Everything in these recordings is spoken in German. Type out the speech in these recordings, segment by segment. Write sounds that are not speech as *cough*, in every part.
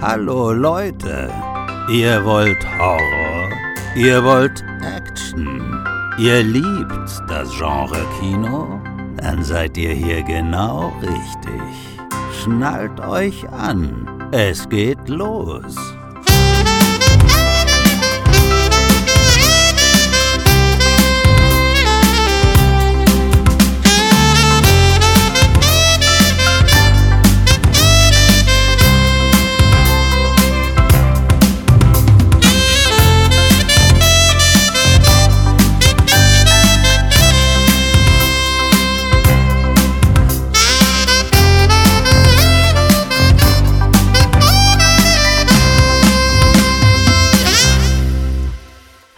Hallo Leute, ihr wollt Horror, ihr wollt Action, ihr liebt das Genre Kino? Dann seid ihr hier genau richtig. Schnallt euch an, es geht los.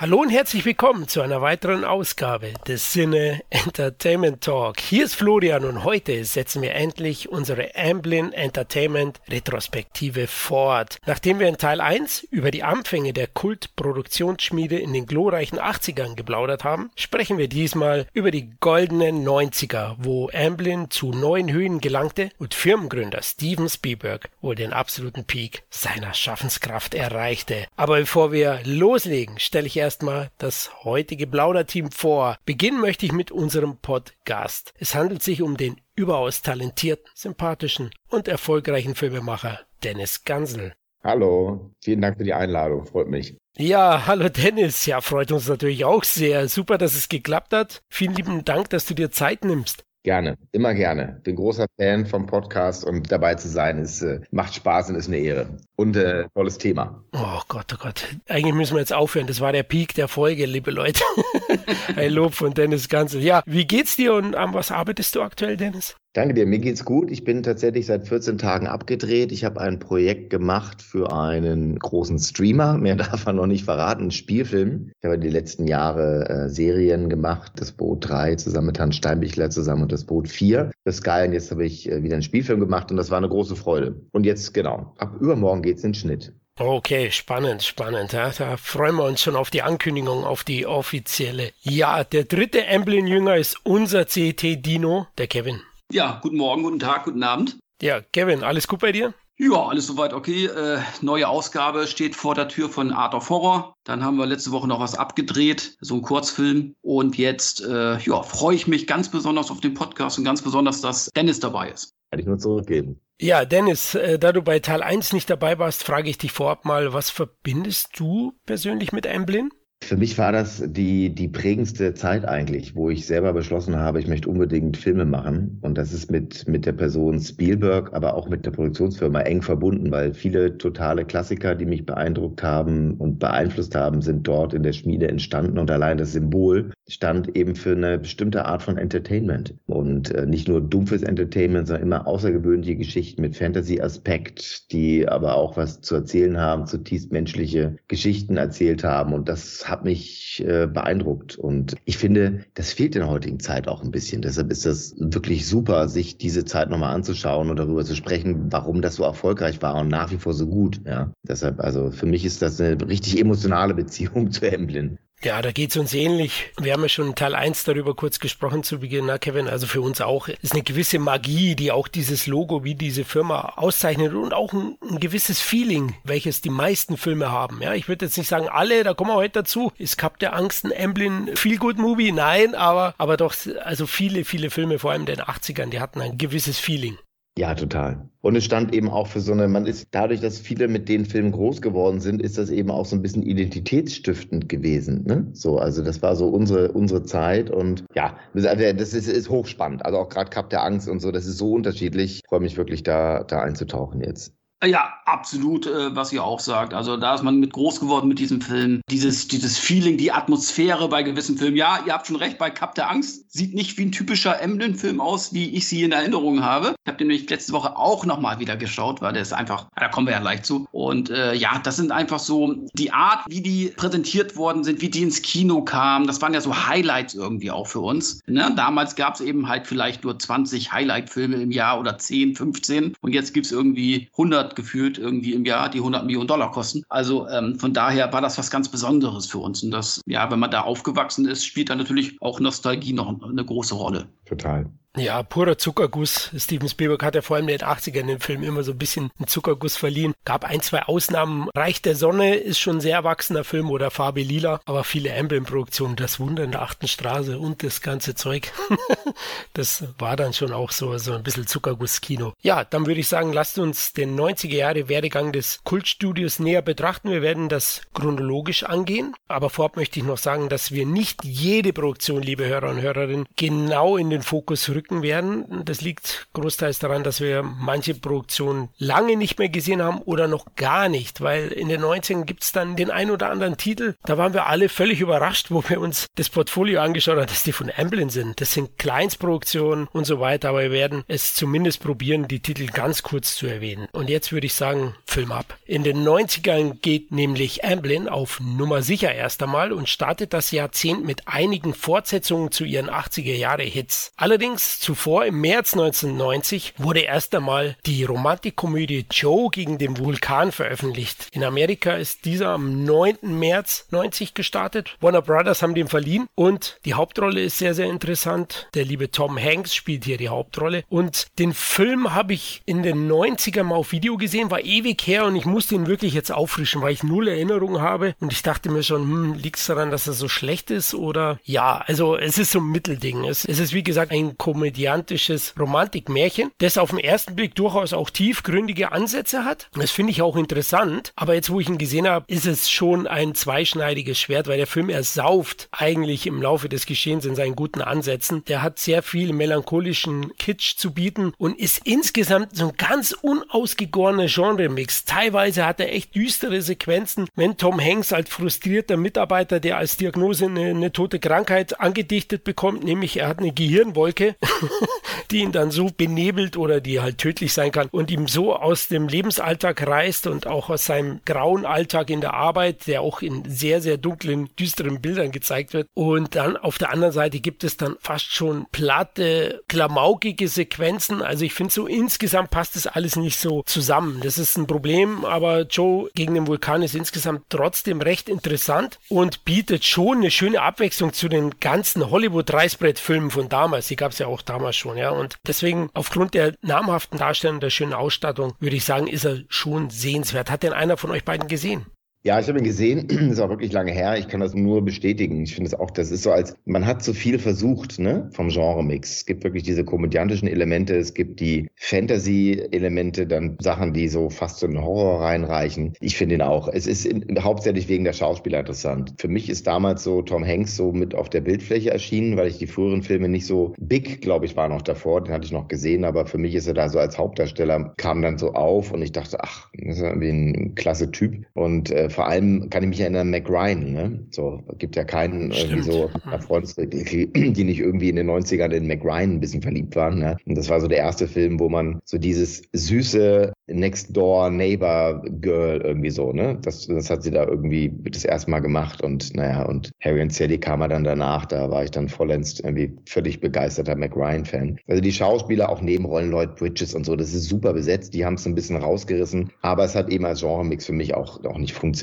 Hallo und herzlich willkommen zu einer weiteren Ausgabe des Sinne Entertainment Talk. Hier ist Florian und heute setzen wir endlich unsere Amblin Entertainment Retrospektive fort. Nachdem wir in Teil 1 über die Anfänge der Kultproduktionsschmiede in den glorreichen 80ern geplaudert haben, sprechen wir diesmal über die goldenen 90er, wo Amblin zu neuen Höhen gelangte und Firmengründer Steven Spielberg wohl den absoluten Peak seiner Schaffenskraft erreichte. Aber bevor wir loslegen, stelle ich erst erstmal das heutige Plauderteam vor. Beginnen möchte ich mit unserem Podcast. Es handelt sich um den überaus talentierten, sympathischen und erfolgreichen Filmemacher Dennis Gansel. Hallo, vielen Dank für die Einladung, freut mich. Ja, hallo Dennis. Ja, freut uns natürlich auch sehr. Super, dass es geklappt hat. Vielen lieben Dank, dass du dir Zeit nimmst. Gerne, immer gerne. Bin großer Fan vom Podcast und dabei zu sein, ist, äh, macht Spaß und ist eine Ehre. Und äh, tolles Thema. Oh Gott, oh Gott. Eigentlich müssen wir jetzt aufhören. Das war der Peak der Folge, liebe Leute. *laughs* Ein Lob von Dennis Ganzel. Ja, wie geht's dir und an was arbeitest du aktuell, Dennis? Danke dir, mir geht's gut. Ich bin tatsächlich seit 14 Tagen abgedreht. Ich habe ein Projekt gemacht für einen großen Streamer. Mehr *laughs* darf man noch nicht verraten, einen Spielfilm. Ich habe die letzten Jahre äh, Serien gemacht. Das Boot 3 zusammen mit Hans Steinbichler zusammen und das Boot 4 für Sky. Und jetzt habe ich äh, wieder einen Spielfilm gemacht und das war eine große Freude. Und jetzt, genau, ab übermorgen geht's in Schnitt. Okay, spannend, spannend. Ja, da freuen wir uns schon auf die Ankündigung, auf die offizielle. Ja, der dritte Emblem-Jünger ist unser CT-Dino, der Kevin. Ja, guten Morgen, guten Tag, guten Abend. Ja, Kevin, alles gut bei dir? Ja, alles soweit okay. Äh, neue Ausgabe steht vor der Tür von Art of Horror. Dann haben wir letzte Woche noch was abgedreht, so ein Kurzfilm. Und jetzt äh, ja, freue ich mich ganz besonders auf den Podcast und ganz besonders, dass Dennis dabei ist. Kann ich nur zurückgeben. Ja, Dennis, äh, da du bei Teil 1 nicht dabei warst, frage ich dich vorab mal, was verbindest du persönlich mit Amblin? Für mich war das die, die prägendste Zeit eigentlich, wo ich selber beschlossen habe, ich möchte unbedingt Filme machen. Und das ist mit, mit der Person Spielberg, aber auch mit der Produktionsfirma eng verbunden, weil viele totale Klassiker, die mich beeindruckt haben und beeinflusst haben, sind dort in der Schmiede entstanden. Und allein das Symbol stand eben für eine bestimmte Art von Entertainment. Und äh, nicht nur dumpfes Entertainment, sondern immer außergewöhnliche Geschichten mit Fantasy-Aspekt, die aber auch was zu erzählen haben, zutiefst menschliche Geschichten erzählt haben. Und das hat mich äh, beeindruckt. Und ich finde, das fehlt in der heutigen Zeit auch ein bisschen. Deshalb ist das wirklich super, sich diese Zeit nochmal anzuschauen und darüber zu sprechen, warum das so erfolgreich war und nach wie vor so gut. Ja, deshalb, also für mich ist das eine richtig emotionale Beziehung *laughs* zu Emblem. Ja, da geht's uns ähnlich. Wir haben ja schon in Teil 1 darüber kurz gesprochen zu Beginn, na Kevin, also für uns auch ist eine gewisse Magie, die auch dieses Logo wie diese Firma auszeichnet und auch ein, ein gewisses Feeling, welches die meisten Filme haben. Ja, ich würde jetzt nicht sagen alle, da kommen wir heute dazu. Ist Cup der Angst ein Amblin Feel Good Movie? Nein, aber, aber doch, also viele, viele Filme, vor allem in den 80ern, die hatten ein gewisses Feeling. Ja, total. Und es stand eben auch für so eine, man ist dadurch, dass viele mit den Filmen groß geworden sind, ist das eben auch so ein bisschen identitätsstiftend gewesen. Ne? So, also das war so unsere, unsere Zeit und ja, das ist, ist hochspannend. Also auch gerade Cup der Angst und so, das ist so unterschiedlich. Ich freue mich wirklich da, da einzutauchen jetzt. Ja, absolut, äh, was ihr auch sagt. Also da ist man mit groß geworden mit diesem Film. Dieses, dieses Feeling, die Atmosphäre bei gewissen Filmen. Ja, ihr habt schon recht, bei Cup der Angst sieht nicht wie ein typischer Emblem-Film aus, wie ich sie in Erinnerung habe. Ich habe den nämlich letzte Woche auch nochmal wieder geschaut, weil der ist einfach, da kommen wir ja gleich zu. Und äh, ja, das sind einfach so die Art, wie die präsentiert worden sind, wie die ins Kino kamen. Das waren ja so Highlights irgendwie auch für uns. Ne? Damals gab es eben halt vielleicht nur 20 Highlight-Filme im Jahr oder 10, 15. Und jetzt gibt es irgendwie 100 100 gefühlt irgendwie im Jahr, die 100 Millionen Dollar kosten. Also ähm, von daher war das was ganz Besonderes für uns. Und das, ja, wenn man da aufgewachsen ist, spielt da natürlich auch Nostalgie noch eine große Rolle. Total. Ja, purer Zuckerguss. Steven Spielberg hat ja vor allem in den 80ern den Film immer so ein bisschen einen Zuckerguss verliehen. Gab ein, zwei Ausnahmen. Reich der Sonne ist schon ein sehr erwachsener Film oder Farbe Lila, aber viele Emblem-Produktionen, das Wunder in der achten Straße und das ganze Zeug. *laughs* das war dann schon auch so, so ein bisschen Zuckerguss-Kino. Ja, dann würde ich sagen, lasst uns den 90er Jahre Werdegang des Kultstudios näher betrachten. Wir werden das chronologisch angehen. Aber vorab möchte ich noch sagen, dass wir nicht jede Produktion, liebe Hörer und Hörerinnen, genau in den Fokus rücken werden. Das liegt großteils daran, dass wir manche Produktionen lange nicht mehr gesehen haben oder noch gar nicht, weil in den 90ern gibt es dann den ein oder anderen Titel. Da waren wir alle völlig überrascht, wo wir uns das Portfolio angeschaut haben, dass die von Amblin sind. Das sind Kleinstproduktionen und so weiter, aber wir werden es zumindest probieren, die Titel ganz kurz zu erwähnen. Und jetzt würde ich sagen, Film ab. In den 90ern geht nämlich Amblin auf Nummer sicher erst einmal und startet das Jahrzehnt mit einigen Fortsetzungen zu ihren 80er Jahre Hits. Allerdings zuvor im März 1990 wurde erst einmal die Romantikkomödie Joe gegen den Vulkan veröffentlicht. In Amerika ist dieser am 9. März 90 gestartet. Warner Brothers haben den verliehen und die Hauptrolle ist sehr, sehr interessant. Der liebe Tom Hanks spielt hier die Hauptrolle und den Film habe ich in den 90ern mal auf Video gesehen, war ewig her und ich musste ihn wirklich jetzt auffrischen, weil ich null Erinnerung habe und ich dachte mir schon, hm, liegt es daran, dass er so schlecht ist oder ja, also es ist so ein Mittelding. Es, es ist wie gesagt ein komödiantisches Romantikmärchen, das auf den ersten Blick durchaus auch tiefgründige Ansätze hat. Das finde ich auch interessant, aber jetzt wo ich ihn gesehen habe, ist es schon ein zweischneidiges Schwert, weil der Film ersauft eigentlich im Laufe des Geschehens in seinen guten Ansätzen. Der hat sehr viel melancholischen Kitsch zu bieten und ist insgesamt so ein ganz unausgegorener Genre-Mix. Teilweise hat er echt düstere Sequenzen, wenn Tom Hanks als frustrierter Mitarbeiter, der als Diagnose eine, eine tote Krankheit angedichtet bekommt, nämlich er hat eine Gehirnwolke, *laughs* die ihn dann so benebelt oder die halt tödlich sein kann und ihm so aus dem Lebensalltag reißt und auch aus seinem grauen Alltag in der Arbeit, der auch in sehr, sehr dunklen, düsteren Bildern gezeigt wird. Und dann auf der anderen Seite gibt es dann fast schon platte, klamaukige Sequenzen. Also ich finde so insgesamt passt das alles nicht so zusammen. Das ist ein Problem, aber Joe gegen den Vulkan ist insgesamt trotzdem recht interessant und bietet schon eine schöne Abwechslung zu den ganzen Hollywood-Reißbrettfilmen von damals. Die gab es ja auch damals schon, ja. Und deswegen aufgrund der namhaften Darstellung, der schönen Ausstattung, würde ich sagen, ist er schon sehenswert. Hat denn einer von euch beiden gesehen? Ja, ich habe ihn gesehen, *clears throat* ist auch wirklich lange her. Ich kann das nur bestätigen. Ich finde es auch, das ist so als, man hat zu viel versucht, ne, vom Genre-Mix. Es gibt wirklich diese komödiantischen Elemente, es gibt die Fantasy-Elemente, dann Sachen, die so fast in den Horror reinreichen. Ich finde ihn auch. Es ist in, hauptsächlich wegen der Schauspieler interessant. Für mich ist damals so Tom Hanks so mit auf der Bildfläche erschienen, weil ich die früheren Filme nicht so, Big, glaube ich, war noch davor, den hatte ich noch gesehen, aber für mich ist er da so als Hauptdarsteller, kam dann so auf und ich dachte, ach, das ist irgendwie ein klasse Typ und äh, vor allem kann ich mich erinnern, Mac Ryan, ne? So, gibt ja keinen irgendwie so Freundesregel, die nicht irgendwie in den 90ern in Mac Ryan ein bisschen verliebt waren. Ne? Und das war so der erste Film, wo man so dieses süße Next Door Neighbor Girl irgendwie so, ne? Das, das hat sie da irgendwie das erste Mal gemacht und naja, und Harry und Sally kam er dann danach, da war ich dann vollends irgendwie völlig begeisterter Mac Ryan-Fan. Also die Schauspieler, auch Nebenrollen, Lloyd Bridges und so, das ist super besetzt, die haben es ein bisschen rausgerissen, aber es hat eben als Genre-Mix für mich auch, auch nicht funktioniert.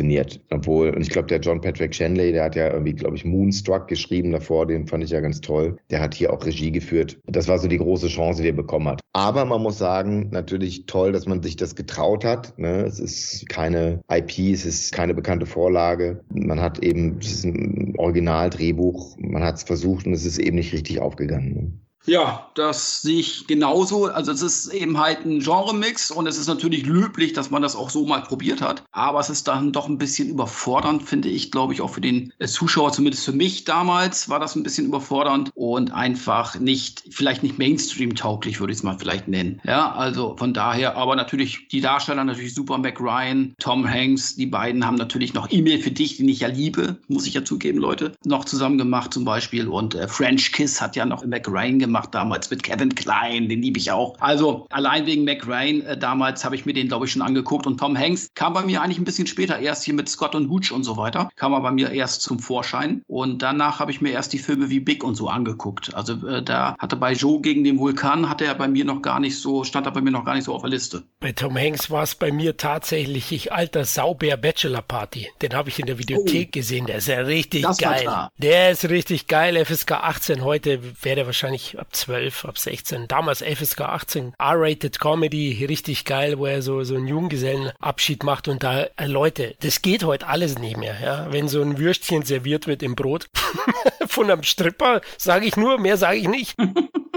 Obwohl, und ich glaube, der John Patrick Shanley, der hat ja irgendwie, glaube ich, Moonstruck geschrieben davor, den fand ich ja ganz toll. Der hat hier auch Regie geführt. Das war so die große Chance, die er bekommen hat. Aber man muss sagen, natürlich toll, dass man sich das getraut hat. Ne? Es ist keine IP, es ist keine bekannte Vorlage. Man hat eben, es ist ein Originaldrehbuch, man hat es versucht und es ist eben nicht richtig aufgegangen. Ja, das sehe ich genauso. Also es ist eben halt ein Genremix und es ist natürlich löblich, dass man das auch so mal probiert hat. Aber es ist dann doch ein bisschen überfordernd, finde ich, glaube ich, auch für den äh, Zuschauer, zumindest für mich damals, war das ein bisschen überfordernd und einfach nicht, vielleicht nicht Mainstream-tauglich, würde ich es mal vielleicht nennen. Ja, also von daher, aber natürlich die Darsteller natürlich super, Mac Ryan, Tom Hanks, die beiden haben natürlich noch E-Mail für dich, den ich ja liebe, muss ich ja zugeben, Leute, noch zusammen gemacht zum Beispiel und äh, French Kiss hat ja noch Mac Ryan gemacht gemacht damals mit Kevin Klein, den liebe ich auch. Also allein wegen Mac Ryan, äh, damals habe ich mir den, glaube ich, schon angeguckt. Und Tom Hanks kam bei mir eigentlich ein bisschen später, erst hier mit Scott und Hooch und so weiter, kam er bei mir erst zum Vorschein. Und danach habe ich mir erst die Filme wie Big und so angeguckt. Also äh, da hatte bei Joe gegen den Vulkan, hatte er bei mir noch gar nicht so, stand er bei mir noch gar nicht so auf der Liste. Bei Tom Hanks war es bei mir tatsächlich ich alter Saubär Bachelor Party. Den habe ich in der Videothek oh. gesehen. Der ist ja richtig das geil. Der ist richtig geil. FSK 18 heute wäre der wahrscheinlich ab 12, ab 16. Damals FSK 18. R-rated Comedy, richtig geil, wo er so, so einen Junggesellenabschied macht und da, äh, Leute, das geht heute alles nicht mehr, ja. Wenn so ein Würstchen serviert wird im Brot *laughs* von einem Stripper, sage ich nur, mehr sage ich nicht. *laughs*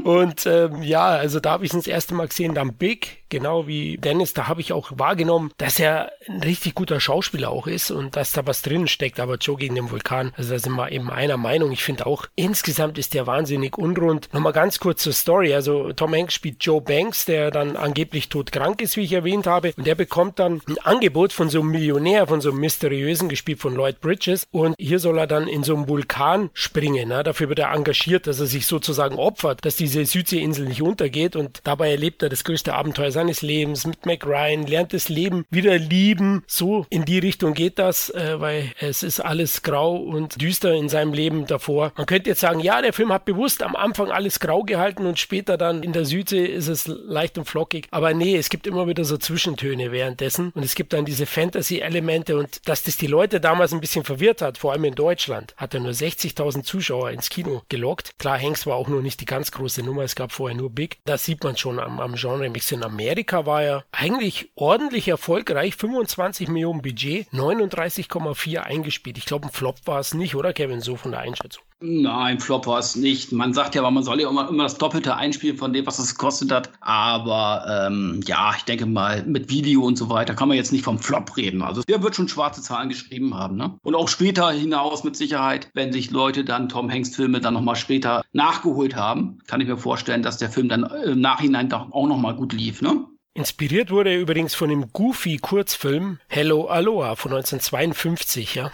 Und ähm, ja, also da habe ich es das erste Mal gesehen, dann Big, genau wie Dennis, da habe ich auch wahrgenommen, dass er ein richtig guter Schauspieler auch ist und dass da was drin steckt, aber Joe gegen den Vulkan, also da sind wir eben einer Meinung. Ich finde auch, insgesamt ist der wahnsinnig unrund. Nochmal ganz kurz zur Story, also Tom Hanks spielt Joe Banks, der dann angeblich todkrank ist, wie ich erwähnt habe, und der bekommt dann ein Angebot von so einem Millionär, von so einem mysteriösen, gespielt von Lloyd Bridges, und hier soll er dann in so einem Vulkan springen. Ne? Dafür wird er engagiert, dass er sich sozusagen opfert, dass diese Südseeinsel nicht untergeht und dabei erlebt er das größte Abenteuer seines Lebens mit Mac Ryan, lernt das Leben wieder lieben. So in die Richtung geht das, äh, weil es ist alles grau und düster in seinem Leben davor. Man könnte jetzt sagen, ja, der Film hat bewusst am Anfang alles grau gehalten und später dann in der Südsee ist es leicht und flockig. Aber nee, es gibt immer wieder so Zwischentöne währenddessen und es gibt dann diese Fantasy-Elemente und dass das die Leute damals ein bisschen verwirrt hat, vor allem in Deutschland, hat er nur 60.000 Zuschauer ins Kino gelockt. Klar, Hanks war auch nur nicht die ganz große Nummer, es gab vorher nur Big. Das sieht man schon am, am Genre-Mix. In Amerika war er eigentlich ordentlich erfolgreich, 25 Millionen Budget, 39,4 eingespielt. Ich glaube, ein Flop war es nicht, oder Kevin, so von der Einschätzung? Nein, Flop war es nicht. Man sagt ja, man soll ja immer, immer das Doppelte einspielen von dem, was es gekostet hat. Aber ähm, ja, ich denke mal, mit Video und so weiter kann man jetzt nicht vom Flop reden. Also der wird schon schwarze Zahlen geschrieben haben. Ne? Und auch später hinaus mit Sicherheit, wenn sich Leute dann Tom Hanks Filme dann nochmal später nachgeholt haben, kann ich mir vorstellen, dass der Film dann im Nachhinein doch auch nochmal gut lief. Ne? Inspiriert wurde er übrigens von dem Goofy-Kurzfilm Hello Aloha von 1952, ja.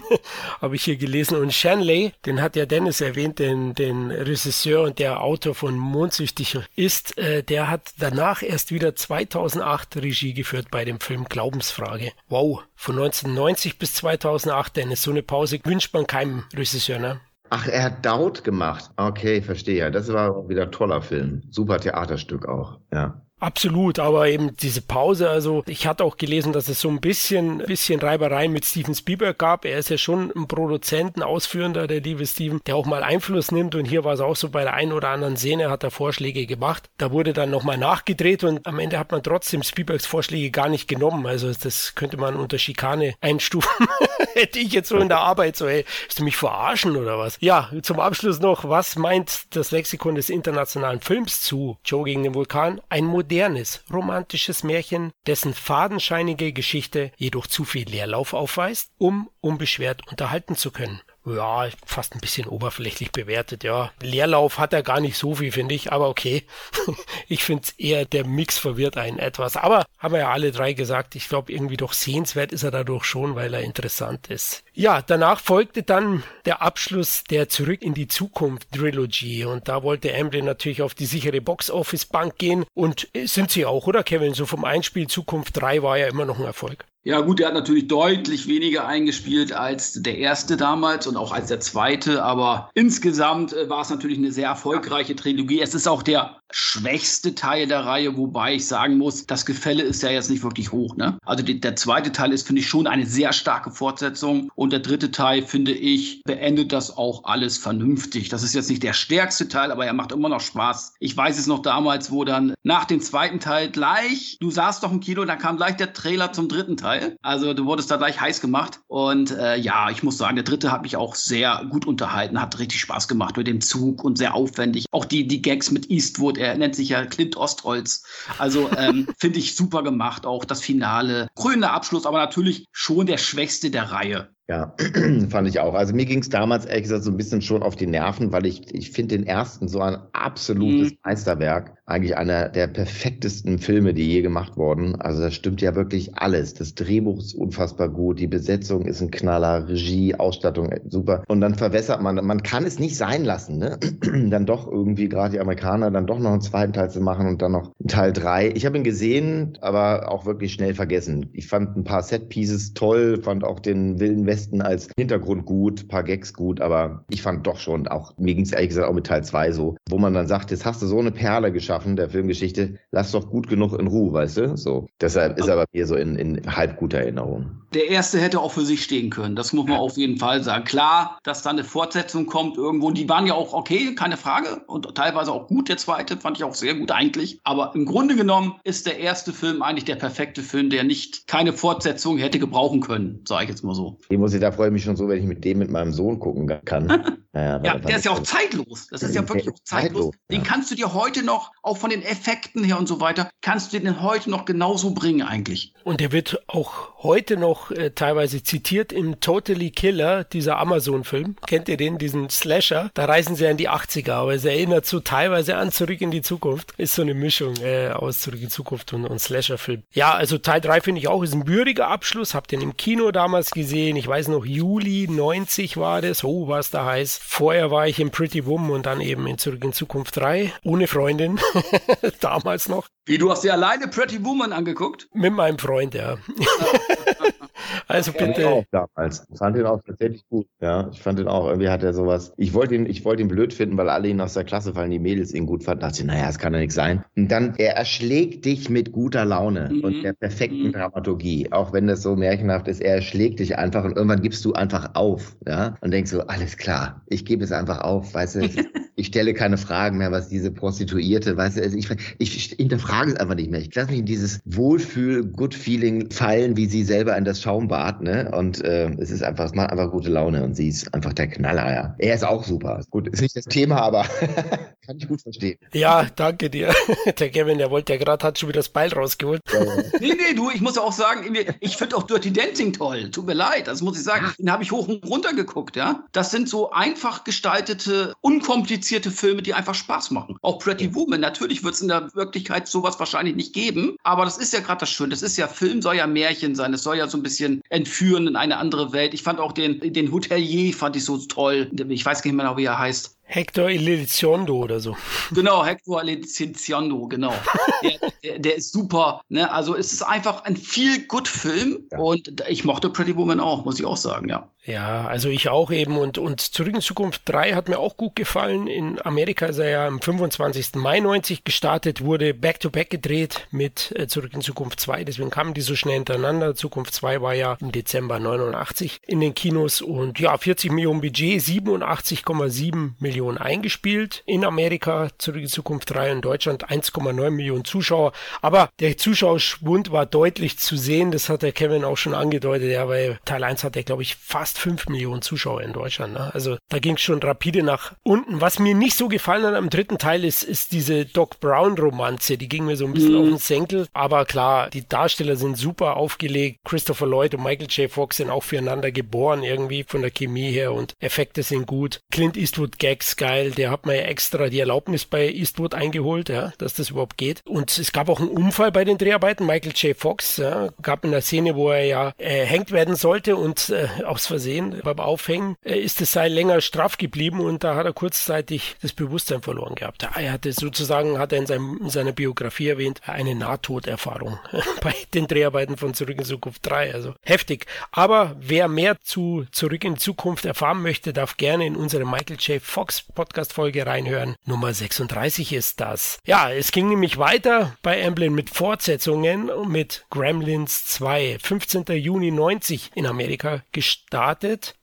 *laughs* Habe ich hier gelesen. Und Shanley, den hat ja Dennis erwähnt, den, den Regisseur und der Autor von Mondsüchtig ist, äh, der hat danach erst wieder 2008 Regie geführt bei dem Film Glaubensfrage. Wow, von 1990 bis 2008, Dennis, so eine Pause wünscht man keinem Regisseur, ne? Ach, er hat Doubt gemacht. Okay, verstehe. Das war wieder ein toller Film. Super Theaterstück auch, ja. Absolut, aber eben diese Pause, also ich hatte auch gelesen, dass es so ein bisschen, bisschen Reiberei mit Steven Spielberg gab. Er ist ja schon ein Produzent, ein Ausführender, der liebe Steven, der auch mal Einfluss nimmt und hier war es auch so bei der einen oder anderen Szene hat er Vorschläge gemacht. Da wurde dann nochmal nachgedreht und am Ende hat man trotzdem Spielbergs Vorschläge gar nicht genommen. Also das könnte man unter Schikane einstufen. *laughs* Hätte ich jetzt so in der Arbeit so, ey, willst du mich verarschen oder was? Ja, zum Abschluss noch, was meint das Lexikon des internationalen Films zu Joe gegen den Vulkan? Ein Modell modernes, romantisches Märchen, dessen fadenscheinige Geschichte jedoch zu viel Leerlauf aufweist, um unbeschwert unterhalten zu können ja, fast ein bisschen oberflächlich bewertet, ja. Leerlauf hat er gar nicht so viel, finde ich, aber okay. *laughs* ich finde es eher, der Mix verwirrt einen etwas. Aber haben wir ja alle drei gesagt, ich glaube, irgendwie doch sehenswert ist er dadurch schon, weil er interessant ist. Ja, danach folgte dann der Abschluss der Zurück in die Zukunft Trilogy und da wollte Amblin natürlich auf die sichere Box-Office-Bank gehen und sind sie auch, oder Kevin? So vom Einspiel Zukunft 3 war ja immer noch ein Erfolg. Ja, gut, der hat natürlich deutlich weniger eingespielt als der erste damals und auch als der zweite, aber insgesamt äh, war es natürlich eine sehr erfolgreiche Trilogie. Es ist auch der schwächste Teil der Reihe, wobei ich sagen muss, das Gefälle ist ja jetzt nicht wirklich hoch. Ne? Also die, der zweite Teil ist, finde ich, schon eine sehr starke Fortsetzung und der dritte Teil, finde ich, beendet das auch alles vernünftig. Das ist jetzt nicht der stärkste Teil, aber er macht immer noch Spaß. Ich weiß es noch damals, wo dann nach dem zweiten Teil gleich, du saßt doch im Kino, da kam gleich der Trailer zum dritten Teil. Teil. Also du wurdest da gleich heiß gemacht. Und äh, ja, ich muss sagen, der dritte hat mich auch sehr gut unterhalten, hat richtig Spaß gemacht mit dem Zug und sehr aufwendig. Auch die, die Gags mit Eastwood, er nennt sich ja Clint Ostholz. Also ähm, *laughs* finde ich super gemacht. Auch das Finale. Krönender Abschluss, aber natürlich schon der schwächste der Reihe. Ja, *clears throat* fand ich auch. Also mir ging es damals ehrlich gesagt so ein bisschen schon auf die Nerven, weil ich, ich finde den ersten so ein absolutes mhm. Meisterwerk. Eigentlich einer der perfektesten Filme, die je gemacht wurden. Also das stimmt ja wirklich alles. Das Drehbuch ist unfassbar gut, die Besetzung ist ein Knaller, Regie, Ausstattung äh, super. Und dann verwässert man, man kann es nicht sein lassen, ne? *clears throat* dann doch irgendwie gerade die Amerikaner dann doch noch einen zweiten Teil zu machen und dann noch Teil drei. Ich habe ihn gesehen, aber auch wirklich schnell vergessen. Ich fand ein paar Set-Pieces toll, fand auch den Wilden Westen besten als Hintergrund gut, paar Gags gut, aber ich fand doch schon, auch mir ging es ehrlich gesagt auch mit Teil 2 so, wo man dann sagt, jetzt hast du so eine Perle geschaffen der Filmgeschichte, lass doch gut genug in Ruhe, weißt du? So. Deshalb ist er bei mir so in, in halb guter Erinnerung. Der erste hätte auch für sich stehen können. Das muss man auf jeden Fall sagen. Klar, dass da eine Fortsetzung kommt irgendwo. Die waren ja auch okay, keine Frage. Und teilweise auch gut. Der zweite fand ich auch sehr gut eigentlich. Aber im Grunde genommen ist der erste Film eigentlich der perfekte Film, der nicht keine Fortsetzung hätte gebrauchen können, sage ich jetzt mal so. Ich muss ich, da freue ich mich schon so, wenn ich mit dem mit meinem Sohn gucken kann. naja, *laughs* ja, der ist ja auch zeitlos. Das ist ja wirklich auch zeitlos. zeitlos. Den kannst du dir heute noch, auch von den Effekten her und so weiter, kannst du den heute noch genauso bringen eigentlich. Und der wird auch heute noch äh, teilweise zitiert im Totally Killer, dieser Amazon-Film. Kennt ihr den, diesen Slasher? Da reisen sie an die 80er, aber es erinnert so teilweise an Zurück in die Zukunft. Ist so eine Mischung äh, aus Zurück in die Zukunft und, und Slasher-Film. Ja, also Teil 3 finde ich auch, ist ein würdiger Abschluss. Habt den im Kino damals gesehen. Ich weiß noch, Juli 90 war das. Oh, was da heißt. Vorher war ich in Pretty Woman und dann eben in Zurück in Zukunft 3. Ohne Freundin. *laughs* damals noch. Wie, du hast dir alleine Pretty Woman angeguckt? Mit meinem Freund, ja. *laughs* also bitte. Ich auch damals. Ich fand ihn auch tatsächlich gut. Ja, ich fand ihn auch. Irgendwie hat er sowas. Ich wollte ihn, ich wollte ihn blöd finden, weil alle ihn aus der Klasse fallen, die Mädels ihn gut fanden. Da dachte ich, naja, das kann ja nichts sein. Und dann, er erschlägt dich mit guter Laune mhm. und der perfekten mhm. Dramaturgie. Auch wenn das so märchenhaft ist, er erschlägt dich einfach und irgendwann gibst du einfach auf. Ja, und denkst so, alles klar, ich gebe es einfach auf. Weißt du, *laughs* ich stelle keine Fragen mehr, was diese Prostituierte, weißt du, also ich, ich hinterfrage es einfach nicht mehr. Ich lasse mich in dieses Wohlfühl-Good-Feeling fallen, wie sie selber in das Schaumbad, ne? Und äh, es ist einfach, es macht einfach gute Laune und sie ist einfach der Knaller, ja. Er ist auch super. Gut, ist nicht das Thema, aber *laughs* kann ich gut verstehen. Ja, danke dir. *laughs* Der Kevin, der wollte ja gerade, hat schon wieder das Beil rausgeholt. Ja, ja. nee, nee, du, ich muss auch sagen, ich finde auch Dirty Dancing toll. Tut mir leid, das muss ich sagen. Den habe ich hoch und runter geguckt, ja. Das sind so einfach gestaltete, unkomplizierte Filme, die einfach Spaß machen. Auch Pretty Woman, natürlich wird es in der Wirklichkeit sowas wahrscheinlich nicht geben, aber das ist ja gerade das Schöne. Das ist ja Film, soll ja Märchen sein. Es soll ja so ein bisschen entführen in eine andere Welt. Ich fand auch den, den Hotelier fand ich so toll. Ich weiß nicht mehr, wie er heißt. Hector Eliziondo oder so. Genau, Hector Eliziondo, genau. *laughs* der, der, der, ist super. Ne? Also es ist einfach ein viel gut Film ja. und ich mochte Pretty Woman auch, muss ich auch sagen, ja. Ja, also ich auch eben und, und Zurück in Zukunft 3 hat mir auch gut gefallen. In Amerika ist er ja am 25. Mai 90 gestartet, wurde back-to-back -back gedreht mit äh, Zurück in Zukunft 2, deswegen kamen die so schnell hintereinander. Zukunft 2 war ja im Dezember 89 in den Kinos und ja, 40 Millionen Budget, 87,7 Millionen eingespielt in Amerika, Zurück in Zukunft 3 in Deutschland 1,9 Millionen Zuschauer. Aber der Zuschauerschwund war deutlich zu sehen, das hat der Kevin auch schon angedeutet, ja, weil Teil 1 hatte, glaube ich, fast 5 Millionen Zuschauer in Deutschland. Ne? Also da ging es schon rapide nach unten. Was mir nicht so gefallen hat am dritten Teil ist, ist diese Doc Brown-Romanze, die ging mir so ein bisschen mhm. auf den Senkel. Aber klar, die Darsteller sind super aufgelegt. Christopher Lloyd und Michael J. Fox sind auch füreinander geboren, irgendwie von der Chemie her und Effekte sind gut. Clint Eastwood Gags geil. Der hat mir ja extra die Erlaubnis bei Eastwood eingeholt, ja, dass das überhaupt geht. Und es gab auch einen Unfall bei den Dreharbeiten. Michael J. Fox ja, gab in der Szene, wo er ja äh, hängt werden sollte und äh, aus Versehen beim Aufhängen äh, ist das Seil länger straff geblieben und da hat er kurzzeitig das Bewusstsein verloren gehabt. Er hatte sozusagen, hat er in, seinem, in seiner Biografie erwähnt, eine Nahtoderfahrung *laughs* bei den Dreharbeiten von Zurück in Zukunft 3. Also heftig. Aber wer mehr zu Zurück in Zukunft erfahren möchte, darf gerne in unsere Michael J. Fox Podcast-Folge reinhören. Nummer 36 ist das. Ja, es ging nämlich weiter bei Amblin mit Fortsetzungen mit Gremlins 2. 15. Juni 90 in Amerika gestartet.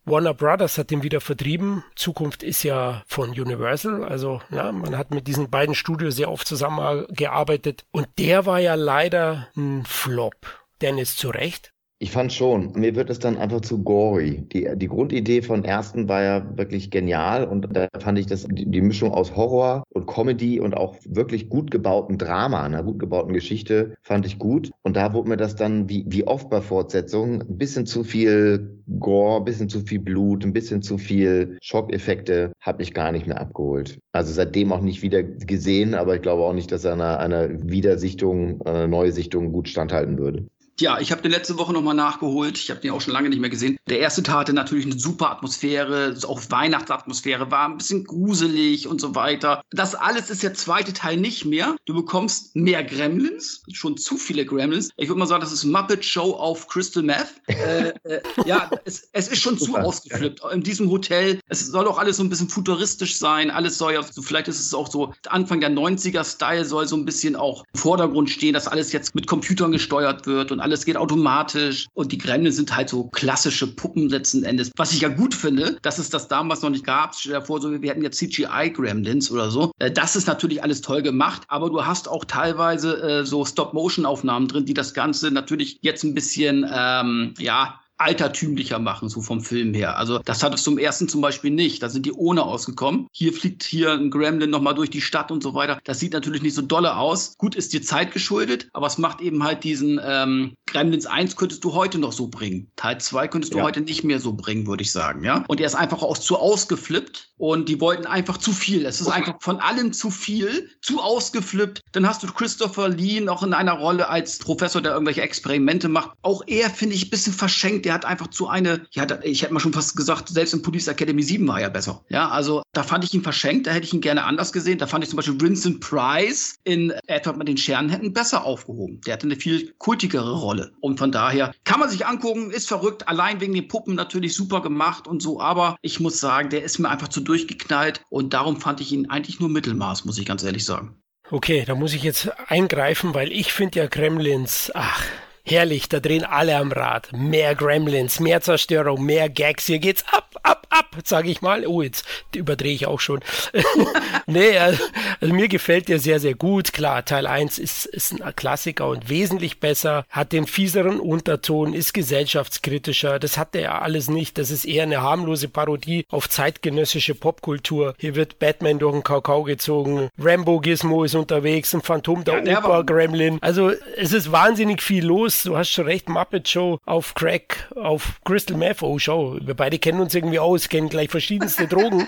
Warner Brothers hat den wieder vertrieben. Zukunft ist ja von Universal, also ja, man hat mit diesen beiden Studios sehr oft zusammengearbeitet und der war ja leider ein Flop. Dennis zu Recht. Ich fand schon. Mir wird es dann einfach zu gory. Die, die Grundidee von ersten war ja wirklich genial und da fand ich das, die, Mischung aus Horror und Comedy und auch wirklich gut gebauten Drama, einer gut gebauten Geschichte, fand ich gut. Und da wurde mir das dann, wie, wie oft bei Fortsetzungen, ein bisschen zu viel Gore, ein bisschen zu viel Blut, ein bisschen zu viel Schockeffekte, habe ich gar nicht mehr abgeholt. Also seitdem auch nicht wieder gesehen, aber ich glaube auch nicht, dass er einer, einer Wiedersichtung, einer Neusichtung gut standhalten würde. Ja, ich habe den letzte Woche nochmal nachgeholt. Ich habe den auch schon lange nicht mehr gesehen. Der erste Teil hatte natürlich eine super Atmosphäre, auch Weihnachtsatmosphäre, war ein bisschen gruselig und so weiter. Das alles ist der zweite Teil nicht mehr. Du bekommst mehr Gremlins, schon zu viele Gremlins. Ich würde mal sagen, das ist Muppet Show auf Crystal Meth. *laughs* äh, äh, ja, es, es, ist schon zu ausgeflippt. In diesem Hotel, es soll auch alles so ein bisschen futuristisch sein. Alles soll ja, vielleicht ist es auch so, Anfang der 90er-Style soll so ein bisschen auch im Vordergrund stehen, dass alles jetzt mit Computern gesteuert wird und alles geht automatisch und die Gremlins sind halt so klassische Puppen letzten Endes. Was ich ja gut finde, dass es das damals noch nicht gab. Stell dir vor, so, wir hätten jetzt CGI-Gremlins oder so. Äh, das ist natürlich alles toll gemacht, aber du hast auch teilweise äh, so Stop-Motion-Aufnahmen drin, die das Ganze natürlich jetzt ein bisschen, ähm, ja, altertümlicher machen, so vom Film her. Also das hattest du im ersten zum Beispiel nicht. Da sind die ohne ausgekommen. Hier fliegt hier ein Gremlin nochmal durch die Stadt und so weiter. Das sieht natürlich nicht so dolle aus. Gut, ist dir Zeit geschuldet, aber es macht eben halt diesen ähm, Gremlins 1 könntest du heute noch so bringen. Teil 2 könntest du ja. heute nicht mehr so bringen, würde ich sagen. Ja? Und er ist einfach auch zu ausgeflippt und die wollten einfach zu viel. Es ist einfach von allem zu viel, zu ausgeflippt. Dann hast du Christopher Lee noch in einer Rolle als Professor, der irgendwelche Experimente macht. Auch er finde ich ein bisschen verschenkt der hat einfach zu eine, ja, ich hätte mal schon fast gesagt, selbst in Police Academy 7 war er besser. Ja, also da fand ich ihn verschenkt, da hätte ich ihn gerne anders gesehen. Da fand ich zum Beispiel Vincent Price in Edward mit den Scherenhänden besser aufgehoben. Der hatte eine viel kultigere Rolle. Und von daher kann man sich angucken, ist verrückt, allein wegen den Puppen natürlich super gemacht und so, aber ich muss sagen, der ist mir einfach zu durchgeknallt und darum fand ich ihn eigentlich nur Mittelmaß, muss ich ganz ehrlich sagen. Okay, da muss ich jetzt eingreifen, weil ich finde ja Gremlins, ach, Herrlich, da drehen alle am Rad. Mehr Gremlins, mehr Zerstörung, mehr Gags. Hier geht's ab, ab, ab, sage ich mal. Oh, jetzt überdrehe ich auch schon. *laughs* nee, also, also, mir gefällt der sehr, sehr gut. Klar, Teil 1 ist, ist ein Klassiker und wesentlich besser, hat den fieseren Unterton, ist gesellschaftskritischer. Das hat er alles nicht. Das ist eher eine harmlose Parodie auf zeitgenössische Popkultur. Hier wird Batman durch den Kakao gezogen. Rambo Gizmo ist unterwegs, ein Phantom der ja, Oper, Gremlin. Also es ist wahnsinnig viel los du hast schon recht, Muppet Show auf Crack, auf Crystal Meth. Oh, schau, wir beide kennen uns irgendwie aus, kennen gleich verschiedenste *laughs* Drogen.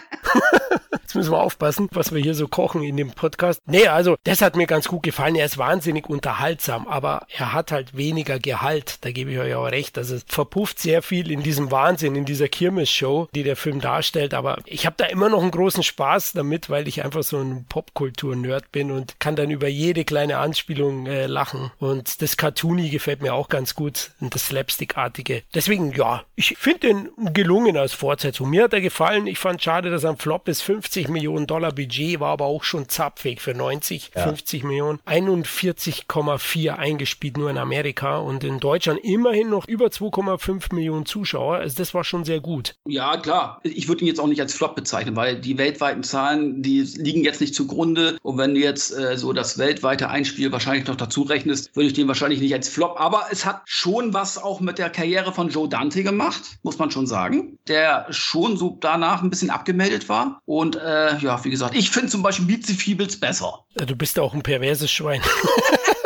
Jetzt müssen wir aufpassen, was wir hier so kochen in dem Podcast. Nee, also das hat mir ganz gut gefallen. Er ist wahnsinnig unterhaltsam, aber er hat halt weniger Gehalt. Da gebe ich euch auch recht. Also es verpufft sehr viel in diesem Wahnsinn, in dieser Kirmes-Show, die der Film darstellt. Aber ich habe da immer noch einen großen Spaß damit, weil ich einfach so ein Popkultur-Nerd bin und kann dann über jede kleine Anspielung äh, lachen. Und das Cartoony gefällt mir auch ganz gut und das Slapstick-artige. Deswegen, ja, ich finde den gelungen als Fortsetzung. Mir hat er gefallen. Ich fand schade, dass er am Flop ist. 50 50 Millionen Dollar Budget, war aber auch schon zapfig für 90, ja. 50 Millionen. 41,4 eingespielt nur in Amerika und in Deutschland immerhin noch über 2,5 Millionen Zuschauer. Also das war schon sehr gut. Ja, klar. Ich würde ihn jetzt auch nicht als Flop bezeichnen, weil die weltweiten Zahlen, die liegen jetzt nicht zugrunde. Und wenn du jetzt äh, so das weltweite Einspiel wahrscheinlich noch dazu rechnest, würde ich den wahrscheinlich nicht als Flop. Aber es hat schon was auch mit der Karriere von Joe Dante gemacht, muss man schon sagen. Der schon so danach ein bisschen abgemeldet war. Und äh, äh, ja, wie gesagt, ich finde zum Beispiel Meet the Feebles besser. Du bist auch ein perverses Schwein. *laughs*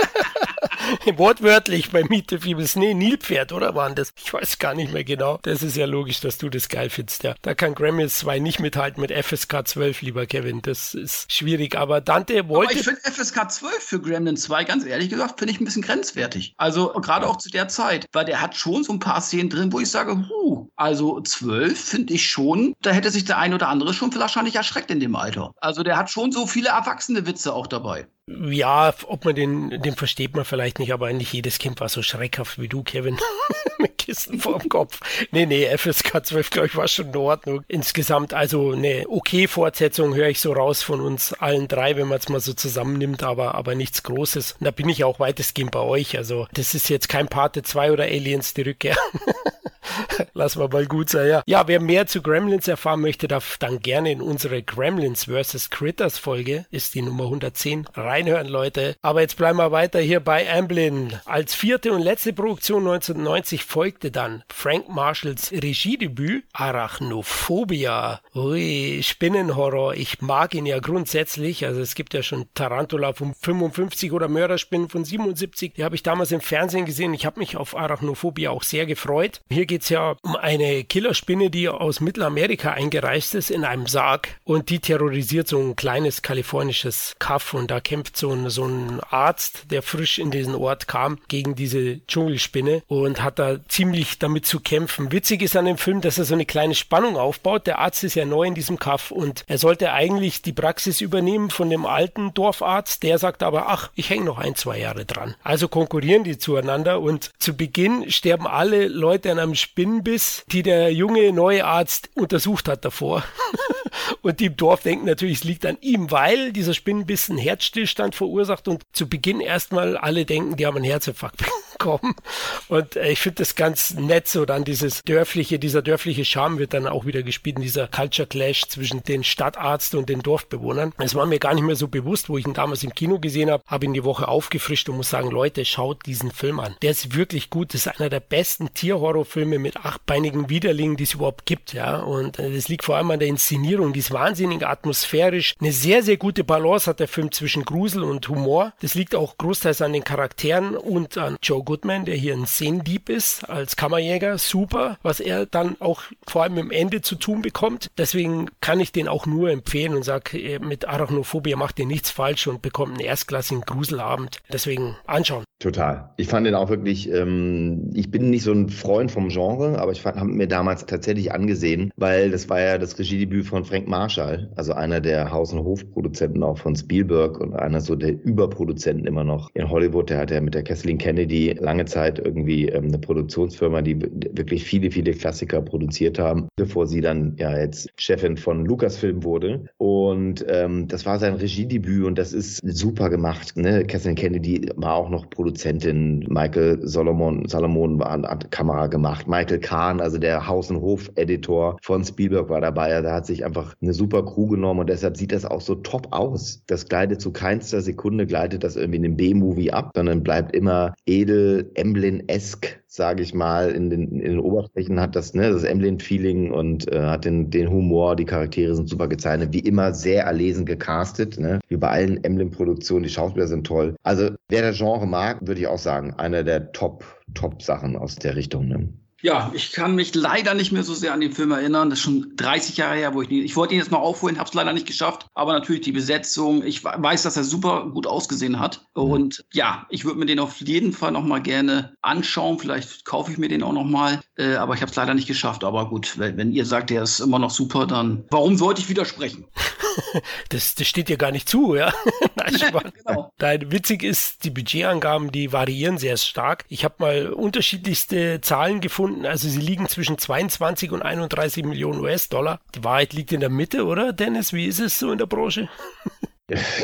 *laughs* Wortwörtlich bei Miete Fiebels. Nee, Nilpferd, oder waren das? Ich weiß gar nicht mehr genau. Das ist ja logisch, dass du das geil findest, ja. Da kann Gremlins 2 nicht mithalten mit FSK 12, lieber Kevin. Das ist schwierig. Aber Dante wollte. Aber ich finde FSK 12 für Gremlins 2, ganz ehrlich gesagt, finde ich ein bisschen grenzwertig. Also gerade auch zu der Zeit, weil der hat schon so ein paar Szenen drin, wo ich sage, huh, also 12 finde ich schon, da hätte sich der ein oder andere schon wahrscheinlich erschreckt in dem Alter. Also der hat schon so viele erwachsene Witze auch dabei. Ja, ob man den, den versteht man vielleicht nicht, aber eigentlich jedes Kind war so schreckhaft wie du, Kevin. *laughs* Mit Kissen vorm Kopf. Nee, nee, FSK 12, glaube ich, war schon in Ordnung. Insgesamt, also eine okay Fortsetzung höre ich so raus von uns allen drei, wenn man es mal so zusammennimmt, aber, aber nichts Großes. Und da bin ich auch weitestgehend bei euch. Also, das ist jetzt kein Pate 2 oder Aliens die Rückkehr. *laughs* *laughs* Lass mal mal gut sein, ja. Ja, wer mehr zu Gremlins erfahren möchte, darf dann gerne in unsere Gremlins vs. Critters Folge, ist die Nummer 110, reinhören, Leute. Aber jetzt bleiben wir weiter hier bei Amblin. Als vierte und letzte Produktion 1990 folgte dann Frank Marshalls Regiedebüt Arachnophobia. Ui, Spinnenhorror. Ich mag ihn ja grundsätzlich. Also es gibt ja schon Tarantula von 55 oder Mörderspinnen von 77. Die habe ich damals im Fernsehen gesehen. Ich habe mich auf Arachnophobia auch sehr gefreut. Hier geht es ja um eine Killerspinne, die aus Mittelamerika eingereist ist in einem Sarg und die terrorisiert so ein kleines kalifornisches Kaff und da kämpft so ein, so ein Arzt, der frisch in diesen Ort kam, gegen diese Dschungelspinne und hat da ziemlich damit zu kämpfen. Witzig ist an dem Film, dass er so eine kleine Spannung aufbaut. Der Arzt ist ja neu in diesem Kaff und er sollte eigentlich die Praxis übernehmen von dem alten Dorfarzt. Der sagt aber, ach, ich hänge noch ein, zwei Jahre dran. Also konkurrieren die zueinander und zu Beginn sterben alle Leute an einem Spinnenbiss, die der junge neue Arzt untersucht hat davor. *laughs* Und die im Dorf denken natürlich, es liegt an ihm, weil dieser Spinnenbissen Herzstillstand verursacht und zu Beginn erstmal alle denken, die haben einen Herzinfarkt bekommen. Und äh, ich finde das ganz nett, so dann dieses dörfliche, dieser dörfliche Charme wird dann auch wieder gespielt dieser Culture Clash zwischen den Stadtarzt und den Dorfbewohnern. Es war mir gar nicht mehr so bewusst, wo ich ihn damals im Kino gesehen habe, habe ihn die Woche aufgefrischt und muss sagen, Leute, schaut diesen Film an. Der ist wirklich gut. Das ist einer der besten Tierhorrorfilme mit achtbeinigen Widerlingen, die es überhaupt gibt, ja. Und äh, das liegt vor allem an der Inszenierung, die ist wahnsinnig atmosphärisch. Eine sehr, sehr gute Balance hat der Film zwischen Grusel und Humor. Das liegt auch großteils an den Charakteren und an Joe Goodman, der hier ein Szenendieb ist als Kammerjäger. Super, was er dann auch vor allem im Ende zu tun bekommt. Deswegen kann ich den auch nur empfehlen und sage, äh, mit Arachnophobia macht ihr nichts falsch und bekommt einen erstklassigen Gruselabend. Deswegen anschauen. Total. Ich fand den auch wirklich, ähm, ich bin nicht so ein Freund vom Genre, aber ich habe mir damals tatsächlich angesehen, weil das war ja das Regiedebüt von Frank Marshall, also einer der Haus- und Hofproduzenten auch von Spielberg und einer so der Überproduzenten immer noch in Hollywood. Der hat ja mit der Kathleen Kennedy lange Zeit irgendwie ähm, eine Produktionsfirma, die wirklich viele, viele Klassiker produziert haben, bevor sie dann ja jetzt Chefin von Lucasfilm wurde. Und ähm, das war sein Regiedebüt und das ist super gemacht. Ne? Kathleen Kennedy war auch noch Produzentin, Michael Solomon, Salomon war, hat Kamera gemacht, Michael Kahn, also der Haus- und Hof-Editor von Spielberg war dabei. Er hat sich einfach eine super Crew genommen und deshalb sieht das auch so top aus. Das gleitet zu keinster Sekunde, gleitet das irgendwie in einem B-Movie ab, sondern bleibt immer edel, Emblem-esk sage ich mal, in den, in den Oberflächen hat das, ne, das Emblem-Feeling und äh, hat den, den Humor, die Charaktere sind super gezeichnet, wie immer sehr erlesen gecastet, ne, wie bei allen Emblem-Produktionen, die Schauspieler sind toll. Also wer der Genre mag, würde ich auch sagen, einer der Top, Top-Sachen aus der Richtung. Ne. Ja, ich kann mich leider nicht mehr so sehr an den Film erinnern. Das ist schon 30 Jahre her, wo ich ihn, ich wollte ihn jetzt noch aufholen, habe es leider nicht geschafft. Aber natürlich die Besetzung. Ich weiß, dass er super gut ausgesehen hat. Mhm. Und ja, ich würde mir den auf jeden Fall noch mal gerne anschauen. Vielleicht kaufe ich mir den auch noch mal. Äh, aber ich habe es leider nicht geschafft. Aber gut, wenn, wenn ihr sagt, der ist immer noch super, dann warum sollte ich widersprechen? *laughs* das, das steht dir gar nicht zu, ja. *laughs* Nein, *laughs* genau. Nein, witzig ist, die Budgetangaben, die variieren sehr stark. Ich habe mal unterschiedlichste Zahlen gefunden. Also sie liegen zwischen 22 und 31 Millionen US-Dollar. Die Wahrheit liegt in der Mitte, oder Dennis? Wie ist es so in der Branche?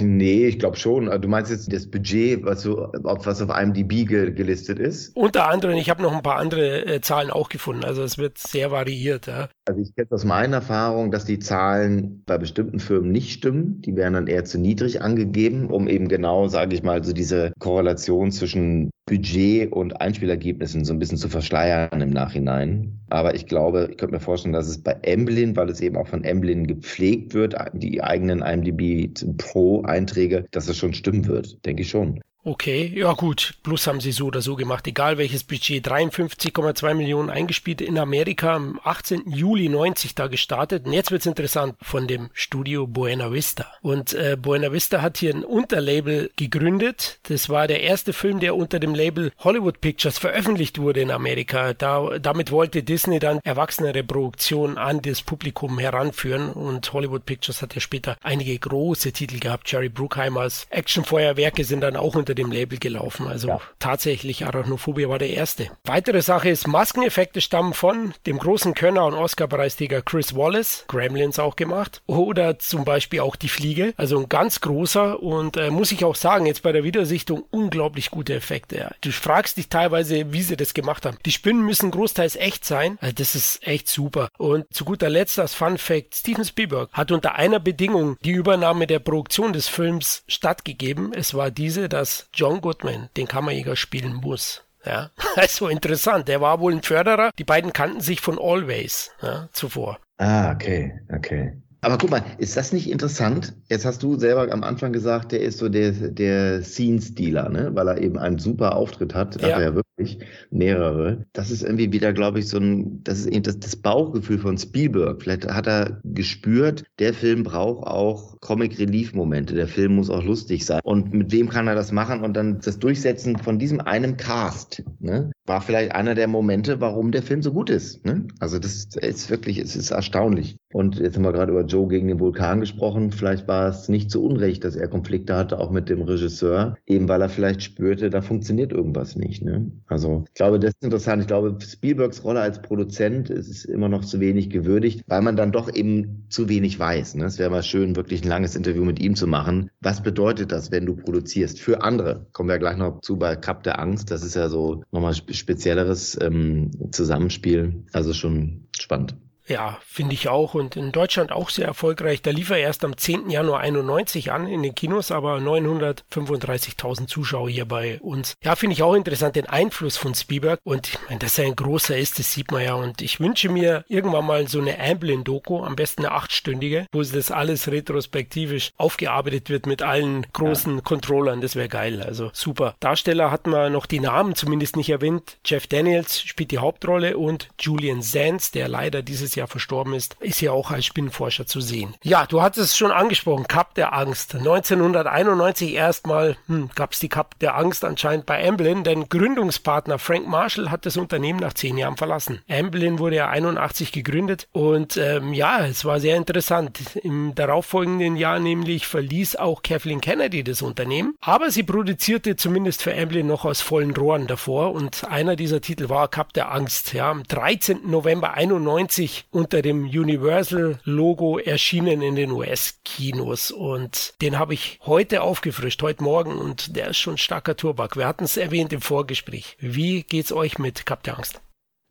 Nee, ich glaube schon. Also, du meinst jetzt das Budget, was, so, was auf IMDb ge gelistet ist? Unter anderem, ich habe noch ein paar andere äh, Zahlen auch gefunden. Also es wird sehr variiert. Ja. Also ich kenne aus meiner Erfahrung, dass die Zahlen bei bestimmten Firmen nicht stimmen. Die werden dann eher zu niedrig angegeben, um eben genau, sage ich mal, so diese Korrelation zwischen Budget und Einspielergebnissen so ein bisschen zu verschleiern im Nachhinein. Aber ich glaube, ich könnte mir vorstellen, dass es bei Emblin, weil es eben auch von Emblin gepflegt wird, die eigenen IMDb Pro-Einträge, dass es schon stimmen wird. Denke ich schon. Okay, ja gut, plus haben sie so oder so gemacht, egal welches Budget. 53,2 Millionen eingespielt in Amerika am 18. Juli 90 da gestartet. Und jetzt wird's interessant von dem Studio Buena Vista. Und äh, Buena Vista hat hier ein Unterlabel gegründet. Das war der erste Film, der unter dem Label Hollywood Pictures veröffentlicht wurde in Amerika. Da, damit wollte Disney dann erwachsenere Produktionen an das Publikum heranführen. Und Hollywood Pictures hat ja später einige große Titel gehabt. Jerry Bruckheimers Actionfeuerwerke sind dann auch unter dem Label gelaufen. Also ja. tatsächlich, Arachnophobia war der erste. Weitere Sache ist, Maskeneffekte stammen von dem großen Könner und Oscar-Preisträger Chris Wallace, Gremlins auch gemacht. Oder zum Beispiel auch Die Fliege. Also ein ganz großer und äh, muss ich auch sagen, jetzt bei der Wiedersichtung unglaublich gute Effekte. Ja. Du fragst dich teilweise, wie sie das gemacht haben. Die Spinnen müssen großteils echt sein. Also das ist echt super. Und zu guter Letzt als Fun Fact, Steven Spielberg hat unter einer Bedingung die Übernahme der Produktion des Films stattgegeben. Es war diese, dass John Goodman den Kammerjäger spielen muss. Ja, *laughs* also interessant. Der war wohl ein Förderer. Die beiden kannten sich von Always ja, zuvor. Ah, okay, okay. Aber guck mal, ist das nicht interessant? Jetzt hast du selber am Anfang gesagt, der ist so der, der Scene-Stealer, ne? weil er eben einen super Auftritt hat. Ja. Hat er ja wirklich mehrere. Das ist irgendwie wieder, glaube ich, so ein, das ist eben das, das Bauchgefühl von Spielberg. Vielleicht hat er gespürt, der Film braucht auch Comic-Relief-Momente. Der Film muss auch lustig sein. Und mit wem kann er das machen? Und dann das Durchsetzen von diesem einen Cast, ne? War vielleicht einer der Momente, warum der Film so gut ist. Ne? Also das ist wirklich, es ist erstaunlich. Und jetzt haben wir gerade über Joe gegen den Vulkan gesprochen. Vielleicht war es nicht zu Unrecht, dass er Konflikte hatte, auch mit dem Regisseur, eben weil er vielleicht spürte, da funktioniert irgendwas nicht. Ne? Also ich glaube, das ist interessant. Ich glaube, Spielbergs Rolle als Produzent ist immer noch zu wenig gewürdigt, weil man dann doch eben zu wenig weiß. Ne? Es wäre mal schön, wirklich ein langes Interview mit ihm zu machen. Was bedeutet das, wenn du produzierst für andere? Kommen wir gleich noch zu bei Cup der Angst. Das ist ja so nochmal spezielleres ähm, Zusammenspiel. Also schon spannend. Ja, finde ich auch. Und in Deutschland auch sehr erfolgreich. Da lief er erst am 10. Januar 91 an in den Kinos, aber 935.000 Zuschauer hier bei uns. Ja, finde ich auch interessant, den Einfluss von Spielberg. Und ich meine, dass er ein großer ist, das sieht man ja. Und ich wünsche mir irgendwann mal so eine Amblin-Doku, am besten eine achtstündige, wo das alles retrospektivisch aufgearbeitet wird mit allen großen ja. Controllern. Das wäre geil. Also super. Darsteller hatten wir noch die Namen zumindest nicht erwähnt. Jeff Daniels spielt die Hauptrolle und Julian Sands, der leider dieses Jahr Jahr verstorben ist, ist ja auch als Spinnenforscher zu sehen. Ja, du hattest es schon angesprochen, Cup der Angst. 1991 erstmal hm, gab es die Cup der Angst anscheinend bei Amblin, denn Gründungspartner Frank Marshall hat das Unternehmen nach zehn Jahren verlassen. Amblin wurde ja 81 gegründet und ähm, ja, es war sehr interessant. Im darauffolgenden Jahr nämlich verließ auch Kathleen Kennedy das Unternehmen, aber sie produzierte zumindest für Amblin noch aus vollen Rohren davor und einer dieser Titel war Cup der Angst. Ja, am 13. November 91 unter dem Universal-Logo erschienen in den US-Kinos. Und den habe ich heute aufgefrischt, heute Morgen. Und der ist schon starker Turbak. Wir hatten es erwähnt im Vorgespräch. Wie geht's euch mit Kap der Angst?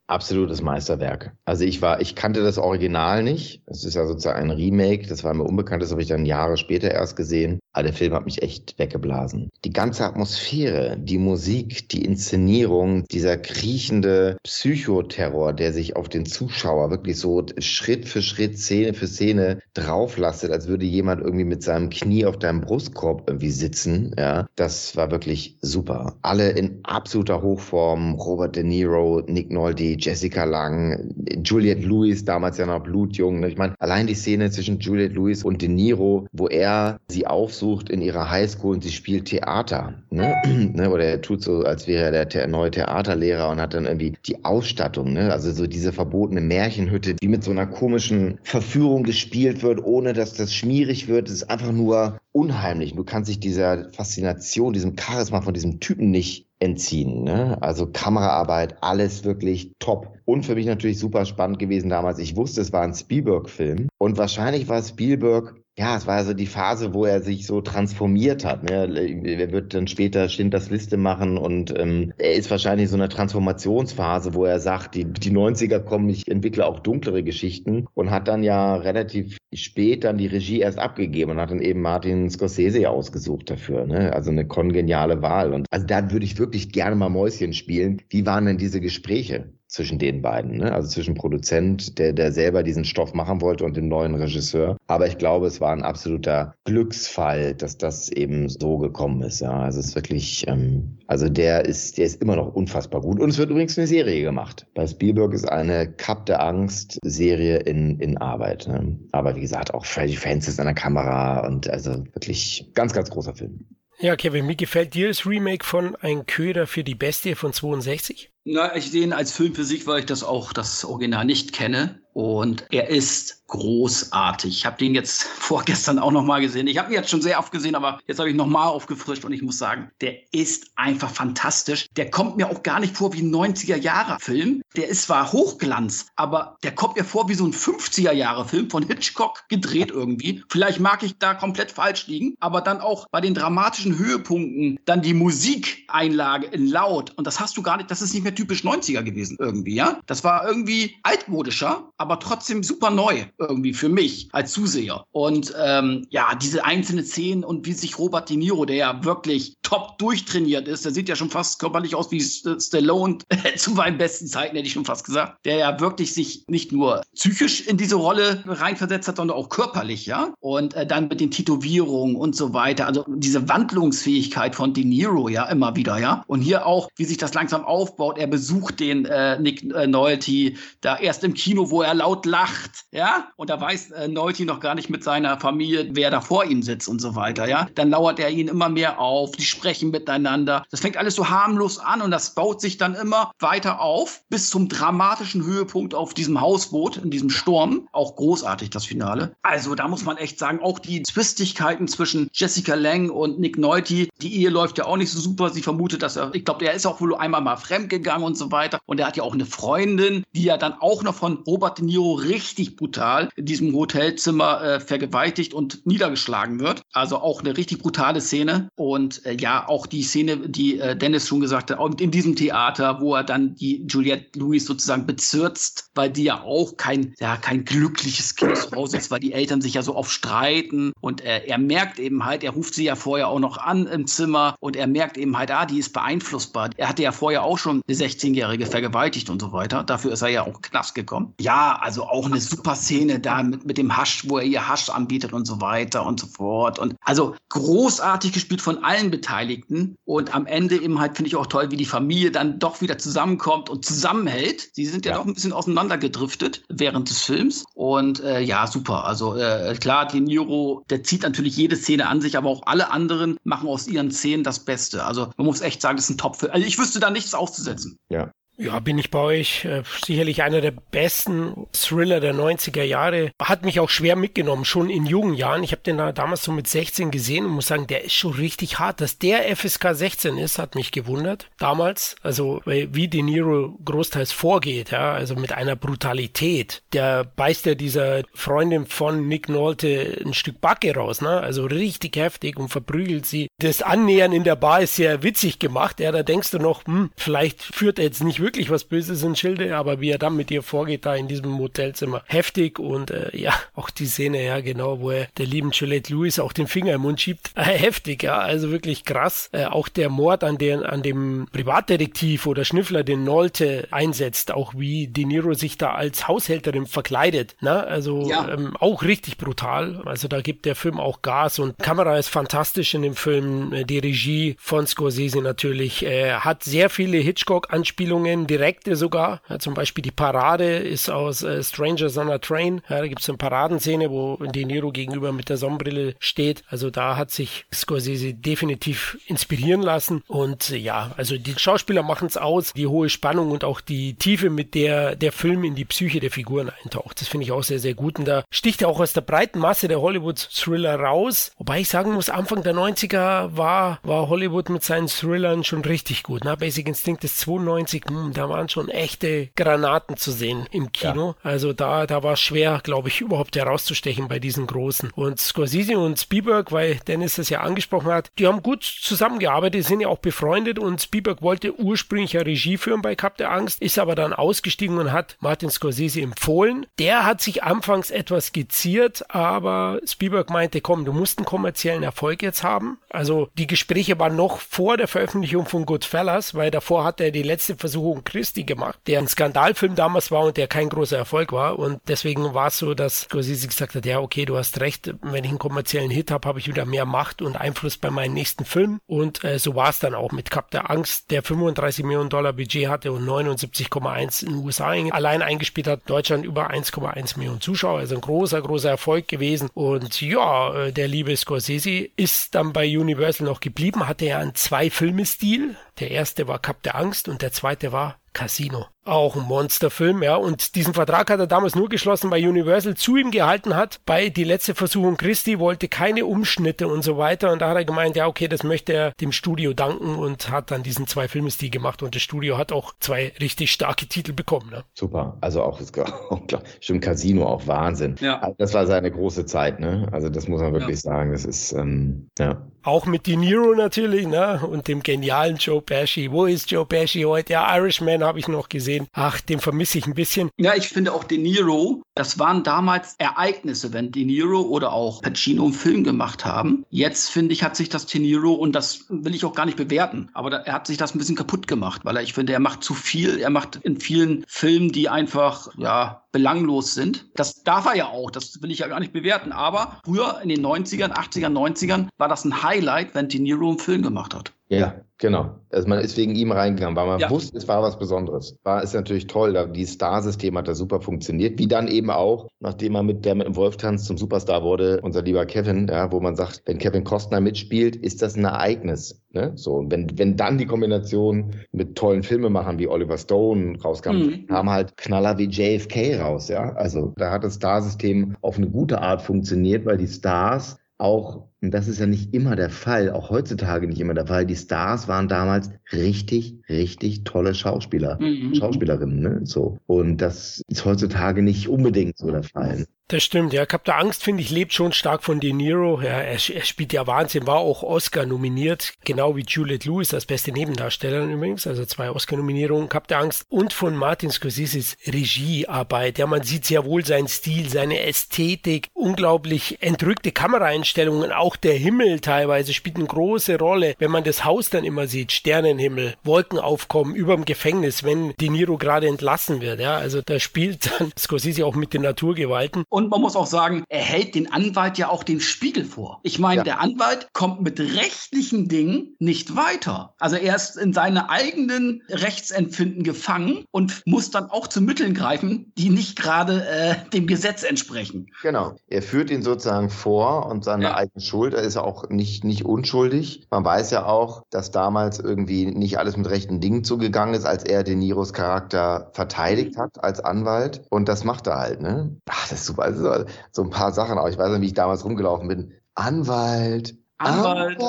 Absolutes Meisterwerk. Also ich war, ich kannte das Original nicht. Es ist ja sozusagen ein Remake. Das war mir unbekannt. Das habe ich dann Jahre später erst gesehen. Aber der Film hat mich echt weggeblasen. Die ganze Atmosphäre, die Musik, die Inszenierung, dieser kriechende Psychoterror, der sich auf den Zuschauer wirklich so Schritt für Schritt, Szene für Szene drauflastet, als würde jemand irgendwie mit seinem Knie auf deinem Brustkorb irgendwie sitzen. Ja, das war wirklich super. Alle in absoluter Hochform. Robert De Niro, Nick Nolte, Jessica Lang, Juliette Lewis, damals ja noch blutjung. Ne? Ich meine, allein die Szene zwischen Juliette Lewis und De Niro, wo er sie aufsucht in ihrer Highschool und sie spielt Theater. Ne? *clears throat* ne? Oder er tut so, als wäre er der neue Theaterlehrer und hat dann irgendwie die Ausstattung, ne? also so diese verbotene Märchenhütte, die mit so einer komischen Verführung gespielt wird, ohne dass das schmierig wird. Es ist einfach nur unheimlich. Du kannst dich dieser Faszination, diesem Charisma von diesem Typen nicht entziehen. Ne? Also Kameraarbeit, alles wirklich top. Und für mich natürlich super spannend gewesen damals. Ich wusste, es war ein Spielberg-Film. Und wahrscheinlich war Spielberg ja, es war also die Phase, wo er sich so transformiert hat. Ne? Er wird dann später Schindlers Liste machen und ähm, er ist wahrscheinlich so eine Transformationsphase, wo er sagt, die, die 90er kommen, ich entwickle auch dunklere Geschichten und hat dann ja relativ spät dann die Regie erst abgegeben und hat dann eben Martin Scorsese ausgesucht dafür. Ne? Also eine kongeniale Wahl. Und also da würde ich wirklich gerne mal Mäuschen spielen. Wie waren denn diese Gespräche? Zwischen den beiden, ne? also zwischen Produzent, der, der selber diesen Stoff machen wollte und dem neuen Regisseur. Aber ich glaube, es war ein absoluter Glücksfall, dass das eben so gekommen ist. Ja, also es ist wirklich, ähm, also der ist, der ist immer noch unfassbar gut. Und es wird übrigens eine Serie gemacht. Bei Spielberg ist eine Cup der Angst Serie in, in Arbeit. Ne? Aber wie gesagt, auch Freddy Francis an der Kamera und also wirklich ganz, ganz großer Film. Ja, Kevin, mir gefällt dir das Remake von Ein Köder für die Bestie von 62? Na, ich sehe ihn als Film für sich, weil ich das auch das Original nicht kenne. Und er ist großartig. Ich habe den jetzt *laughs* vorgestern auch noch mal gesehen. Ich habe ihn jetzt schon sehr oft gesehen, aber jetzt habe ich noch mal aufgefrischt und ich muss sagen, der ist einfach fantastisch. Der kommt mir auch gar nicht vor wie ein 90er Jahre Film. Der ist zwar Hochglanz, aber der kommt mir vor wie so ein 50er Jahre Film von Hitchcock gedreht irgendwie. Vielleicht mag ich da komplett falsch liegen, aber dann auch bei den dramatischen Höhepunkten dann die Musikeinlage in laut und das hast du gar nicht, das ist nicht mehr typisch 90er gewesen irgendwie, ja? Das war irgendwie altmodischer, aber trotzdem super neu irgendwie für mich als Zuseher. Und ähm, ja, diese einzelnen Szenen und wie sich Robert De Niro, der ja wirklich top durchtrainiert ist, der sieht ja schon fast körperlich aus wie Stallone *laughs* zu meinen besten Zeiten, hätte ich schon fast gesagt, der ja wirklich sich nicht nur psychisch in diese Rolle reinversetzt hat, sondern auch körperlich, ja. Und äh, dann mit den Tätowierungen und so weiter. Also diese Wandlungsfähigkeit von De Niro ja immer wieder, ja. Und hier auch, wie sich das langsam aufbaut. Er besucht den äh, Nick äh, Nolte da erst im Kino, wo er er laut lacht, ja, und da weiß äh, Neuti noch gar nicht mit seiner Familie, wer da vor ihm sitzt und so weiter, ja, dann lauert er ihn immer mehr auf, die sprechen miteinander. Das fängt alles so harmlos an und das baut sich dann immer weiter auf bis zum dramatischen Höhepunkt auf diesem Hausboot, in diesem Sturm. Auch großartig das Finale. Also da muss man echt sagen, auch die Zwistigkeiten zwischen Jessica Lang und Nick Nolte, die Ehe läuft ja auch nicht so super. Sie vermutet, dass er, ich glaube, der ist auch wohl einmal mal fremdgegangen und so weiter. Und er hat ja auch eine Freundin, die ja dann auch noch von Robert De Niro richtig brutal in diesem Hotelzimmer äh, vergewaltigt und niedergeschlagen wird. Also auch eine richtig brutale Szene. Und äh, ja, auch die Szene, die äh, Dennis schon gesagt hat, in diesem Theater, wo er dann die Juliette Louis sozusagen bezirzt, weil die ja auch kein, ja, kein glückliches Kind Hause ist, weil die Eltern sich ja so oft streiten. Und äh, er merkt eben halt, er ruft sie ja vorher auch noch an im Zimmer und er merkt eben halt, ah, die ist beeinflussbar. Er hatte ja vorher auch schon eine 16-Jährige vergewaltigt und so weiter. Dafür ist er ja auch Knast gekommen. Ja, also auch eine super Szene da mit, mit dem Hasch, wo er ihr Hasch anbietet und so weiter und so fort. Und also großartig gespielt von allen Beteiligten. Und am Ende eben halt finde ich auch toll, wie die Familie dann doch wieder zusammenkommt und zusammenhält. Sie sind ja, ja. doch ein bisschen auseinandergedriftet während des Films. Und äh, ja, super. Also äh, klar, De Niro, der zieht natürlich jede Szene an sich, aber auch alle anderen machen aus ihren Szenen das Beste. Also man muss echt sagen, das ist ein Top-Film. Also ich wüsste da nichts auszusetzen. Ja, ja, bin ich bei euch. Äh, sicherlich einer der besten Thriller der 90er Jahre. Hat mich auch schwer mitgenommen, schon in jungen Jahren. Ich habe den da damals so mit 16 gesehen und muss sagen, der ist schon richtig hart. Dass der FSK 16 ist, hat mich gewundert. Damals, also wie De Niro großteils vorgeht, ja, also mit einer Brutalität. Der beißt ja dieser Freundin von Nick Nolte ein Stück Backe raus, ne? Also richtig heftig und verprügelt sie. Das Annähern in der Bar ist sehr witzig gemacht. Ja, da denkst du noch, hm, vielleicht führt er jetzt nicht wirklich wirklich was Böses in Schilde, aber wie er dann mit ihr vorgeht, da in diesem Motelzimmer, heftig und äh, ja, auch die Szene, ja genau, wo er der lieben Juliette Lewis auch den Finger im Mund schiebt, äh, *laughs* heftig, ja, also wirklich krass. Äh, auch der Mord an, den, an dem Privatdetektiv oder Schnüffler, den Nolte einsetzt, auch wie De Niro sich da als Haushälterin verkleidet, ne? also ja. ähm, auch richtig brutal, also da gibt der Film auch Gas und Kamera ist fantastisch in dem Film, äh, die Regie von Scorsese natürlich, äh, hat sehr viele Hitchcock-Anspielungen Szenen, direkte sogar. Ja, zum Beispiel die Parade ist aus äh, Strangers on a Train. Ja, da gibt es eine Paradenszene, wo De Niro gegenüber mit der Sonnenbrille steht. Also da hat sich Scorsese definitiv inspirieren lassen. Und äh, ja, also die Schauspieler machen es aus. Die hohe Spannung und auch die Tiefe, mit der der Film in die Psyche der Figuren eintaucht. Das finde ich auch sehr, sehr gut. Und da sticht er auch aus der breiten Masse der Hollywood-Thriller raus. Wobei ich sagen muss, Anfang der 90er war, war Hollywood mit seinen Thrillern schon richtig gut. Na, Basic Instinct ist 92, da waren schon echte Granaten zu sehen im Kino. Ja. Also da, da war es schwer, glaube ich, überhaupt herauszustechen bei diesen Großen. Und Scorsese und Spielberg, weil Dennis es ja angesprochen hat, die haben gut zusammengearbeitet, sind ja auch befreundet und Spielberg wollte ursprünglich ja Regie führen bei Kap der Angst, ist aber dann ausgestiegen und hat Martin Scorsese empfohlen. Der hat sich anfangs etwas geziert, aber Spielberg meinte, komm, du musst einen kommerziellen Erfolg jetzt haben. Also die Gespräche waren noch vor der Veröffentlichung von Goodfellas, weil davor hat er die letzte Versuchung Passion Christi gemacht, der ein Skandalfilm damals war und der kein großer Erfolg war. Und deswegen war es so, dass Scorsese gesagt hat, ja, okay, du hast recht, wenn ich einen kommerziellen Hit habe, habe ich wieder mehr Macht und Einfluss bei meinen nächsten Filmen. Und äh, so war es dann auch mit Cup der Angst, der 35 Millionen Dollar Budget hatte und 79,1 in den USA allein eingespielt hat. Deutschland über 1,1 Millionen Zuschauer, also ein großer, großer Erfolg gewesen. Und ja, äh, der liebe Scorsese ist dann bei Universal noch geblieben, hatte ja einen Zwei-Filme-Stil. Der erste war Cup der Angst und der zweite war Casino. Auch ein Monsterfilm, ja. Und diesen Vertrag hat er damals nur geschlossen, weil Universal zu ihm gehalten hat. Bei Die letzte Versuchung Christi wollte keine Umschnitte und so weiter. Und da hat er gemeint, ja, okay, das möchte er dem Studio danken und hat dann diesen zwei Filmstil gemacht. Und das Studio hat auch zwei richtig starke Titel bekommen. Ne? Super. Also auch, *laughs* stimmt, Casino auch Wahnsinn. Ja. Also das war seine große Zeit, ne? Also das muss man wirklich ja. sagen. Das ist, ähm, ja. Auch mit De Niro natürlich, ne? Und dem genialen Joe Pesci. Wo ist Joe Pesci heute? Ja, Irishman habe ich noch gesehen. Ach, den vermisse ich ein bisschen. Ja, ich finde auch De Niro, das waren damals Ereignisse, wenn De Niro oder auch Pacino einen Film gemacht haben. Jetzt finde ich, hat sich das De Niro, und das will ich auch gar nicht bewerten, aber da, er hat sich das ein bisschen kaputt gemacht, weil er, ich finde, er macht zu viel. Er macht in vielen Filmen, die einfach, ja, belanglos sind. Das darf er ja auch, das will ich ja gar nicht bewerten. Aber früher in den 90ern, 80ern, 90ern war das ein Highlight, wenn De Niro einen Film gemacht hat. Ja, genau. Also man ist wegen ihm reingegangen, weil man ja. wusste, es war was Besonderes. War ist natürlich toll, da die Star-System hat da super funktioniert, wie dann eben auch, nachdem er mit der mit dem Wolf tanzt zum Superstar wurde, unser lieber Kevin, ja, wo man sagt, wenn Kevin Costner mitspielt, ist das ein Ereignis. Ne? So, und wenn, wenn dann die Kombination mit tollen Filmemachern wie Oliver Stone rauskam, mhm. haben halt Knaller wie JFK raus, ja. Also da hat das Star-System auf eine gute Art funktioniert, weil die Stars auch, und das ist ja nicht immer der Fall, auch heutzutage nicht immer der Fall, die Stars waren damals richtig, richtig tolle Schauspieler, mhm. Schauspielerinnen, ne? So. Und das ist heutzutage nicht unbedingt so der Fall. Das stimmt, ja. Der Angst, finde ich, lebt schon stark von De Niro. Ja, er, er, spielt ja Wahnsinn, war auch Oscar nominiert, genau wie Juliette Lewis als beste Nebendarstellerin übrigens, also zwei Oscar-Nominierungen. Der Angst und von Martin Scorseses Regiearbeit. Ja, man sieht sehr wohl seinen Stil, seine Ästhetik, unglaublich entrückte Kameraeinstellungen, auch der Himmel teilweise spielt eine große Rolle. Wenn man das Haus dann immer sieht, Sternenhimmel, Wolken aufkommen über dem Gefängnis, wenn De Niro gerade entlassen wird. Ja, also da spielt dann *laughs* Scorsese auch mit den Naturgewalten. Und man muss auch sagen, er hält den Anwalt ja auch den Spiegel vor. Ich meine, ja. der Anwalt kommt mit rechtlichen Dingen nicht weiter. Also er ist in seine eigenen Rechtsempfinden gefangen und muss dann auch zu Mitteln greifen, die nicht gerade äh, dem Gesetz entsprechen. Genau. Er führt ihn sozusagen vor und seine ja. eigene Schuld. Er ist auch nicht, nicht unschuldig. Man weiß ja auch, dass damals irgendwie nicht alles mit rechten Dingen zugegangen ist, als er den Niros Charakter verteidigt hat als Anwalt. Und das macht er halt, ne? Ach, das ist super also so ein paar Sachen, aber ich weiß nicht, wie ich damals rumgelaufen bin. Anwalt, Anwalt.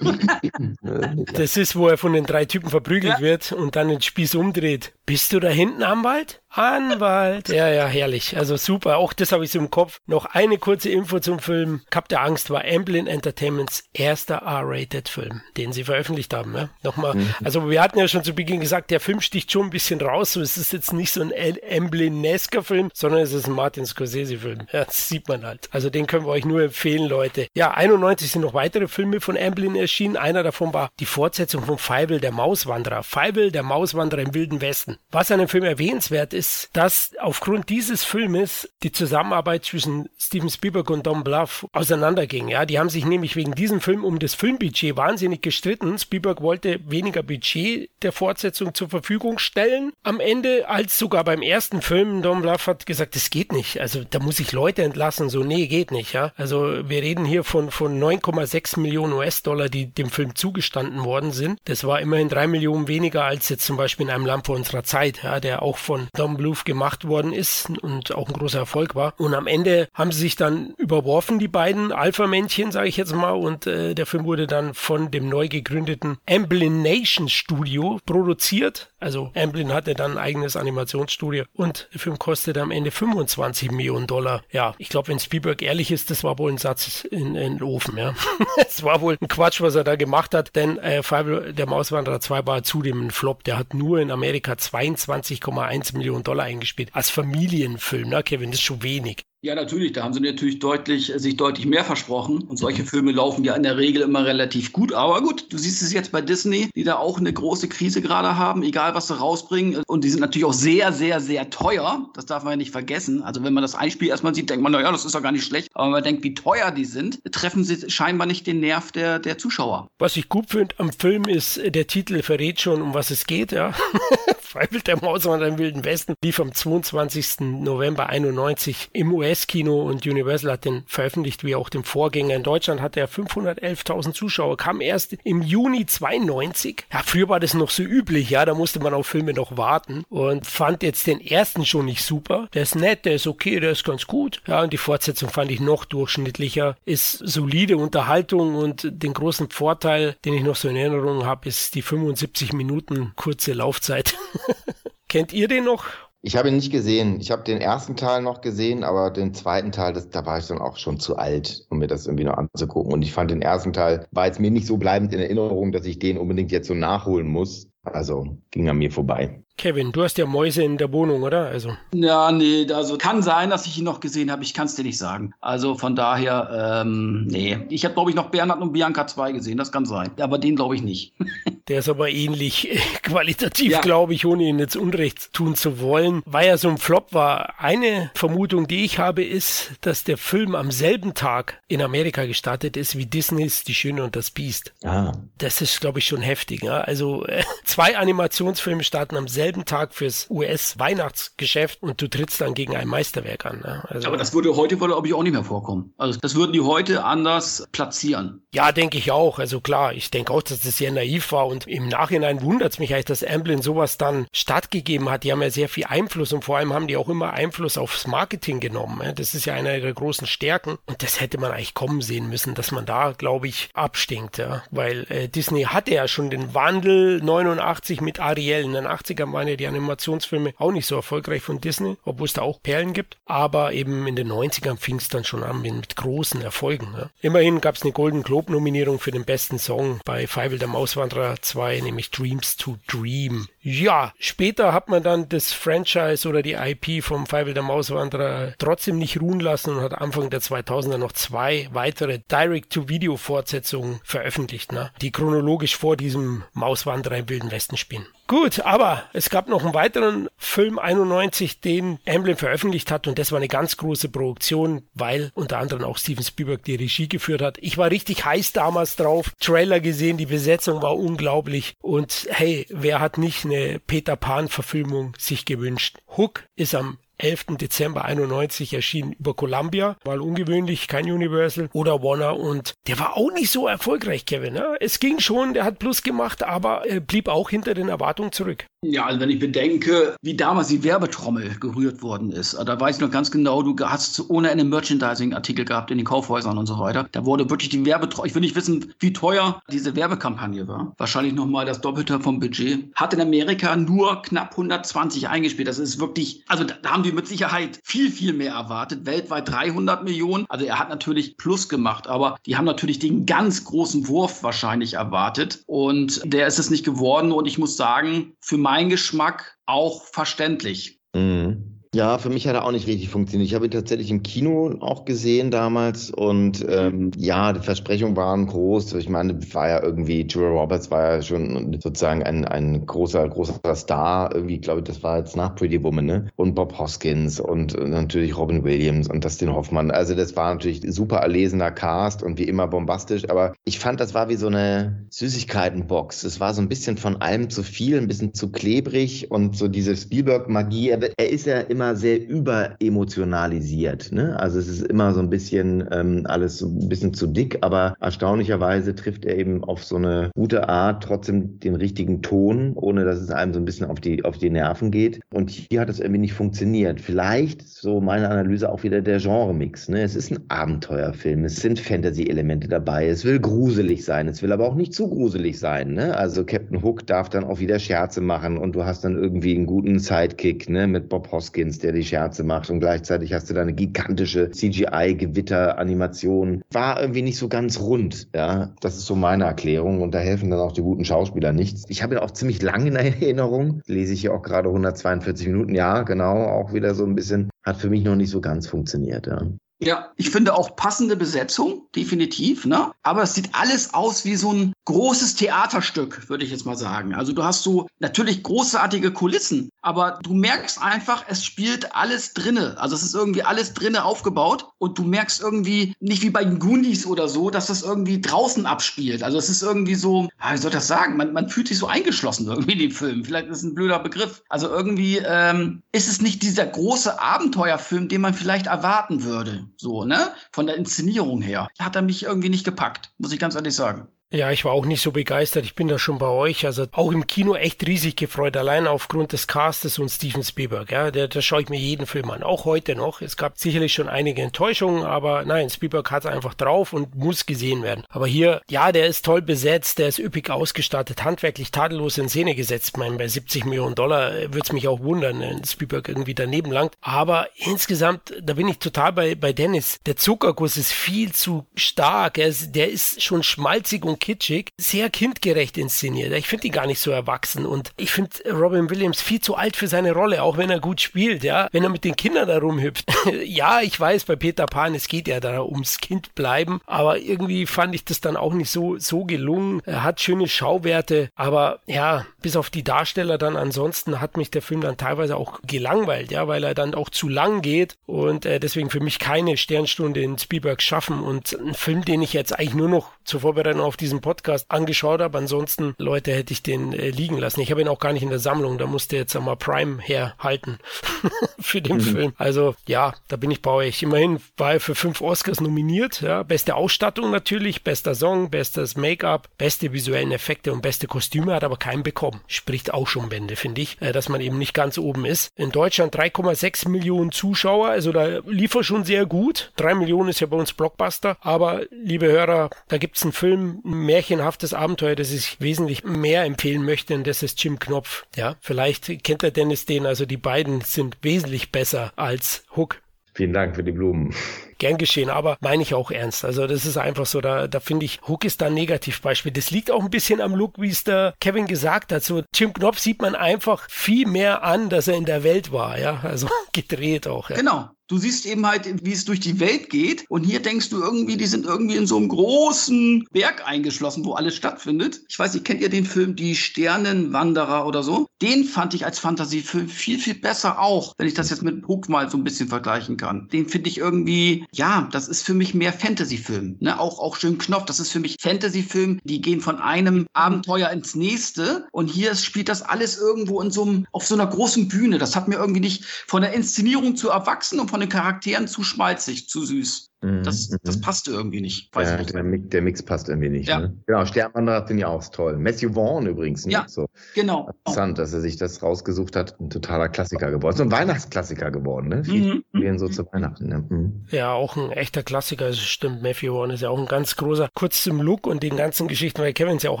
Anwalt. das ist, wo er von den drei Typen verprügelt ja. wird und dann den Spieß umdreht. Bist du da hinten, Anwalt? Anwalt. Ja, ja, herrlich. Also super. Auch das habe ich so im Kopf. Noch eine kurze Info zum Film. Cup der Angst war Amblin Entertainments erster R-rated Film, den sie veröffentlicht haben. Ja? Nochmal. Mhm. Also wir hatten ja schon zu Beginn gesagt, der Film sticht schon ein bisschen raus. So, es ist jetzt nicht so ein Amblin-esker Film, sondern es ist ein Martin Scorsese-Film. Ja, das sieht man halt. Also den können wir euch nur empfehlen, Leute. Ja, 91 sind noch weitere Filme von Amblin erschienen. Einer davon war die Fortsetzung von Feibel, der Mauswanderer. Feibel, der Mauswanderer im Wilden Westen. Was an dem Film erwähnenswert ist, dass aufgrund dieses Filmes die Zusammenarbeit zwischen Steven Spielberg und Don Bluth auseinanderging. Ja, die haben sich nämlich wegen diesem Film um das Filmbudget wahnsinnig gestritten. Spielberg wollte weniger Budget der Fortsetzung zur Verfügung stellen am Ende als sogar beim ersten Film. Don Bluth hat gesagt, das geht nicht. Also da muss ich Leute entlassen. So, nee, geht nicht. Ja, also wir reden hier von, von 9,6 Millionen US-Dollar, die dem Film zugestanden worden sind. Das war immerhin drei Millionen weniger als jetzt zum Beispiel in einem Land vor unserer Zeit, ja, der auch von Don Bluth gemacht worden ist und auch ein großer Erfolg war. Und am Ende haben sie sich dann überworfen, die beiden Alpha-Männchen, sage ich jetzt mal, und äh, der Film wurde dann von dem neu gegründeten Amblin Nation Studio produziert. Also Amblin hatte dann ein eigenes Animationsstudio und der Film kostete am Ende 25 Millionen Dollar. Ja, ich glaube, wenn Spielberg ehrlich ist, das war wohl ein Satz in, in den Ofen, ja. *laughs* Es war wohl ein Quatsch, was er da gemacht hat, denn äh, Fabio, der Mauswanderer 2 war zudem ein Flop. Der hat nur in Amerika 22,1 Millionen Dollar eingespielt. Als Familienfilm, ne, Kevin, das ist schon wenig. Ja, natürlich. Da haben sie natürlich deutlich, sich deutlich mehr versprochen. Und solche Filme laufen ja in der Regel immer relativ gut. Aber gut, du siehst es jetzt bei Disney, die da auch eine große Krise gerade haben, egal was sie rausbringen. Und die sind natürlich auch sehr, sehr, sehr teuer. Das darf man ja nicht vergessen. Also wenn man das Einspiel erstmal sieht, denkt man, naja, das ist doch gar nicht schlecht. Aber wenn man denkt, wie teuer die sind, treffen sie scheinbar nicht den Nerv der, der Zuschauer. Was ich gut finde am Film ist, der Titel verrät schon, um was es geht, ja. *laughs* Freiwild der Maus und im Wilden Westen lief am 22. November 91 im US-Kino und Universal hat den veröffentlicht, wie auch den Vorgänger. In Deutschland hatte er 511.000 Zuschauer, kam erst im Juni 92. Ja, früher war das noch so üblich, ja, da musste man auf Filme noch warten und fand jetzt den ersten schon nicht super. Der ist nett, der ist okay, der ist ganz gut. Ja, und die Fortsetzung fand ich noch durchschnittlicher, ist solide Unterhaltung und den großen Vorteil, den ich noch so in Erinnerung habe, ist die 75 Minuten kurze Laufzeit. *laughs* Kennt ihr den noch? Ich habe ihn nicht gesehen. Ich habe den ersten Teil noch gesehen, aber den zweiten Teil, das, da war ich dann auch schon zu alt, um mir das irgendwie noch anzugucken. Und ich fand den ersten Teil, war jetzt mir nicht so bleibend in Erinnerung, dass ich den unbedingt jetzt so nachholen muss. Also ging an mir vorbei. Kevin, du hast ja Mäuse in der Wohnung, oder? Also. Ja, nee, also kann sein, dass ich ihn noch gesehen habe. Ich kann es dir nicht sagen. Also von daher, ähm, nee. Ich habe, glaube ich, noch Bernhard und Bianca 2 gesehen. Das kann sein. Aber den glaube ich nicht. *laughs* Der ist aber ähnlich äh, qualitativ, ja. glaube ich, ohne ihn jetzt Unrecht tun zu wollen. Weil er so ein Flop war. Eine Vermutung, die ich habe, ist, dass der Film am selben Tag in Amerika gestartet ist wie Disneys Die Schöne und das Biest. Ah. Das ist, glaube ich, schon heftig. Ja? Also äh, *laughs* zwei Animationsfilme starten am selben selben Tag fürs US-Weihnachtsgeschäft und du trittst dann gegen ein Meisterwerk an. Ne? Also, Aber das würde heute, glaube ich, auch nicht mehr vorkommen. Also das würden die heute anders platzieren. Ja, denke ich auch. Also klar, ich denke auch, dass das sehr naiv war und im Nachhinein wundert es mich eigentlich, dass Amblin sowas dann stattgegeben hat. Die haben ja sehr viel Einfluss und vor allem haben die auch immer Einfluss aufs Marketing genommen. Ne? Das ist ja einer ihrer großen Stärken und das hätte man eigentlich kommen sehen müssen, dass man da, glaube ich, abstinkt. Ja? Weil äh, Disney hatte ja schon den Wandel 89 mit Ariel. In den 80ern waren ja die Animationsfilme auch nicht so erfolgreich von Disney, obwohl es da auch Perlen gibt. Aber eben in den 90ern fing es dann schon an mit großen Erfolgen. Ja. Immerhin gab es eine Golden Globe-Nominierung für den besten Song bei Feivel der Mauswanderer 2, nämlich Dreams to Dream. Ja, später hat man dann das Franchise oder die IP vom Feivel der Mauswanderer trotzdem nicht ruhen lassen und hat Anfang der 2000er noch zwei weitere Direct-to-Video-Fortsetzungen veröffentlicht, ne? die chronologisch vor diesem Mauswanderer im Wilden Westen spielen. Gut, aber es gab noch einen weiteren Film 91, den Emblem veröffentlicht hat und das war eine ganz große Produktion, weil unter anderem auch Steven Spielberg die Regie geführt hat. Ich war richtig heiß damals drauf, Trailer gesehen, die Besetzung war unglaublich und hey, wer hat nicht eine Peter Pan Verfilmung sich gewünscht? Hook ist am 11. Dezember 91 erschien über Columbia, mal ungewöhnlich, kein Universal oder Warner und der war auch nicht so erfolgreich, Kevin. Ne? Es ging schon, der hat Plus gemacht, aber äh, blieb auch hinter den Erwartungen zurück. Ja, also wenn ich bedenke, wie damals die Werbetrommel gerührt worden ist, da weiß ich noch ganz genau, du hast ohne Ende Merchandising-Artikel gehabt in den Kaufhäusern und so weiter. Da wurde wirklich die Werbetrommel, ich will nicht wissen, wie teuer diese Werbekampagne war. Wahrscheinlich nochmal das Doppelte vom Budget. Hat in Amerika nur knapp 120 eingespielt. Das ist wirklich, also da, da haben die mit Sicherheit viel, viel mehr erwartet. Weltweit 300 Millionen. Also er hat natürlich Plus gemacht, aber die haben natürlich den ganz großen Wurf wahrscheinlich erwartet. Und der ist es nicht geworden. Und ich muss sagen, für mein Geschmack auch verständlich. Mhm. Ja, für mich hat er auch nicht richtig funktioniert. Ich habe ihn tatsächlich im Kino auch gesehen damals und ähm, ja, die Versprechungen waren groß. Ich meine, war ja irgendwie, Julia Roberts war ja schon sozusagen ein, ein großer, großer Star. Irgendwie, glaube ich, das war jetzt nach Pretty Woman, ne? Und Bob Hoskins und natürlich Robin Williams und Dustin Hoffmann. Also das war natürlich super erlesener Cast und wie immer bombastisch, aber ich fand, das war wie so eine Süßigkeitenbox. Es war so ein bisschen von allem zu viel, ein bisschen zu klebrig und so diese Spielberg-Magie. Er, er ist ja immer immer sehr überemotionalisiert. Ne? Also es ist immer so ein bisschen ähm, alles ein bisschen zu dick, aber erstaunlicherweise trifft er eben auf so eine gute Art trotzdem den richtigen Ton, ohne dass es einem so ein bisschen auf die, auf die Nerven geht. Und hier hat es irgendwie nicht funktioniert. Vielleicht, so meine Analyse, auch wieder der Genremix. Ne? Es ist ein Abenteuerfilm, es sind Fantasy-Elemente dabei, es will gruselig sein, es will aber auch nicht zu gruselig sein. Ne? Also Captain Hook darf dann auch wieder Scherze machen und du hast dann irgendwie einen guten Sidekick ne? mit Bob Hoskins Hoskins, der die Scherze macht und gleichzeitig hast du da eine gigantische CGI-Gewitter-Animation. War irgendwie nicht so ganz rund, ja. Das ist so meine Erklärung und da helfen dann auch die guten Schauspieler nichts. Ich habe ihn auch ziemlich lang in Erinnerung. Lese ich hier auch gerade 142 Minuten. Ja, genau, auch wieder so ein bisschen. Hat für mich noch nicht so ganz funktioniert, ja. Ja, ich finde auch passende Besetzung, definitiv, ne? Aber es sieht alles aus wie so ein großes Theaterstück, würde ich jetzt mal sagen. Also du hast so natürlich großartige Kulissen, aber du merkst einfach, es spielt alles drinne. Also es ist irgendwie alles drinne aufgebaut und du merkst irgendwie nicht wie bei den Goonies oder so, dass das irgendwie draußen abspielt. Also es ist irgendwie so, wie soll ich das sagen? Man, man fühlt sich so eingeschlossen irgendwie in den Film. Vielleicht ist es ein blöder Begriff. Also irgendwie ähm, ist es nicht dieser große Abenteuerfilm, den man vielleicht erwarten würde. So, ne? Von der Inszenierung her. Hat er mich irgendwie nicht gepackt, muss ich ganz ehrlich sagen. Ja, ich war auch nicht so begeistert. Ich bin da schon bei euch. Also auch im Kino echt riesig gefreut, allein aufgrund des Castes und Steven Spielberg. Ja, da, da schaue ich mir jeden Film an, auch heute noch. Es gab sicherlich schon einige Enttäuschungen, aber nein, Spielberg hat einfach drauf und muss gesehen werden. Aber hier, ja, der ist toll besetzt, der ist üppig ausgestattet, handwerklich tadellos in Szene gesetzt. Ich meine, bei 70 Millionen Dollar äh, würde es mich auch wundern, wenn Spielberg irgendwie daneben langt. Aber insgesamt, da bin ich total bei, bei Dennis. Der Zuckerguss ist viel zu stark. Er ist, der ist schon schmalzig und kitschig, sehr kindgerecht inszeniert. Ich finde ihn gar nicht so erwachsen und ich finde Robin Williams viel zu alt für seine Rolle, auch wenn er gut spielt, ja. Wenn er mit den Kindern da rumhüpft. *laughs* ja, ich weiß, bei Peter Pan, es geht ja da ums Kind bleiben, aber irgendwie fand ich das dann auch nicht so, so gelungen. Er hat schöne Schauwerte, aber ja, bis auf die Darsteller dann ansonsten hat mich der Film dann teilweise auch gelangweilt, ja, weil er dann auch zu lang geht und äh, deswegen für mich keine Sternstunde in Spielberg schaffen und ein Film, den ich jetzt eigentlich nur noch zur Vorbereitung auf diesen Podcast angeschaut habe. Ansonsten, Leute, hätte ich den äh, liegen lassen. Ich habe ihn auch gar nicht in der Sammlung. Da musste jetzt einmal Prime herhalten *laughs* für den mhm. Film. Also ja, da bin ich bei euch. Immerhin war er für fünf Oscars nominiert. Ja, beste Ausstattung natürlich, bester Song, bestes Make-up, beste visuellen Effekte und beste Kostüme hat aber keinen bekommen. Spricht auch schon Bände, finde ich, äh, dass man eben nicht ganz oben ist. In Deutschland 3,6 Millionen Zuschauer, also da lief er schon sehr gut. Drei Millionen ist ja bei uns Blockbuster. Aber liebe Hörer, da gibt es einen Film, ein märchenhaftes Abenteuer, das ich wesentlich mehr empfehlen möchte, und das ist Jim Knopf. Ja, vielleicht kennt der Dennis den, also die beiden sind wesentlich besser als Hook. Vielen Dank für die Blumen. Gern geschehen, aber meine ich auch ernst. Also das ist einfach so, da, da finde ich, Hook ist da ein Negativbeispiel. Das liegt auch ein bisschen am Look, wie es der Kevin gesagt hat. So Jim Knopf sieht man einfach viel mehr an, dass er in der Welt war, ja. Also *laughs* gedreht auch. Ja. Genau, Du siehst eben halt, wie es durch die Welt geht. Und hier denkst du irgendwie, die sind irgendwie in so einem großen Berg eingeschlossen, wo alles stattfindet. Ich weiß nicht, kennt ihr den Film Die Sternenwanderer oder so? Den fand ich als Fantasiefilm viel, viel besser auch, wenn ich das jetzt mit Hook mal so ein bisschen vergleichen kann. Den finde ich irgendwie, ja, das ist für mich mehr Fantasyfilm. Ne? Auch, auch schön Knopf, das ist für mich Fantasyfilm. Die gehen von einem Abenteuer ins nächste. Und hier spielt das alles irgendwo in so einem, auf so einer großen Bühne. Das hat mir irgendwie nicht von der Inszenierung zu erwachsen und von von den Charakteren zu schmalzig, zu süß. Mhm, das, das mhm. passte irgendwie nicht. Weiß ja, nicht. Der, Mix, der, Mix passt irgendwie nicht. Ja. Ne? Genau, Sternwanderer finde ich auch toll. Matthew Vaughn übrigens. Ne? Ja, so. genau. Interessant, dass er sich das rausgesucht hat. Ein totaler Klassiker geworden. So ein Weihnachtsklassiker geworden. Ne? Viel mhm. so mhm. zu Weihnachten. Ne? Mhm. Ja, auch ein echter Klassiker. Das stimmt. Matthew Vaughn ist ja auch ein ganz großer. Kurz zum Look und den ganzen Geschichten, weil Kevin es ja auch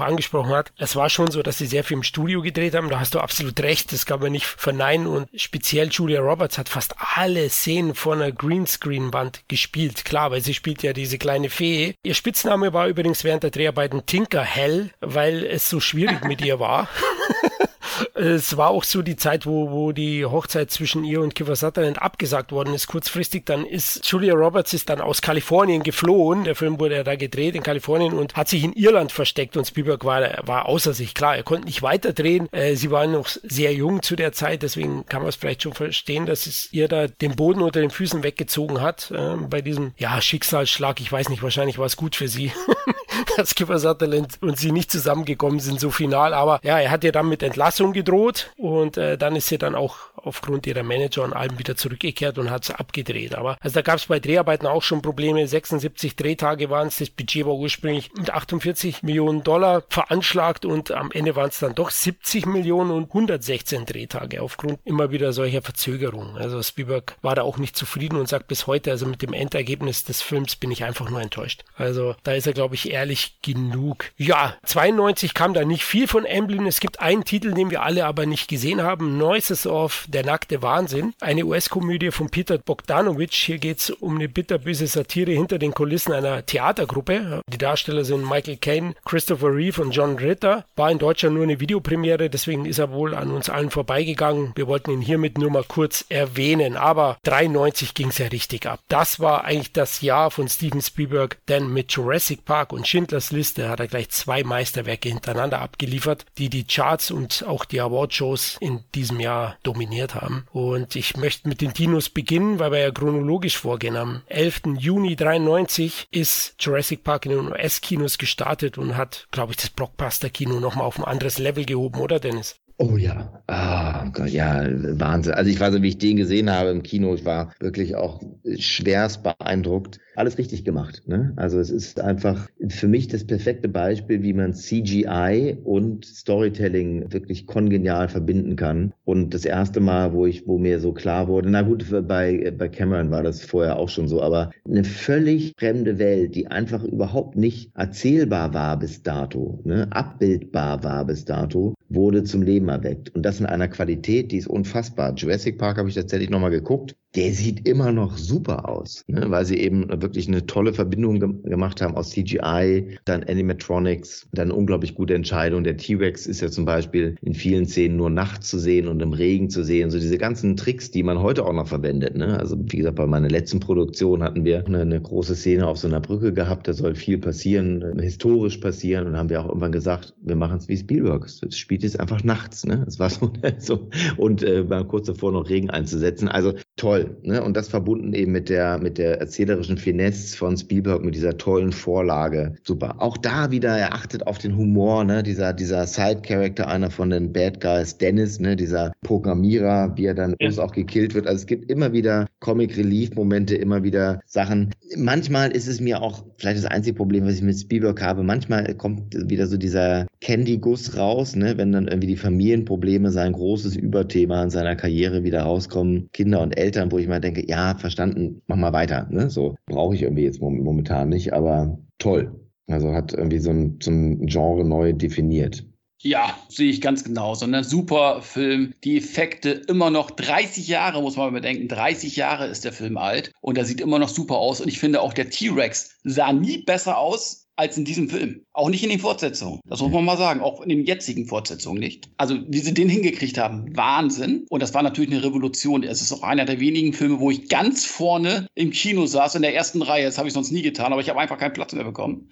angesprochen hat. Es war schon so, dass sie sehr viel im Studio gedreht haben. Da hast du absolut recht. Das kann man nicht verneinen. Und speziell Julia Roberts hat fast alle Szenen vor einer Greenscreen-Wand gespielt. Klar, weil sie spielt ja diese kleine Fee. Ihr Spitzname war übrigens während der Dreharbeiten Tinker Hell, weil es so schwierig mit ihr war. *laughs* es war auch so die Zeit, wo, wo die Hochzeit zwischen ihr und Kiefer Sutherland abgesagt worden ist, kurzfristig. Dann ist Julia Roberts ist dann aus Kalifornien geflohen. Der Film wurde ja da gedreht in Kalifornien und hat sich in Irland versteckt und Spielberg war, war außer sich. Klar, er konnte nicht weiterdrehen. Äh, sie war noch sehr jung zu der Zeit, deswegen kann man es vielleicht schon verstehen, dass es ihr da den Boden unter den Füßen weggezogen hat äh, bei diesem ja, Schicksalsschlag. Ich weiß nicht, wahrscheinlich war es gut für sie, *laughs* *laughs* dass Kiefer Sutherland und sie nicht zusammengekommen sind so final. Aber ja, er hat ihr dann mit Entlassung gedroht und äh, dann ist sie dann auch aufgrund ihrer Manager und allem wieder zurückgekehrt und hat abgedreht. Aber also da gab es bei Dreharbeiten auch schon Probleme. 76 Drehtage waren es. Das Budget war ursprünglich mit 48 Millionen Dollar veranschlagt und am Ende waren es dann doch 70 Millionen und 116 Drehtage aufgrund immer wieder solcher Verzögerungen. Also Spielberg war da auch nicht zufrieden und sagt bis heute, also mit dem Endergebnis des Films bin ich einfach nur enttäuscht. Also da ist er, glaube ich, ehrlich genug. Ja, 92 kam da nicht viel von Emblem. Es gibt einen Titel, den wir alle aber nicht gesehen haben. Noises of Der nackte Wahnsinn. Eine US-Komödie von Peter Bogdanovich. Hier geht es um eine bitterböse Satire hinter den Kulissen einer Theatergruppe. Die Darsteller sind Michael Caine, Christopher Reeve und John Ritter. War in Deutschland nur eine Videopremiere, deswegen ist er wohl an uns allen vorbeigegangen. Wir wollten ihn hiermit nur mal kurz erwähnen. Aber 93 ging es ja richtig ab. Das war eigentlich das Jahr von Steven Spielberg, denn mit Jurassic Park und Schindlers Liste hat er gleich zwei Meisterwerke hintereinander abgeliefert, die die Charts und auch die Awardshows in diesem Jahr dominiert haben. Und ich möchte mit den Dinos beginnen, weil wir ja chronologisch vorgehen. Am 11. Juni 93 ist Jurassic Park in den US-Kinos gestartet und hat, glaube ich, das Blockbuster-Kino nochmal auf ein anderes Level gehoben, oder Dennis? Oh ja, ah Gott, ja, Wahnsinn. Also ich weiß, wie ich den gesehen habe im Kino, ich war wirklich auch schwerst beeindruckt. Alles richtig gemacht. Ne? Also es ist einfach für mich das perfekte Beispiel, wie man CGI und Storytelling wirklich kongenial verbinden kann. Und das erste Mal, wo ich, wo mir so klar wurde, na gut, bei, bei Cameron war das vorher auch schon so, aber eine völlig fremde Welt, die einfach überhaupt nicht erzählbar war bis dato, ne? abbildbar war bis dato, wurde zum Leben erweckt. Und das in einer Qualität, die ist unfassbar. Jurassic Park habe ich tatsächlich nochmal geguckt. Der sieht immer noch super aus, ne? weil sie eben wirklich eine tolle Verbindung ge gemacht haben aus CGI, dann Animatronics, dann unglaublich gute Entscheidung. Der T-Rex ist ja zum Beispiel in vielen Szenen nur nachts zu sehen und im Regen zu sehen. So diese ganzen Tricks, die man heute auch noch verwendet. Ne? Also wie gesagt, bei meiner letzten Produktion hatten wir eine, eine große Szene auf so einer Brücke gehabt. Da soll viel passieren, historisch passieren. Und haben wir auch irgendwann gesagt, wir machen es wie Spielberg. Es spielt jetzt einfach nachts. Ne? Es war so, *laughs* so und äh, kurz davor noch Regen einzusetzen. Also toll. Ne? Und das verbunden eben mit der mit der erzählerischen Finesse von Spielberg mit dieser tollen Vorlage. Super. Auch da wieder er achtet auf den Humor. Ne? Dieser dieser Side Character, einer von den Bad Guys, Dennis, ne? dieser Programmierer, wie er dann ja. auch gekillt wird. Also es gibt immer wieder Comic Relief Momente, immer wieder Sachen. Manchmal ist es mir auch vielleicht das einzige Problem, was ich mit Spielberg habe. Manchmal kommt wieder so dieser Candy Guss raus, ne? wenn dann irgendwie die Familienprobleme sein großes Überthema in seiner Karriere wieder rauskommen, Kinder und Eltern, wo ich mal denke, ja, verstanden, mach mal weiter. Ne? So brauche ich irgendwie jetzt momentan nicht, aber toll. Also hat irgendwie so ein, so ein Genre neu definiert. Ja, sehe ich ganz genauso. Ne? Super Film. Die Effekte immer noch 30 Jahre, muss man bedenken. 30 Jahre ist der Film alt und er sieht immer noch super aus. Und ich finde auch der T-Rex sah nie besser aus als in diesem Film. Auch nicht in den Fortsetzungen. Das muss man mal sagen. Auch in den jetzigen Fortsetzungen nicht. Also, wie sie den hingekriegt haben, Wahnsinn. Und das war natürlich eine Revolution. Es ist auch einer der wenigen Filme, wo ich ganz vorne im Kino saß, in der ersten Reihe. Das habe ich sonst nie getan, aber ich habe einfach keinen Platz mehr bekommen.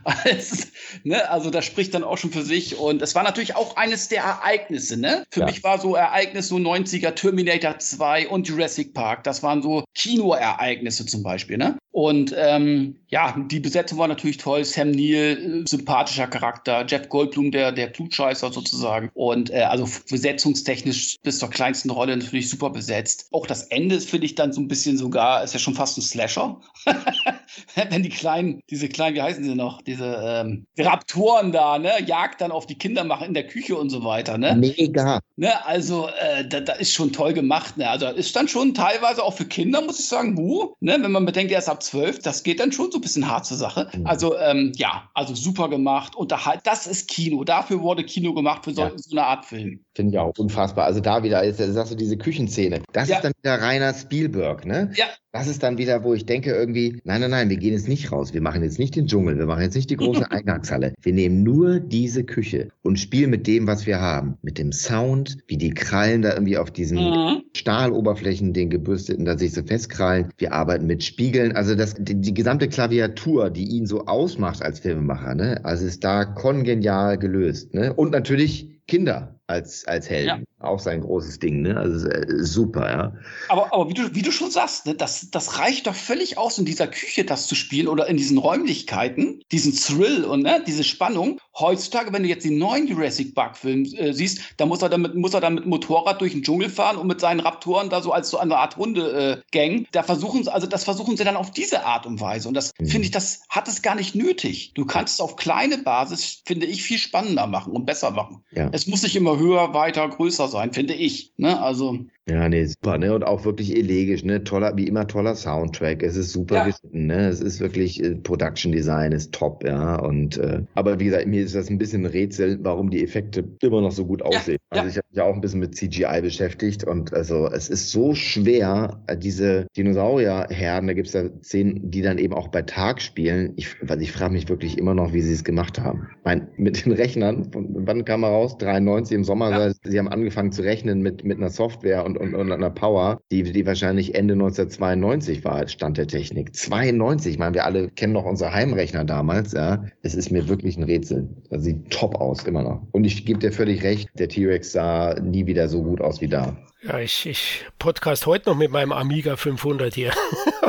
*laughs* ne? Also, das spricht dann auch schon für sich. Und es war natürlich auch eines der Ereignisse. Ne? Für ja. mich war so Ereignis so 90er Terminator 2 und Jurassic Park. Das waren so Kinoereignisse zum Beispiel. Ne? Und ähm, ja, die Besetzung war natürlich toll. Sam Neill, äh, sympathischer Charakter. Jeff Goldblum, der, der Klugscheißer sozusagen. Und äh, also besetzungstechnisch bis zur kleinsten Rolle natürlich super besetzt. Auch das Ende ist, finde ich, dann so ein bisschen sogar, ist ja schon fast ein Slasher. *laughs* Wenn die kleinen, diese kleinen, wie heißen sie noch, diese ähm, Raptoren da, ne, Jagd dann auf die Kinder machen in der Küche und so weiter, ne? Mega. Ne, also, äh, da, da ist schon toll gemacht, ne? Also, ist dann schon teilweise auch für Kinder, muss ich sagen, buh, ne? Wenn man bedenkt, er ist ab 12, das geht dann schon so ein bisschen hart zur Sache. Mhm. Also, ähm, ja, also super gemacht. Unterhalt, das ist Kino. Dafür wurde Kino gemacht für so, ja. so eine Art Film. Finde ich auch unfassbar. Also da wieder, jetzt sagst du diese Küchenszene. Das ja. ist dann wieder reiner Spielberg, ne? Ja. Das ist dann wieder, wo ich denke irgendwie, nein, nein, nein, wir gehen jetzt nicht raus. Wir machen jetzt nicht den Dschungel. Wir machen jetzt nicht die große *laughs* Eingangshalle. Wir nehmen nur diese Küche und spielen mit dem, was wir haben. Mit dem Sound, wie die Krallen da irgendwie auf diesen mhm. Stahloberflächen, den gebürsteten, da sich so festkrallen. Wir arbeiten mit Spiegeln. Also das, die, die gesamte Klaviatur, die ihn so ausmacht als Filmemacher, ne? Also ist da kongenial gelöst, ne? Und natürlich Kinder als, als Helden. Ja. Auch sein großes Ding, ne? Also äh, super, ja. Aber, aber wie, du, wie du schon sagst, ne, das, das reicht doch völlig aus, in dieser Küche das zu spielen oder in diesen Räumlichkeiten, diesen Thrill und ne, diese Spannung. Heutzutage, wenn du jetzt den neuen Jurassic Park-Film äh, siehst, da muss er damit, muss er dann mit Motorrad durch den Dschungel fahren und mit seinen Raptoren da so als so eine Art Hunde-Gang. Äh, da versuchen sie, also das versuchen sie dann auf diese Art und Weise. Und das mhm. finde ich, das hat es gar nicht nötig. Du kannst es auf kleine Basis, finde ich, viel spannender machen und besser machen. Ja. Es muss nicht immer höher, weiter, größer sein, finde ich. Ne? Also ja, nee, super, ne? Und auch wirklich elegisch, ne? Toller, wie immer toller Soundtrack. Es ist super ja. geschnitten, ne? Es ist wirklich, äh, Production Design ist top, ja. Und äh, aber wie gesagt, mir ist das ein bisschen ein Rätsel, warum die Effekte immer noch so gut aussehen. Ja, also ich habe mich ja auch ein bisschen mit CGI beschäftigt und also es ist so schwer, äh, diese Dinosaurierherden, da gibt's ja Szenen, die dann eben auch bei Tag spielen. Ich, also ich frage mich wirklich immer noch, wie sie es gemacht haben. Mein, mit den Rechnern, von, wann kam er raus? 93 im Sommer, ja. sie haben angefangen zu rechnen mit, mit einer Software und und, und, einer Power, die, die wahrscheinlich Ende 1992 war, Stand der Technik. 92, ich meine, wir alle kennen noch unsere Heimrechner damals, ja. Es ist mir wirklich ein Rätsel. Das sieht top aus, immer noch. Und ich gebe dir völlig recht, der T-Rex sah nie wieder so gut aus wie da. Ja, ich, ich podcast heute noch mit meinem Amiga 500 hier.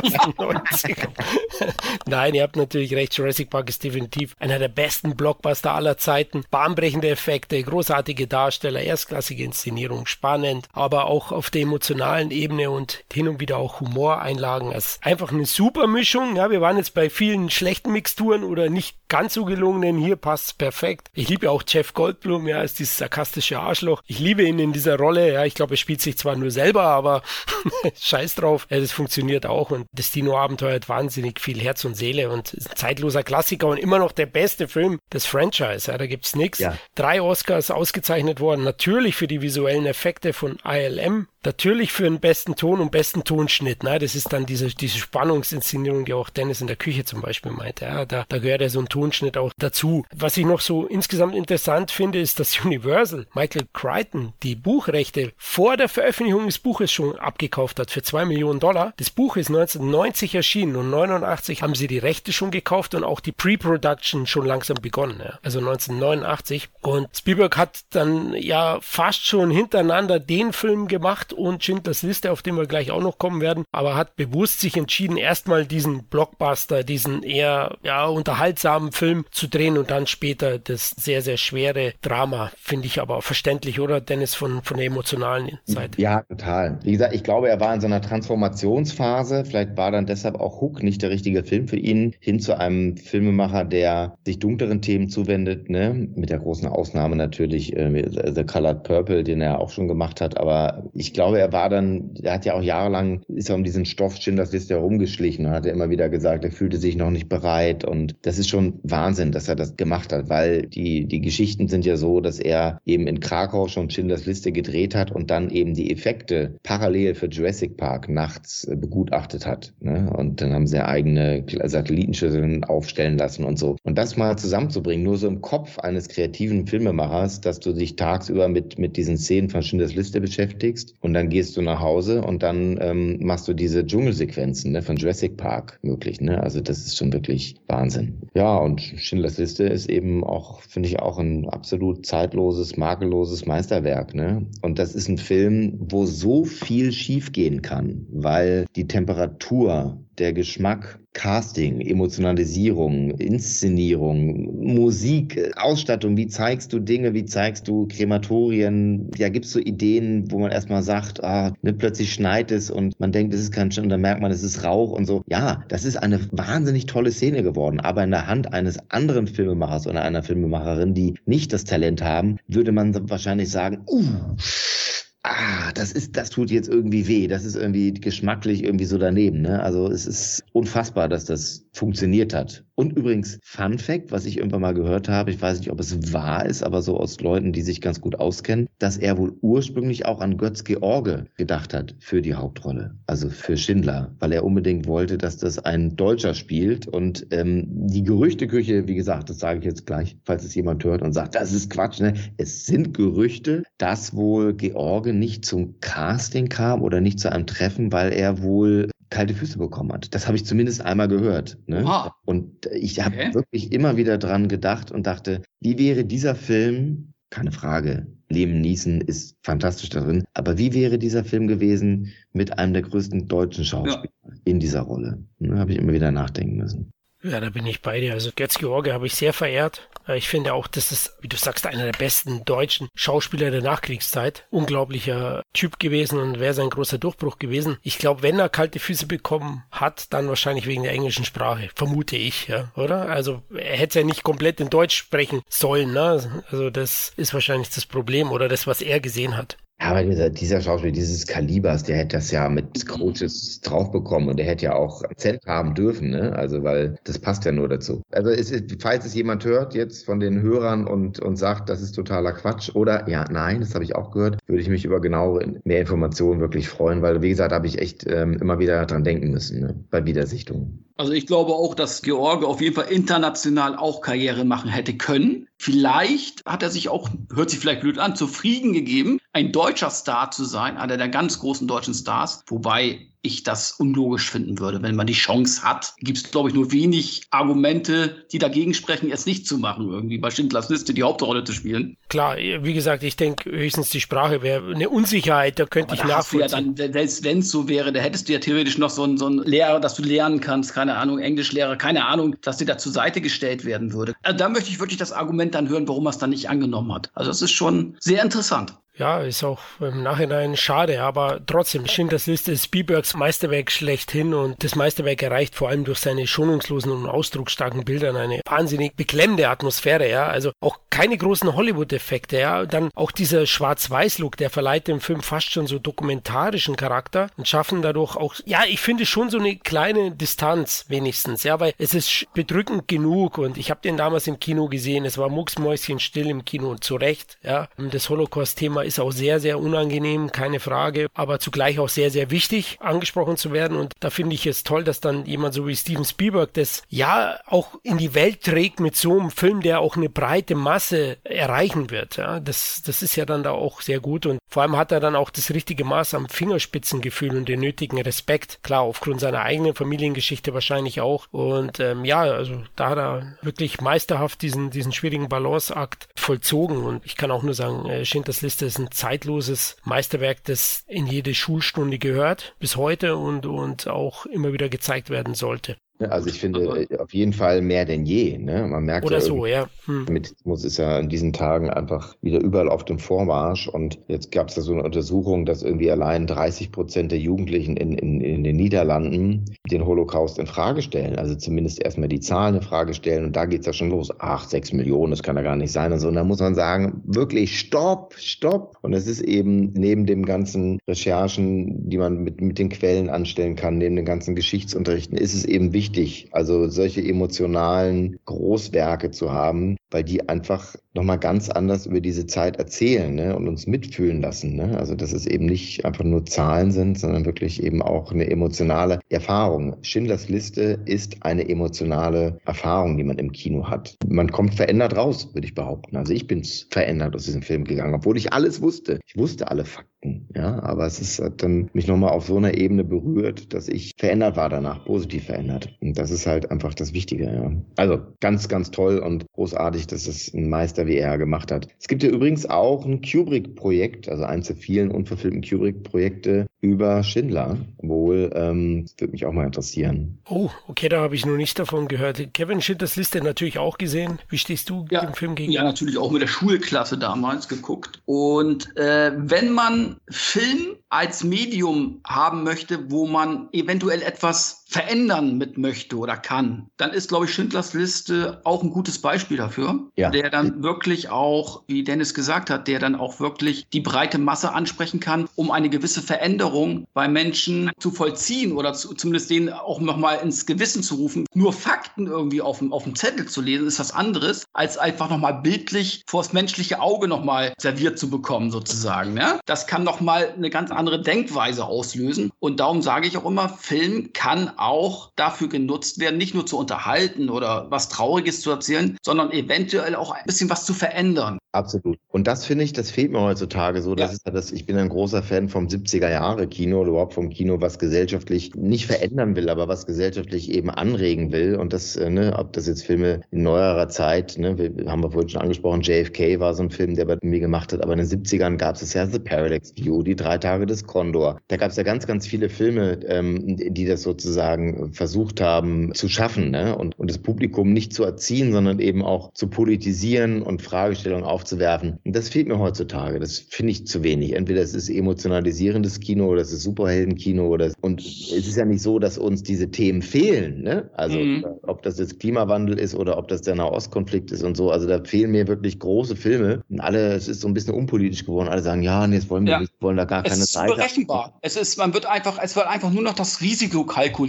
*laughs* Nein, ihr habt natürlich recht. Jurassic Park ist definitiv einer der besten Blockbuster aller Zeiten. Bahnbrechende Effekte, großartige Darsteller, erstklassige Inszenierung, spannend, aber auch auf der emotionalen Ebene und hin und wieder auch Humoreinlagen. Es ist einfach eine super Mischung. Ja, wir waren jetzt bei vielen schlechten Mixturen oder nicht ganz so gelungenen. Hier passt es perfekt. Ich liebe auch Jeff Goldblum, ja, als dieses sarkastische Arschloch. Ich liebe ihn in dieser Rolle. Ja, ich glaube, er spielt sich zwar nur selber, aber *laughs* scheiß drauf, das funktioniert auch und das Dino-Abenteuer hat wahnsinnig viel Herz und Seele und ist ein zeitloser Klassiker und immer noch der beste Film des Franchise. Ja, da gibt's nichts. Ja. Drei Oscars ausgezeichnet worden, natürlich für die visuellen Effekte von ILM, natürlich für den besten Ton und besten Tonschnitt. Ne? Das ist dann diese, diese Spannungsinszenierung, die auch Dennis in der Küche zum Beispiel meinte. Ja, da, da gehört ja so ein Tonschnitt auch dazu. Was ich noch so insgesamt interessant finde, ist, dass *laughs* Universal Michael Crichton die Buchrechte vor der Veröffentlichung des Buches schon abgekauft hat für zwei Millionen Dollar. Das Buch ist 1990 erschienen und 89 haben sie die Rechte schon gekauft und auch die Pre-Production schon langsam begonnen. Ja. Also 1989. Und Spielberg hat dann ja fast schon hintereinander den Film gemacht und Schindlers Liste, auf den wir gleich auch noch kommen werden, aber hat bewusst sich entschieden, erstmal diesen Blockbuster, diesen eher ja, unterhaltsamen Film zu drehen und dann später das sehr, sehr schwere Drama. Finde ich aber verständlich, oder Dennis, von, von der emotionalen Seite? Ja, total. Wie gesagt, ich glaube, er war in so einer Transformationsphase. Vielleicht war dann deshalb auch Hook nicht der richtige Film für ihn, hin zu einem Filmemacher, der sich dunkleren Themen zuwendet, ne? mit der großen Ausnahme natürlich äh, The Colored Purple, den er auch schon gemacht hat. Aber ich glaube, er war dann, er hat ja auch jahrelang, ist er um diesen Stoff Schindlers Liste herumgeschlichen und hat er immer wieder gesagt, er fühlte sich noch nicht bereit. Und das ist schon Wahnsinn, dass er das gemacht hat, weil die, die Geschichten sind ja so, dass er eben in Krakau schon Schindlers Liste gedreht hat und dann eben die Effekte parallel für Jurassic Park nachts äh, begutachtet hat. Ne? Und dann haben sie eigene Satellitenschüsseln aufstellen lassen und so. Und das mal zusammenzubringen, nur so im Kopf eines kreativen Filmemachers, dass du dich tagsüber mit, mit diesen Szenen von Schindlers Liste beschäftigst und dann gehst du nach Hause und dann ähm, machst du diese Dschungelsequenzen ne, von Jurassic Park möglich. Ne? Also das ist schon wirklich Wahnsinn. Ja, und Schindlers Liste ist eben auch, finde ich, auch ein absolut zeitloses, makelloses Meisterwerk. Ne? Und das ist ein Film, wo so viel schiefgehen kann, weil die Temperatur der Geschmack, Casting, Emotionalisierung, Inszenierung, Musik, Ausstattung, wie zeigst du Dinge, wie zeigst du Krematorien, ja, gibt's so Ideen, wo man erstmal sagt, ah, ne, plötzlich schneit es und man denkt, es ist kein Sch und dann merkt man, es ist Rauch und so. Ja, das ist eine wahnsinnig tolle Szene geworden, aber in der Hand eines anderen Filmemachers oder einer Filmemacherin, die nicht das Talent haben, würde man wahrscheinlich sagen, uh, ah, das ist, das tut jetzt irgendwie weh, das ist irgendwie geschmacklich irgendwie so daneben. Ne? Also es ist unfassbar, dass das funktioniert hat. Und übrigens, Fun Fact, was ich irgendwann mal gehört habe, ich weiß nicht, ob es wahr ist, aber so aus Leuten, die sich ganz gut auskennen, dass er wohl ursprünglich auch an Götz George gedacht hat für die Hauptrolle, also für Schindler, weil er unbedingt wollte, dass das ein Deutscher spielt. Und ähm, die Gerüchteküche, wie gesagt, das sage ich jetzt gleich, falls es jemand hört und sagt, das ist Quatsch, ne? Es sind Gerüchte, dass wohl George nicht zum Casting kam oder nicht zu einem Treffen, weil er wohl kalte Füße bekommen hat. Das habe ich zumindest einmal gehört. Ne? Und ich habe okay. wirklich immer wieder dran gedacht und dachte, wie wäre dieser Film, keine Frage, Leben Niesen ist fantastisch darin, aber wie wäre dieser Film gewesen mit einem der größten deutschen Schauspieler ja. in dieser Rolle? Ne, habe ich immer wieder nachdenken müssen. Ja, da bin ich bei dir. Also Götz George habe ich sehr verehrt. Äh, ich finde auch, das ist, wie du sagst, einer der besten deutschen Schauspieler der Nachkriegszeit. Unglaublicher Typ gewesen und wäre sein großer Durchbruch gewesen. Ich glaube, wenn er kalte Füße bekommen hat, dann wahrscheinlich wegen der englischen Sprache. Vermute ich, ja, oder? Also er hätte ja nicht komplett in Deutsch sprechen sollen, ne? Also das ist wahrscheinlich das Problem oder das, was er gesehen hat. Ja, aber dieser, dieser Schauspieler dieses Kalibers, der hätte das ja mit Coaches draufbekommen und der hätte ja auch Akzent haben dürfen, ne? Also, weil das passt ja nur dazu. Also, es ist, falls es jemand hört jetzt von den Hörern und, und sagt, das ist totaler Quatsch oder ja, nein, das habe ich auch gehört, würde ich mich über genauere, mehr Informationen wirklich freuen, weil, wie gesagt, habe ich echt ähm, immer wieder dran denken müssen, ne? Bei Wiedersichtungen. Also ich glaube auch, dass George auf jeden Fall international auch Karriere machen hätte können. Vielleicht hat er sich auch, hört sich vielleicht blöd an, zufrieden gegeben, ein deutscher Star zu sein, einer der ganz großen deutschen Stars. Wobei ich das unlogisch finden würde. Wenn man die Chance hat, gibt es, glaube ich, nur wenig Argumente, die dagegen sprechen, es nicht zu machen, irgendwie bei Schindlers Liste die Hauptrolle zu spielen. Klar, wie gesagt, ich denke, höchstens die Sprache wäre eine Unsicherheit, da könnte Aber ich nachvollziehen. Ja wenn es so wäre, da hättest du ja theoretisch noch so einen, so einen Lehrer, dass du lernen kannst, keine Ahnung, Englischlehrer, keine Ahnung, dass dir da zur Seite gestellt werden würde. Also da möchte ich wirklich das Argument dann hören, warum er es dann nicht angenommen hat. Also das ist schon sehr interessant. Ja, ist auch im Nachhinein schade, aber trotzdem, Schindlers Liste ist Spielbergs Meisterwerk schlechthin und das Meisterwerk erreicht vor allem durch seine schonungslosen und ausdrucksstarken Bildern eine wahnsinnig beklemmende Atmosphäre, ja. Also auch keine großen Hollywood-Effekte, ja. Dann auch dieser Schwarz-Weiß-Look, der verleiht dem Film fast schon so dokumentarischen Charakter und schaffen dadurch auch, ja, ich finde schon so eine kleine Distanz wenigstens, ja, weil es ist bedrückend genug und ich habe den damals im Kino gesehen, es war mucksmäuschen still im Kino und zu Recht, ja. Das Holocaust-Thema ist auch sehr, sehr unangenehm, keine Frage, aber zugleich auch sehr, sehr wichtig angesprochen zu werden. Und da finde ich es toll, dass dann jemand so wie Steven Spielberg das ja auch in die Welt trägt mit so einem Film, der auch eine breite Masse erreichen wird. Ja, das, das ist ja dann da auch sehr gut. Und vor allem hat er dann auch das richtige Maß am Fingerspitzengefühl und den nötigen Respekt. Klar, aufgrund seiner eigenen Familiengeschichte wahrscheinlich auch. Und ähm, ja, also da hat er wirklich meisterhaft diesen, diesen schwierigen Balanceakt vollzogen. Und ich kann auch nur sagen, äh, Schindlers Liste ist ein zeitloses Meisterwerk, das in jede Schulstunde gehört, bis heute und, und auch immer wieder gezeigt werden sollte. Also ich finde äh, auf jeden Fall mehr denn je. Ne? Man merkt Oder ja, so, ja. Hm. Medizinismus ist ja in diesen Tagen einfach wieder überall auf dem Vormarsch. Und jetzt gab es da so eine Untersuchung, dass irgendwie allein 30 Prozent der Jugendlichen in, in, in den Niederlanden den Holocaust in Frage stellen. Also zumindest erstmal die Zahlen in Frage stellen. Und da geht's ja schon los. Ach, sechs Millionen, das kann ja gar nicht sein. Und so. Und da muss man sagen, wirklich stopp, stopp. Und es ist eben neben dem ganzen Recherchen, die man mit, mit den Quellen anstellen kann, neben den ganzen Geschichtsunterrichten, ist es eben wichtig, wichtig, also solche emotionalen Großwerke zu haben, weil die einfach nochmal ganz anders über diese Zeit erzählen ne, und uns mitfühlen lassen. Ne? Also dass es eben nicht einfach nur Zahlen sind, sondern wirklich eben auch eine emotionale Erfahrung. Schindlers Liste ist eine emotionale Erfahrung, die man im Kino hat. Man kommt verändert raus, würde ich behaupten. Also ich bin verändert aus diesem Film gegangen, obwohl ich alles wusste. Ich wusste alle Fakten, ja, aber es ist, hat dann mich nochmal auf so einer Ebene berührt, dass ich verändert war danach, positiv verändert. Und das ist halt einfach das Wichtige, ja. Also ganz, ganz toll und großartig, dass es ein Meister wie er gemacht hat. Es gibt ja übrigens auch ein Kubrick-Projekt, also eins der vielen unverfilmten Kubrick-Projekte über Schindler. Wohl, ähm, das würde mich auch mal interessieren. Oh, okay, da habe ich noch nicht davon gehört. Kevin Schindlers Liste natürlich auch gesehen. Wie stehst du ja, dem Film gegen? Ja, natürlich auch mit der Schulklasse damals geguckt. Und äh, wenn man Film als Medium haben möchte, wo man eventuell etwas verändern mit möchte oder kann, dann ist, glaube ich, Schindlers Liste auch ein gutes Beispiel dafür, ja. der dann wirklich auch, wie Dennis gesagt hat, der dann auch wirklich die breite Masse ansprechen kann, um eine gewisse Veränderung bei Menschen zu vollziehen oder zu, zumindest denen auch nochmal ins Gewissen zu rufen. Nur Fakten irgendwie auf dem, auf dem Zettel zu lesen, ist was anderes, als einfach nochmal bildlich vors menschliche Auge nochmal serviert zu bekommen, sozusagen. Ne? Das kann nochmal eine ganz andere Denkweise auslösen. Und darum sage ich auch immer, Film kann auch dafür genutzt werden, nicht nur zu unterhalten oder was Trauriges zu erzählen, sondern eventuell auch ein bisschen was zu verändern. Absolut. Und das finde ich, das fehlt mir heutzutage so. Das ja. ist ja das, ich bin ein großer Fan vom 70er Jahre Kino oder überhaupt vom Kino, was gesellschaftlich nicht verändern will, aber was gesellschaftlich eben anregen will. Und das, äh, ne, ob das jetzt Filme in neuerer Zeit, ne, wir haben wir vorhin schon angesprochen, JFK war so ein Film, der bei mir gemacht hat, aber in den 70ern gab es ja The Parallax View, die drei Tage des Condor. Da gab es ja ganz, ganz viele Filme, ähm, die das sozusagen versucht haben zu schaffen, ne? Und, und das Publikum nicht zu erziehen, sondern eben auch zu politisieren und Fragestellungen aufzuwerfen. Und das fehlt mir heutzutage. Das finde ich zu wenig. Entweder es ist emotionalisierendes Kino oder es ist Superheldenkino oder und es ist ja nicht so, dass uns diese Themen fehlen. Ne? Also mhm. ob das jetzt Klimawandel ist oder ob das der Nahostkonflikt ist und so. Also da fehlen mir wirklich große Filme. Und alle, es ist so ein bisschen unpolitisch geworden. Alle sagen, ja, nee, jetzt wollen wir ja. nicht, wollen da gar es keine Zeit. Es ist berechenbar. Es ist, man wird einfach, es wird einfach nur noch das Risiko kalkuliert,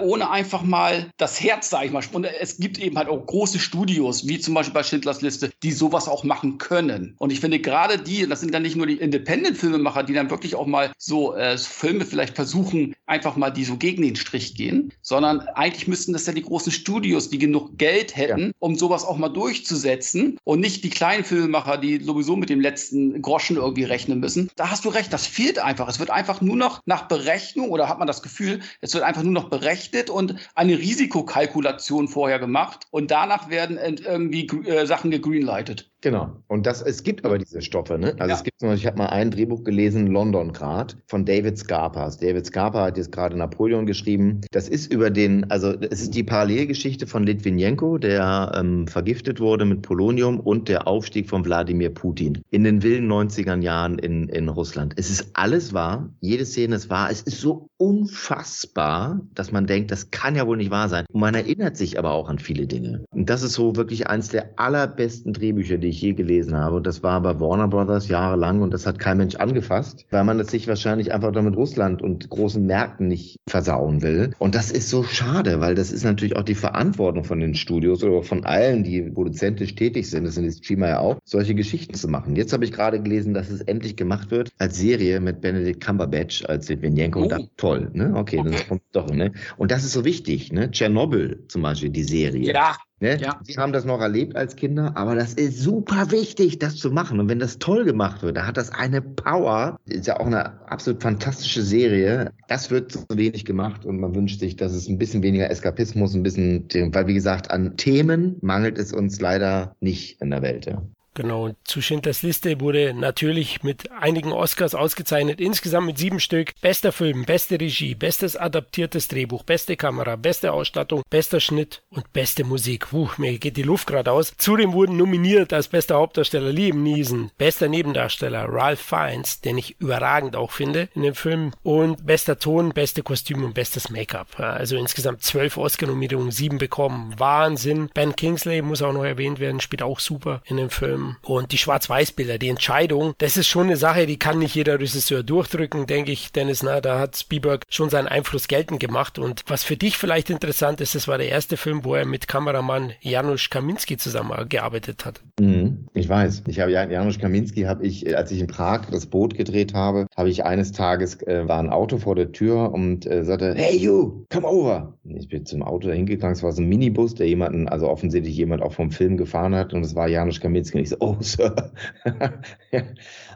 ohne einfach mal das Herz, sag ich mal. Und es gibt eben halt auch große Studios, wie zum Beispiel bei Schindlers Liste, die sowas auch machen können. Und ich finde gerade die, das sind dann nicht nur die Independent-Filmemacher, die dann wirklich auch mal so äh, Filme vielleicht versuchen, einfach mal die so gegen den Strich gehen, sondern eigentlich müssten das ja die großen Studios, die genug Geld hätten, ja. um sowas auch mal durchzusetzen und nicht die kleinen Filmemacher, die sowieso mit dem letzten Groschen irgendwie rechnen müssen. Da hast du recht, das fehlt einfach. Es wird einfach nur noch nach Berechnung oder hat man das Gefühl, es wird einfach nur noch berechnet und eine Risikokalkulation vorher gemacht und danach werden irgendwie äh, Sachen gegreenlightet. Genau. Und das, es gibt aber diese Stoffe, ne? Also ja. es gibt ich habe mal ein Drehbuch gelesen, London Grad, von David Scarpa. David Scarpa hat jetzt gerade Napoleon geschrieben. Das ist über den, also es ist die Parallelgeschichte von Litvinenko, der ähm, vergiftet wurde mit Polonium und der Aufstieg von Wladimir Putin in den wilden 90er Jahren in, in Russland. Es ist alles wahr, jede Szene ist wahr. Es ist so unfassbar, dass man denkt, das kann ja wohl nicht wahr sein. Und man erinnert sich aber auch an viele Dinge. Und das ist so wirklich eins der allerbesten Drehbücher, die ich je gelesen habe. Und das war bei Warner Brothers jahrelang und das hat kein Mensch angefasst, weil man es sich wahrscheinlich einfach damit Russland und großen Märkten nicht versauen will. Und das ist so schade, weil das ist natürlich auch die Verantwortung von den Studios oder von allen, die produzentisch tätig sind, das sind die Streamer ja auch, solche Geschichten zu machen. Jetzt habe ich gerade gelesen, dass es endlich gemacht wird als Serie mit Benedict Cumberbatch als Litvinenko. Oh. Toll, ne? Okay, okay. das kommt doch, ne? Und das ist so wichtig, ne? Tschernobyl zum Beispiel, die Serie. Ja. Ne? Ja. Sie haben das noch erlebt als Kinder, aber das ist super wichtig, das zu machen. Und wenn das toll gemacht wird, da hat das eine Power. Ist ja auch eine absolut fantastische Serie. Das wird zu wenig gemacht und man wünscht sich, dass es ein bisschen weniger Eskapismus, ein bisschen, weil wie gesagt, an Themen mangelt es uns leider nicht in der Welt. Ja. Genau, zu Schindlers Liste wurde natürlich mit einigen Oscars ausgezeichnet, insgesamt mit sieben Stück. Bester Film, beste Regie, bestes adaptiertes Drehbuch, beste Kamera, beste Ausstattung, bester Schnitt und beste Musik. Puh, mir geht die Luft gerade aus. Zudem wurden nominiert als bester Hauptdarsteller Liam Neeson, bester Nebendarsteller Ralph Fiennes, den ich überragend auch finde in dem Film, und bester Ton, beste Kostüm und bestes Make-up. Also insgesamt zwölf Oscar-Nominierungen, sieben bekommen. Wahnsinn. Ben Kingsley muss auch noch erwähnt werden, spielt auch super in dem Film. Und die Schwarz-Weiß-Bilder, die Entscheidung, das ist schon eine Sache, die kann nicht jeder Regisseur durchdrücken, denke ich, Dennis. Na, da hat Spielberg schon seinen Einfluss geltend gemacht. Und was für dich vielleicht interessant ist, das war der erste Film, wo er mit Kameramann Janusz Kaminski zusammengearbeitet hat. Mhm, ich weiß. Ich habe Janusz Kaminski habe ich, als ich in Prag das Boot gedreht habe, habe ich eines Tages äh, war ein Auto vor der Tür und äh, sagte, hey you, come over. Ich bin zum Auto dahin gegangen. Es war so ein Minibus, der jemanden, also offensichtlich jemand auch vom Film gefahren hat und es war Janusz Kaminski. Und ich so, oh, *laughs* Sir.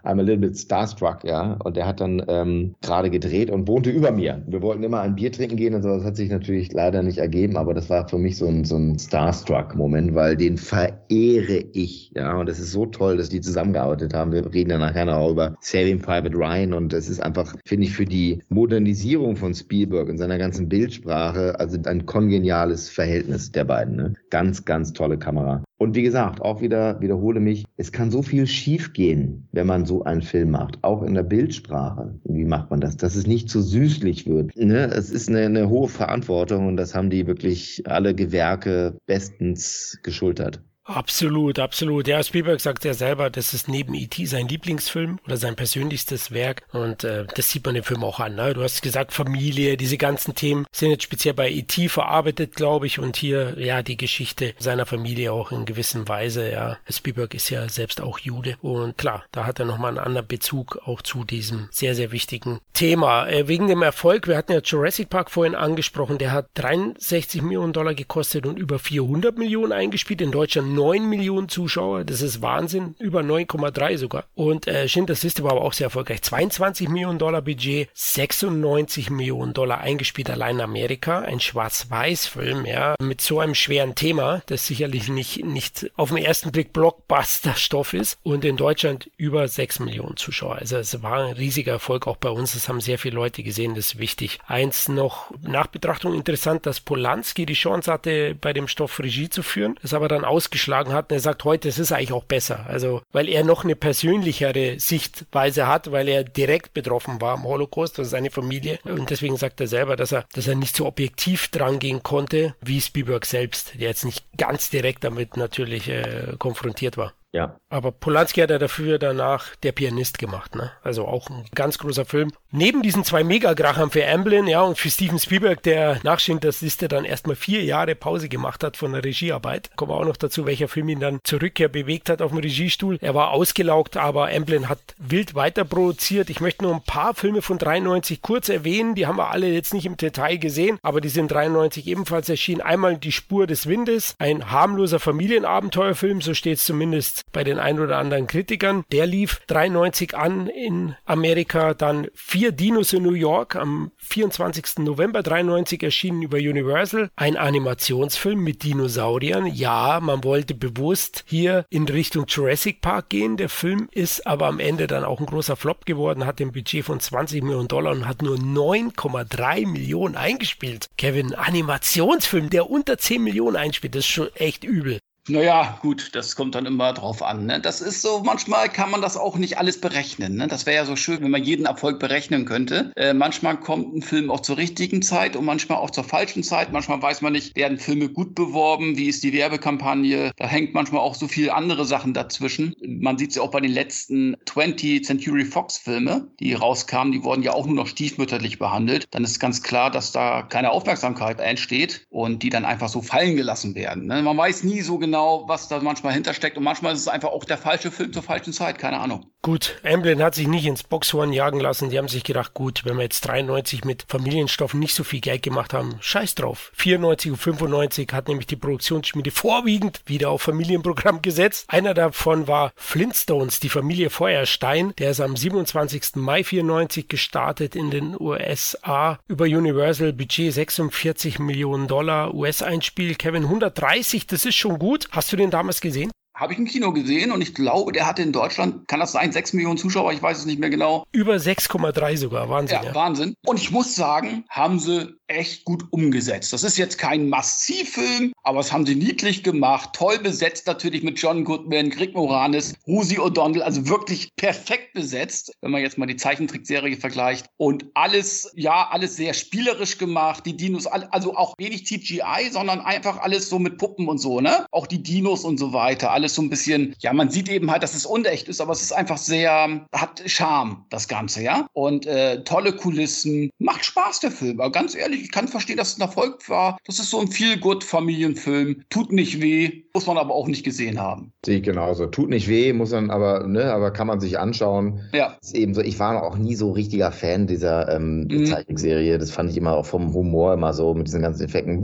I'm a little bit starstruck, ja. Und der hat dann ähm, gerade gedreht und wohnte über mir. Wir wollten immer ein Bier trinken gehen und so. Das hat sich natürlich leider nicht ergeben, aber das war für mich so ein, so ein Starstruck-Moment, weil den verehre ich, ja. Und es ist so toll, dass die zusammengearbeitet haben. Wir reden ja nachher noch über Saving Private Ryan und es ist einfach, finde ich, für die Modernisierung von Spielberg in seiner ganzen Bildsprache, also ein kongeniales Verhältnis der beiden. Ne? Ganz, ganz tolle Kamera. Und wie gesagt, auch wieder wiederhole mich, es kann so viel schiefgehen, wenn man so einen Film macht, auch in der Bildsprache. Wie macht man das? Dass es nicht zu süßlich wird. Ne? Es ist eine, eine hohe Verantwortung und das haben die wirklich alle Gewerke bestens geschultert. Absolut, absolut. Ja, Spielberg sagt ja selber, das ist neben E.T. sein Lieblingsfilm oder sein persönlichstes Werk. Und äh, das sieht man dem Film auch an. Ne? Du hast gesagt, Familie, diese ganzen Themen sind jetzt speziell bei E.T. verarbeitet, glaube ich. Und hier, ja, die Geschichte seiner Familie auch in gewisser Weise. Ja, Spielberg ist ja selbst auch Jude. Und klar, da hat er nochmal einen anderen Bezug auch zu diesem sehr, sehr wichtigen Thema. Äh, wegen dem Erfolg, wir hatten ja Jurassic Park vorhin angesprochen, der hat 63 Millionen Dollar gekostet und über 400 Millionen eingespielt. In Deutschland 9 Millionen Zuschauer. Das ist Wahnsinn. Über 9,3 sogar. Und äh, Schindlers Liste war aber auch sehr erfolgreich. 22 Millionen Dollar Budget, 96 Millionen Dollar eingespielt allein in Amerika. Ein Schwarz-Weiß-Film, ja, mit so einem schweren Thema, das sicherlich nicht, nicht auf den ersten Blick Blockbuster-Stoff ist. Und in Deutschland über 6 Millionen Zuschauer. Also es war ein riesiger Erfolg auch bei uns. Das haben sehr viele Leute gesehen. Das ist wichtig. Eins noch nach Betrachtung interessant, dass Polanski die Chance hatte, bei dem Stoff Regie zu führen. Das aber dann ausgeschlossen vorgeschlagen hat. Und er sagt heute, es ist eigentlich auch besser. Also, weil er noch eine persönlichere Sichtweise hat, weil er direkt betroffen war am Holocaust, also seine Familie. Und deswegen sagt er selber, dass er, dass er nicht so objektiv dran gehen konnte, wie Spielberg selbst, der jetzt nicht ganz direkt damit natürlich äh, konfrontiert war. Ja. Aber Polanski hat er dafür danach der Pianist gemacht, ne? Also auch ein ganz großer Film. Neben diesen zwei Megagrachern für Amblin, ja, und für Steven Spielberg, der nach Schindlers Liste dann erstmal vier Jahre Pause gemacht hat von der Regiearbeit. Kommen wir auch noch dazu, welcher Film ihn dann zur Rückkehr bewegt hat auf dem Regiestuhl. Er war ausgelaugt, aber Amblin hat wild weiter produziert. Ich möchte nur ein paar Filme von 93 kurz erwähnen. Die haben wir alle jetzt nicht im Detail gesehen, aber die sind 93 ebenfalls erschienen. Einmal Die Spur des Windes, ein harmloser Familienabenteuerfilm, so steht es zumindest bei den ein oder anderen Kritikern. Der lief 93 an in Amerika, dann vier Dinos in New York am 24. November 93 erschienen über Universal. Ein Animationsfilm mit Dinosauriern. Ja, man wollte bewusst hier in Richtung Jurassic Park gehen. Der Film ist aber am Ende dann auch ein großer Flop geworden, hat ein Budget von 20 Millionen Dollar und hat nur 9,3 Millionen eingespielt. Kevin, Animationsfilm, der unter 10 Millionen einspielt, das ist schon echt übel. Naja, gut, das kommt dann immer drauf an. Ne? Das ist so, manchmal kann man das auch nicht alles berechnen. Ne? Das wäre ja so schön, wenn man jeden Erfolg berechnen könnte. Äh, manchmal kommt ein Film auch zur richtigen Zeit und manchmal auch zur falschen Zeit. Manchmal weiß man nicht, werden Filme gut beworben, wie ist die Werbekampagne. Da hängt manchmal auch so viele andere Sachen dazwischen. Man sieht es ja auch bei den letzten 20 Century Fox Filme, die rauskamen, die wurden ja auch nur noch stiefmütterlich behandelt. Dann ist ganz klar, dass da keine Aufmerksamkeit entsteht und die dann einfach so fallen gelassen werden. Ne? Man weiß nie so genau, genau, was da manchmal hintersteckt. Und manchmal ist es einfach auch der falsche Film zur falschen Zeit. Keine Ahnung. Gut, Amblin hat sich nicht ins Boxhorn jagen lassen. Die haben sich gedacht, gut, wenn wir jetzt 93 mit Familienstoffen nicht so viel Geld gemacht haben, scheiß drauf. 94 und 95 hat nämlich die Produktionsschmiede vorwiegend wieder auf Familienprogramm gesetzt. Einer davon war Flintstones, die Familie Feuerstein. Der ist am 27. Mai 94 gestartet in den USA über Universal Budget 46 Millionen Dollar US-Einspiel. Kevin 130, das ist schon gut. Hast du den damals gesehen? Habe ich im Kino gesehen und ich glaube, der hatte in Deutschland, kann das sein, 6 Millionen Zuschauer, ich weiß es nicht mehr genau. Über 6,3 sogar, Wahnsinn. Ja, ja, Wahnsinn. Und ich muss sagen, haben sie echt gut umgesetzt. Das ist jetzt kein Massivfilm, aber es haben sie niedlich gemacht. Toll besetzt natürlich mit John Goodman, Greg Moranis, Rosie O'Donnell, also wirklich perfekt besetzt, wenn man jetzt mal die Zeichentrickserie vergleicht. Und alles, ja, alles sehr spielerisch gemacht. Die Dinos, also auch wenig CGI, sondern einfach alles so mit Puppen und so, ne? Auch die Dinos und so weiter. Alles so ein bisschen, ja, man sieht eben halt, dass es unecht ist, aber es ist einfach sehr, hat Charme, das Ganze, ja? Und äh, tolle Kulissen. Macht Spaß, der Film. Aber ganz ehrlich, ich kann verstehen, dass es ein Erfolg war. Das ist so ein Feel-Good-Familienfilm. Tut nicht weh, muss man aber auch nicht gesehen haben. Sehe ich genauso. Tut nicht weh, muss man aber, ne, aber kann man sich anschauen. Ja. Ist eben so, ich war auch nie so richtiger Fan dieser ähm, mhm. Zeichentrickserie. Das fand ich immer auch vom Humor immer so mit diesen ganzen Effekten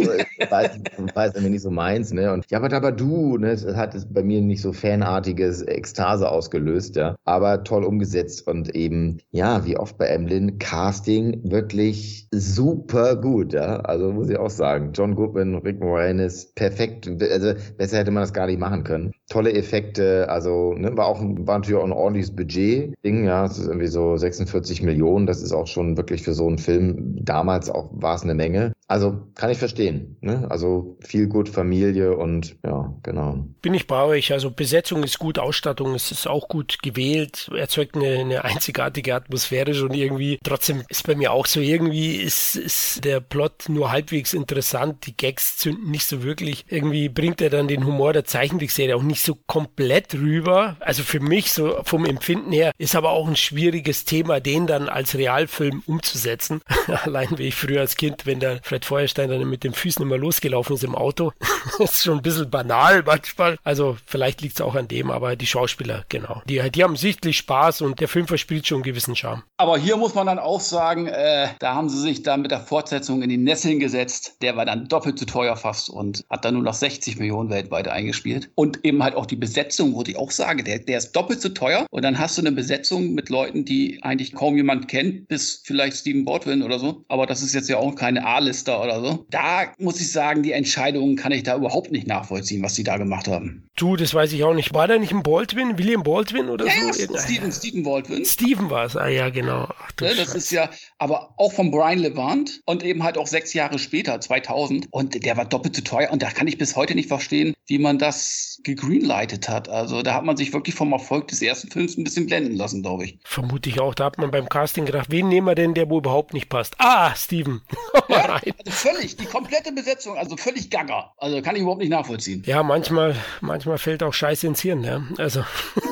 weiß, weiß irgendwie nicht so meins, ne? Und ja, aber aber du, ne? Das hat es bei mir nicht so fanartiges Ekstase ausgelöst, ja. Aber toll umgesetzt und eben, ja, wie oft bei Emlyn, Casting wirklich super gut, ja. Also muss ich auch sagen. John Goodman, Rick Moranis, perfekt. Also besser hätte man das gar nicht machen können. Tolle Effekte, also ne, war auch war natürlich auch ein ordentliches Budget-Ding, ja. Es ist irgendwie so 46 Millionen. Das ist auch schon wirklich für so einen Film damals auch war es eine Menge. Also kann ich verstehen. Ne? Also viel gut Familie und ja, genau. Bin ich bei euch. Also Besetzung ist gut, Ausstattung ist, ist auch gut gewählt, erzeugt eine, eine einzigartige Atmosphäre schon irgendwie. Trotzdem ist bei mir auch so, irgendwie ist, ist der Plot nur halbwegs interessant. Die Gags zünden nicht so wirklich. Irgendwie bringt er dann den Humor der Zeichentrickserie auch nicht so komplett rüber. Also für mich so vom Empfinden her ist aber auch ein schwieriges Thema, den dann als Realfilm umzusetzen. *laughs* Allein wie ich früher als Kind, wenn der Fred Feuerstein dann mit den Füßen immer losgelaufen ist im Auto. *laughs* ist schon ein bisschen banal manchmal. Also vielleicht liegt es auch an dem, aber die Schauspieler, genau. Die, die haben sichtlich Spaß und der Film verspielt schon einen gewissen Charme. Aber hier muss man dann auch sagen, äh, da haben sie sich dann mit der Fortsetzung in die Nesseln gesetzt. Der war dann doppelt so teuer fast und hat dann nur noch 60 Millionen weltweit eingespielt. Und eben halt auch die Besetzung, wo ich auch sage, der, der ist doppelt so teuer. Und dann hast du eine Besetzung mit Leuten, die eigentlich kaum jemand kennt, bis vielleicht Steven Baldwin oder so. Aber das ist jetzt ja auch keine A-Lister oder so. Da muss ich sagen, die Entscheidungen kann ich da überhaupt nicht nachvollziehen, was sie da gemacht haben. Du, das weiß ich auch nicht. War da nicht ein Baldwin, William Baldwin oder ja, so? Ja, Steven, Steven Baldwin. Steven war es, ah ja, genau. Ach, ja, das ist ja, aber auch von Brian Levant und eben halt auch sechs Jahre später, 2000. Und der war doppelt so teuer und da kann ich bis heute nicht verstehen, wie man das gegreenlightet hat. Also da hat man sich wirklich vom Erfolg des ersten Films ein bisschen blenden lassen, glaube ich. Vermute ich auch. Da hat man beim Casting gedacht, wen nehmen wir denn, der wo überhaupt nicht passt? Ah, Steven. *laughs* ja, also völlig, die komplette Besetzung, also völlig gaga. Also kann ich überhaupt nicht nachvollziehen. Ja, manchmal, manchmal fällt auch Scheiße ins Hirn, ja. Also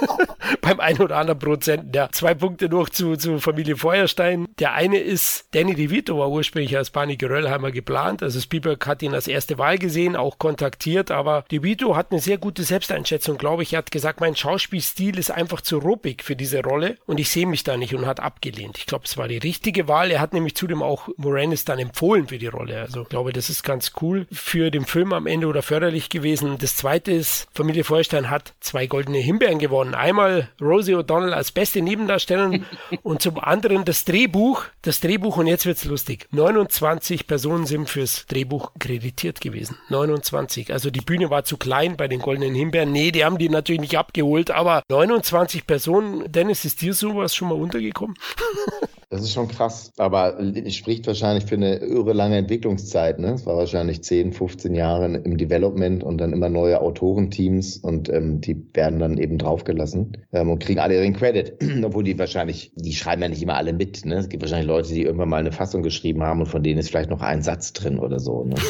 *laughs* beim einen oder anderen Prozenten. Ja, zwei Punkte noch zu, zu Familie Feuerstein. Der eine ist, Danny DeVito war ursprünglich als Barney Geröllheimer geplant. Also Spielberg hat ihn als erste Wahl gesehen, auch kontaktiert, aber DeVito hat eine sehr gute Selbsteinschätzung, glaube ich. Er hat gesagt, mein Schauspielstil ist einfach zu ruppig für diese Rolle und ich sehe mich da nicht und hat abgelehnt. Ich glaube, es war die richtige Wahl. Er hat nämlich zudem auch Moranis dann empfohlen für die Rolle. Also ich glaube, das ist ganz cool für den Film am Ende oder förderlich gewesen. Das zweite ist, Familie Feuerstein hat zwei goldene Himbeeren gewonnen. Einmal Rosie O'Donnell als beste Nebendarstellerin *laughs* und zum anderen das Drehbuch. Das Drehbuch, und jetzt wird's lustig. 29 Personen sind fürs Drehbuch kreditiert gewesen. 29. Also die Bühne war zu klein bei den goldenen Himbeeren. Nee, die haben die natürlich nicht abgeholt, aber 29 Personen. Dennis, ist dir sowas schon mal untergekommen? *laughs* Das ist schon krass, aber es spricht wahrscheinlich für eine irre lange Entwicklungszeit. Ne? Es war wahrscheinlich 10, 15 Jahre im Development und dann immer neue Autorenteams und ähm, die werden dann eben draufgelassen ähm, und kriegen alle ihren Credit. *clears throat* Obwohl die wahrscheinlich, die schreiben ja nicht immer alle mit. Ne? Es gibt wahrscheinlich Leute, die irgendwann mal eine Fassung geschrieben haben und von denen ist vielleicht noch ein Satz drin oder so. Ne? *laughs*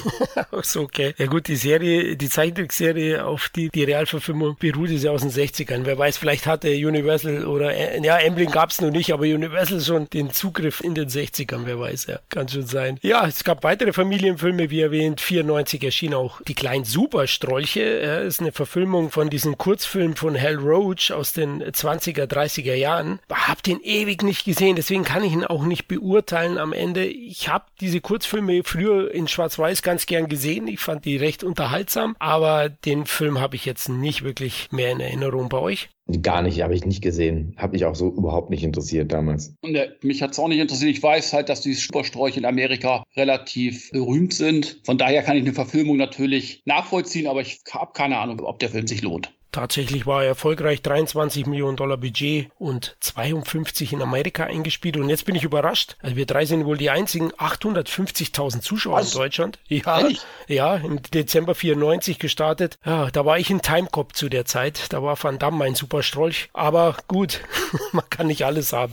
Okay. Ja gut, die Serie, die Zeichentrickserie, auf die die Realverfilmung beruht, ist ja aus den 60ern. Wer weiß, vielleicht hatte Universal oder, äh, ja, Emblem gab es noch nicht, aber Universal schon den Zugriff in den 60ern, wer weiß, ja. Kann schon sein. Ja, es gab weitere Familienfilme, wie erwähnt. 94 erschien auch Die kleinen Superstrolche. Ja, ist eine Verfilmung von diesem Kurzfilm von Hal Roach aus den 20er, 30er Jahren. Hab den ewig nicht gesehen, deswegen kann ich ihn auch nicht beurteilen am Ende. Ich habe diese Kurzfilme früher in Schwarz-Weiß ganz gern gesehen. Ich fand die recht unterhaltsam, aber den Film habe ich jetzt nicht wirklich mehr in Erinnerung bei euch. Gar nicht, habe ich nicht gesehen. Habe mich auch so überhaupt nicht interessiert damals. Und, äh, mich hat es auch nicht interessiert. Ich weiß halt, dass die Supersträuche in Amerika relativ berühmt sind. Von daher kann ich eine Verfilmung natürlich nachvollziehen, aber ich habe keine Ahnung, ob der Film sich lohnt. Tatsächlich war er erfolgreich, 23 Millionen Dollar Budget und 52 in Amerika eingespielt. Und jetzt bin ich überrascht. Also wir drei sind wohl die einzigen 850.000 Zuschauer Was? in Deutschland. Ja, ja, im Dezember 94 gestartet. Ja, da war ich in Timecop zu der Zeit. Da war Van Damme mein super Strolch. Aber gut, *laughs* man kann nicht alles haben.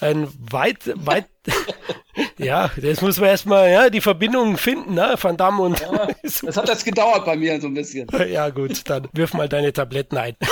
Ein weit, weit ja, das muss man erstmal, ja, die Verbindung finden, ne? Van Damme und. Ja, *laughs* das hat jetzt gedauert bei mir so ein bisschen. Ja, gut, dann wirf mal deine Tabletten ein. *laughs*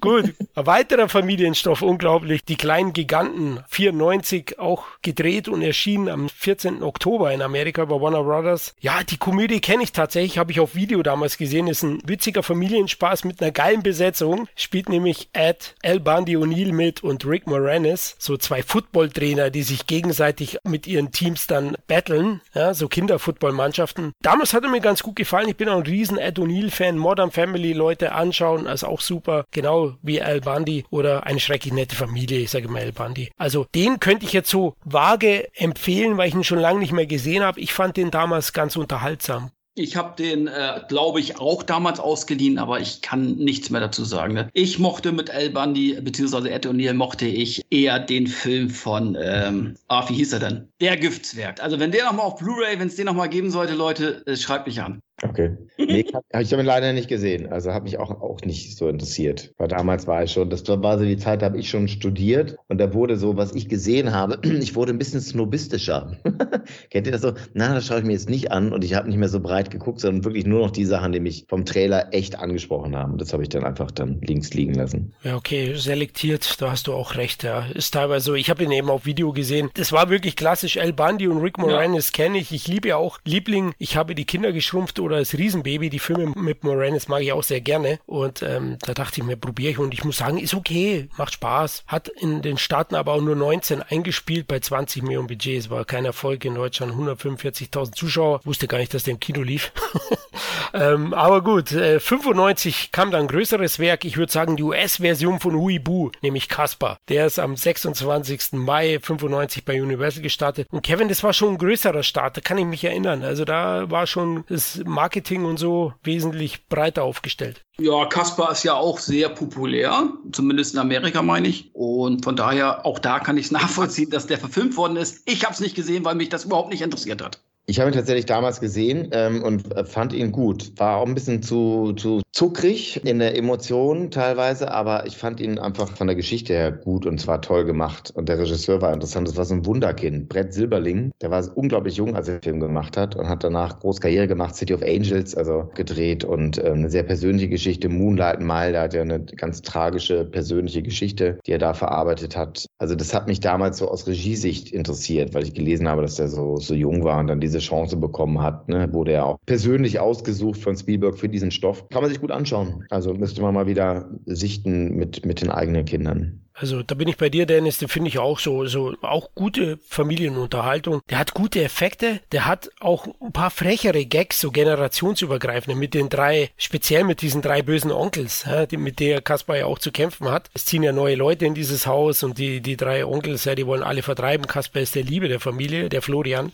Gut, ein weiterer Familienstoff, unglaublich. Die kleinen Giganten, 94 auch gedreht und erschienen am 14. Oktober in Amerika bei Warner Brothers. Ja, die Komödie kenne ich tatsächlich, habe ich auf Video damals gesehen. Ist ein witziger Familienspaß mit einer geilen Besetzung. Spielt nämlich Ed, Al Bundy O'Neill mit und Rick Moranis, so zwei Footballtrainer, die sich gegenseitig mit ihren Teams dann battlen, ja, so Kinderfootballmannschaften. Damals hat er mir ganz gut gefallen. Ich bin auch ein riesen Ed O'Neill-Fan. Modern Family Leute anschauen, also auch super. Genau wie Al Bundy oder eine schrecklich nette Familie, ich sage mal Al Bundy. Also den könnte ich jetzt so vage empfehlen, weil ich ihn schon lange nicht mehr gesehen habe. Ich fand den damals ganz unterhaltsam. Ich habe den, äh, glaube ich, auch damals ausgeliehen, aber ich kann nichts mehr dazu sagen. Ne? Ich mochte mit Al Bundy, beziehungsweise Ed O'Neill, mochte ich eher den Film von, ähm, ah, wie hieß er denn? Der Giftswerk. Also wenn der nochmal auf Blu-ray, wenn es den nochmal geben sollte, Leute, äh, schreibt mich an. Okay. Nee, habe ich damit leider nicht gesehen. Also habe mich auch, auch nicht so interessiert. Weil damals war ich schon, das war so die Zeit, da habe ich schon studiert und da wurde so, was ich gesehen habe, *clears throat* ich wurde ein bisschen snobistischer. *laughs* Kennt ihr das so? Na, das schaue ich mir jetzt nicht an und ich habe nicht mehr so breit geguckt, sondern wirklich nur noch die Sachen, die mich vom Trailer echt angesprochen haben. Das habe ich dann einfach dann links liegen lassen. Ja, okay, selektiert, da hast du auch recht, ja. Ist teilweise so, ich habe ihn eben auf Video gesehen. Das war wirklich klassisch. El Bundy und Rick Moranis ja. kenne ich. Ich liebe ja auch Liebling, ich habe die Kinder geschrumpft oder das Riesenbaby. Die Filme mit Moranis mag ich auch sehr gerne. Und ähm, da dachte ich mir, probiere ich und ich muss sagen, ist okay, macht Spaß. Hat in den Staaten aber auch nur 19 eingespielt bei 20 Millionen Budget. Es war kein Erfolg in Deutschland. 145.000 Zuschauer. Wusste gar nicht, dass der im Kino lief. *laughs* ähm, aber gut, äh, 95 kam dann ein größeres Werk. Ich würde sagen, die US-Version von Huibu, nämlich Casper. Der ist am 26. Mai 95 bei Universal gestartet. Und Kevin, das war schon ein größerer Start, da kann ich mich erinnern. Also da war schon das Marketing und so wesentlich breiter aufgestellt. Ja, Caspar ist ja auch sehr populär, zumindest in Amerika meine ich. Und von daher, auch da kann ich es *laughs* nachvollziehen, dass der verfilmt worden ist. Ich habe es nicht gesehen, weil mich das überhaupt nicht interessiert hat. Ich habe ihn tatsächlich damals gesehen ähm, und äh, fand ihn gut. War auch ein bisschen zu, zu zuckrig in der Emotion teilweise, aber ich fand ihn einfach von der Geschichte her gut und zwar toll gemacht. Und der Regisseur war interessant. Das war so ein Wunderkind. Brett Silberling, der war unglaublich jung, als er den Film gemacht hat und hat danach groß Karriere gemacht, City of Angels, also gedreht und äh, eine sehr persönliche Geschichte. Moonlight Mile, der hat ja eine ganz tragische persönliche Geschichte, die er da verarbeitet hat. Also das hat mich damals so aus Regiesicht interessiert, weil ich gelesen habe, dass er so, so jung war und dann diese Chance bekommen hat. Ne? Wurde er auch persönlich ausgesucht von Spielberg für diesen Stoff. Kann man sich gut anschauen. Also müsste man mal wieder sichten mit, mit den eigenen Kindern. Also da bin ich bei dir, Dennis, den finde ich auch so, so auch gute Familienunterhaltung. Der hat gute Effekte, der hat auch ein paar frechere Gags, so generationsübergreifende, mit den drei, speziell mit diesen drei bösen Onkels, ja, die, mit der Kaspar ja auch zu kämpfen hat. Es ziehen ja neue Leute in dieses Haus und die, die drei Onkels, ja, die wollen alle vertreiben. Kaspar ist der Liebe der Familie, der Florian.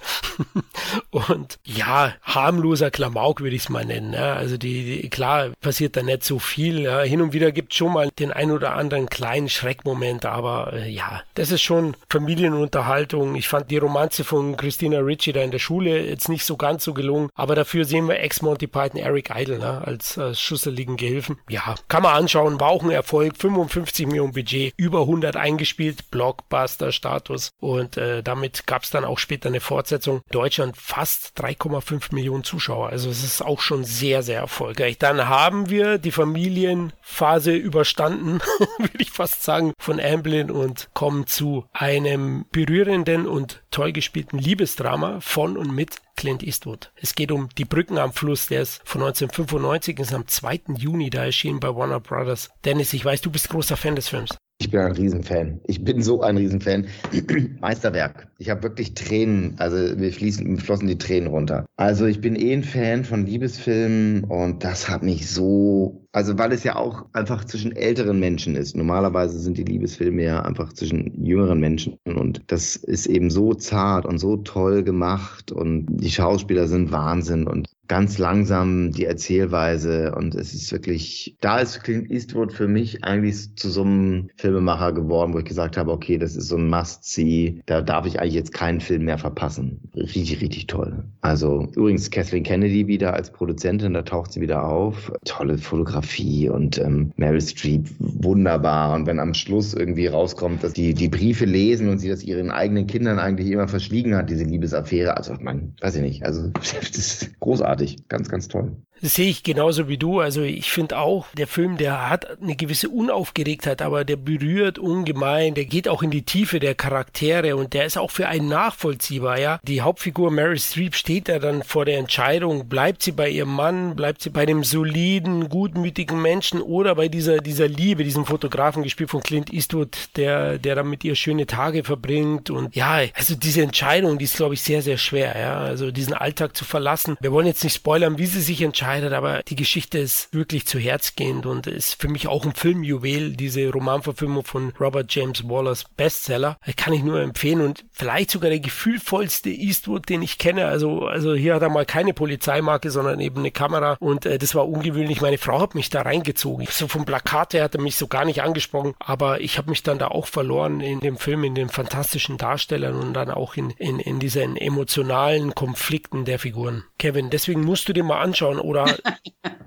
*laughs* und ja, harmloser Klamauk würde ich es mal nennen. Ja. Also die, die, klar passiert da nicht so viel. Ja. Hin und wieder gibt es schon mal den ein oder anderen kleinen Schreckmoment Moment, aber äh, ja, das ist schon Familienunterhaltung. Ich fand die Romanze von Christina Ritchie da in der Schule jetzt nicht so ganz so gelungen, aber dafür sehen wir Ex-Monty Python Eric Idle ne, als äh, schusseligen Gehilfen. Ja, kann man anschauen, war auch ein Erfolg, 55 Millionen Budget, über 100 eingespielt, Blockbuster-Status und äh, damit gab es dann auch später eine Fortsetzung. Deutschland fast 3,5 Millionen Zuschauer, also es ist auch schon sehr, sehr erfolgreich. Dann haben wir die Familienphase überstanden, *laughs* würde ich fast sagen, von Amblin und kommen zu einem berührenden und toll gespielten Liebesdrama von und mit Clint Eastwood. Es geht um Die Brücken am Fluss, der ist von 1995, ist am 2. Juni da erschienen bei Warner Brothers. Dennis, ich weiß, du bist großer Fan des Films. Ich bin ein Riesenfan. Ich bin so ein Riesenfan. *clears throat* Meisterwerk. Ich habe wirklich Tränen, also mir fließen, flossen die Tränen runter. Also ich bin eh ein Fan von Liebesfilmen und das hat mich so, also weil es ja auch einfach zwischen älteren Menschen ist. Normalerweise sind die Liebesfilme ja einfach zwischen jüngeren Menschen und das ist eben so zart und so toll gemacht und die Schauspieler sind Wahnsinn und ganz langsam die Erzählweise und es ist wirklich, da ist Clint Eastwood für mich eigentlich zu so einem Filmemacher geworden, wo ich gesagt habe, okay, das ist so ein Must-See, da darf ich eigentlich jetzt keinen Film mehr verpassen. Richtig, richtig toll. Also übrigens Kathleen Kennedy wieder als Produzentin, da taucht sie wieder auf. Tolle Fotografie und ähm, Meryl Streep wunderbar und wenn am Schluss irgendwie rauskommt, dass die die Briefe lesen und sie das ihren eigenen Kindern eigentlich immer verschwiegen hat, diese Liebesaffäre, also man, weiß ich nicht, also *laughs* das ist großartig großartig. Ganz, ganz toll. Das sehe ich genauso wie du. Also ich finde auch, der Film, der hat eine gewisse Unaufgeregtheit, aber der berührt ungemein, der geht auch in die Tiefe der Charaktere und der ist auch für einen nachvollziehbar, ja. Die Hauptfigur Mary Streep steht da dann vor der Entscheidung, bleibt sie bei ihrem Mann, bleibt sie bei dem soliden, gutmütigen Menschen oder bei dieser, dieser Liebe, diesem Fotografen gespielt von Clint Eastwood, der, der dann mit ihr schöne Tage verbringt und ja, also diese Entscheidung, die ist glaube ich sehr, sehr schwer, ja. Also diesen Alltag zu verlassen. Wir wollen jetzt nicht spoilern, wie sie sich entscheidet, entscheidet, aber die Geschichte ist wirklich zu Herzgehend und ist für mich auch ein Filmjuwel, diese Romanverfilmung von Robert James Wallers Bestseller. Kann ich nur empfehlen und vielleicht sogar der gefühlvollste Eastwood, den ich kenne. Also, also hier hat er mal keine Polizeimarke, sondern eben eine Kamera und äh, das war ungewöhnlich. Meine Frau hat mich da reingezogen. So vom Plakat her hat er mich so gar nicht angesprochen, aber ich habe mich dann da auch verloren in dem Film, in den fantastischen Darstellern und dann auch in, in, in diesen emotionalen Konflikten der Figuren. Kevin, deswegen musst du dir mal anschauen oder oder *laughs*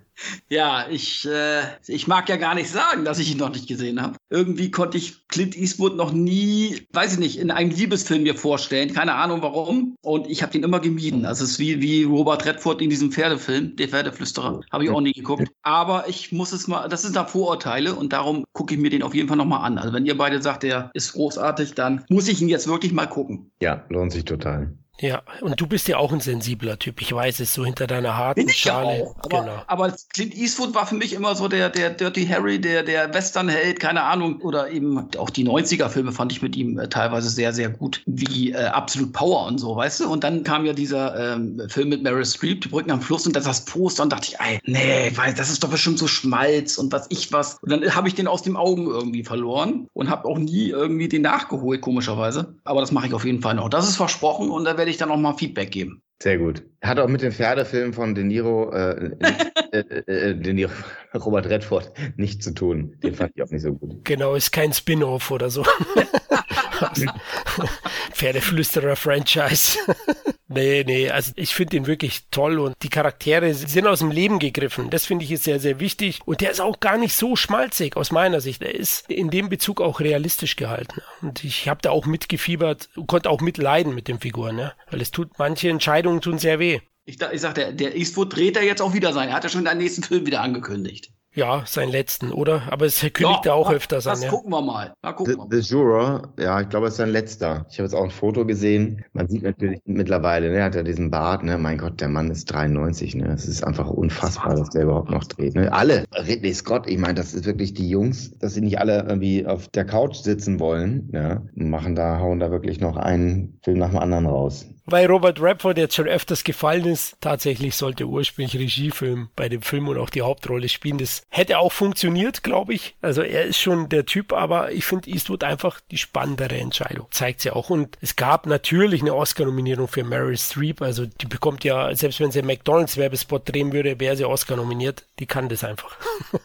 Ja, ich, äh, ich mag ja gar nicht sagen, dass ich ihn noch nicht gesehen habe. Irgendwie konnte ich Clint Eastwood noch nie, weiß ich nicht, in einem Liebesfilm mir vorstellen. Keine Ahnung warum. Und ich habe den immer gemieden. Also es ist wie, wie Robert Redford in diesem Pferdefilm, der Pferdeflüsterer. Habe ich auch nie geguckt. Aber ich muss es mal, das sind da Vorurteile und darum gucke ich mir den auf jeden Fall nochmal an. Also wenn ihr beide sagt, der ist großartig, dann muss ich ihn jetzt wirklich mal gucken. Ja, lohnt sich total. Ja, und du bist ja auch ein sensibler Typ. Ich weiß es, so hinter deiner harten Bin ich Schale. Ja auch. Aber, genau. aber Clint Eastwood war für mich immer so der, der Dirty Harry, der, der Westernheld, keine Ahnung. Oder eben auch die 90er-Filme fand ich mit ihm äh, teilweise sehr, sehr gut. Wie äh, Absolute Power und so, weißt du? Und dann kam ja dieser ähm, Film mit Meryl Streep, Die Brücken am Fluss, und das das Poster und dachte ich, ey, nee, weil das ist doch bestimmt so Schmalz und was ich was. Und dann habe ich den aus den Augen irgendwie verloren und habe auch nie irgendwie den nachgeholt, komischerweise. Aber das mache ich auf jeden Fall noch. Das ist versprochen und da werde ich dann auch mal Feedback geben. Sehr gut. Hat auch mit dem Pferdefilm von De Niro, äh, *laughs* äh, äh, De Niro, Robert Redford nichts zu tun. Den fand ich auch nicht so gut. Genau, ist kein Spin-off oder so. *laughs* *laughs* Pferdeflüsterer-Franchise. *laughs* nee, nee, also ich finde ihn wirklich toll und die Charaktere sind aus dem Leben gegriffen. Das finde ich ist sehr, sehr wichtig. Und der ist auch gar nicht so schmalzig aus meiner Sicht. Er ist in dem Bezug auch realistisch gehalten. Und ich habe da auch mitgefiebert und konnte auch mitleiden mit den Figuren, ne? weil es tut, manche Entscheidungen tun sehr weh. Ich, ich sag, der, der Eastwood dreht er jetzt auch wieder sein. Er hat ja schon den nächsten Film wieder angekündigt. Ja, seinen letzten, oder? Aber es kündigt ja, er auch öfters an. Das ja. gucken wir mal. Na, gucken the. The Juror, ja, ich glaube, es ist sein letzter. Ich habe jetzt auch ein Foto gesehen. Man sieht natürlich mittlerweile, ne, er hat ja diesen Bart, ne? Mein Gott, der Mann ist 93, ne? Es ist einfach unfassbar, dass der überhaupt noch dreht. Ne? Alle, Ridley Scott, ich meine, das ist wirklich die Jungs, dass sie nicht alle irgendwie auf der Couch sitzen wollen, ja, machen da, hauen da wirklich noch einen Film nach dem anderen raus weil Robert Redford jetzt schon öfters gefallen ist. Tatsächlich sollte ursprünglich Regiefilm bei dem Film und auch die Hauptrolle spielen. Das hätte auch funktioniert, glaube ich. Also er ist schon der Typ, aber ich finde Eastwood einfach die spannendere Entscheidung. Zeigt sie auch. Und es gab natürlich eine Oscar-Nominierung für Meryl Streep. Also die bekommt ja, selbst wenn sie einen McDonalds-Werbespot drehen würde, wäre sie Oscar nominiert. Die kann das einfach.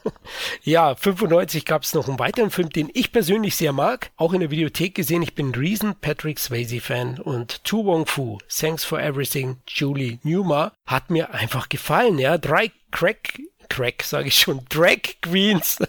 *laughs* ja, 95 gab es noch einen weiteren Film, den ich persönlich sehr mag. Auch in der Videothek gesehen. Ich bin ein riesen Patrick Swayze-Fan und Tu Wong Fu Thanks for Everything, Julie Newmar, hat mir einfach gefallen. Ja, drei Crack, Crack sage ich schon, Drag Queens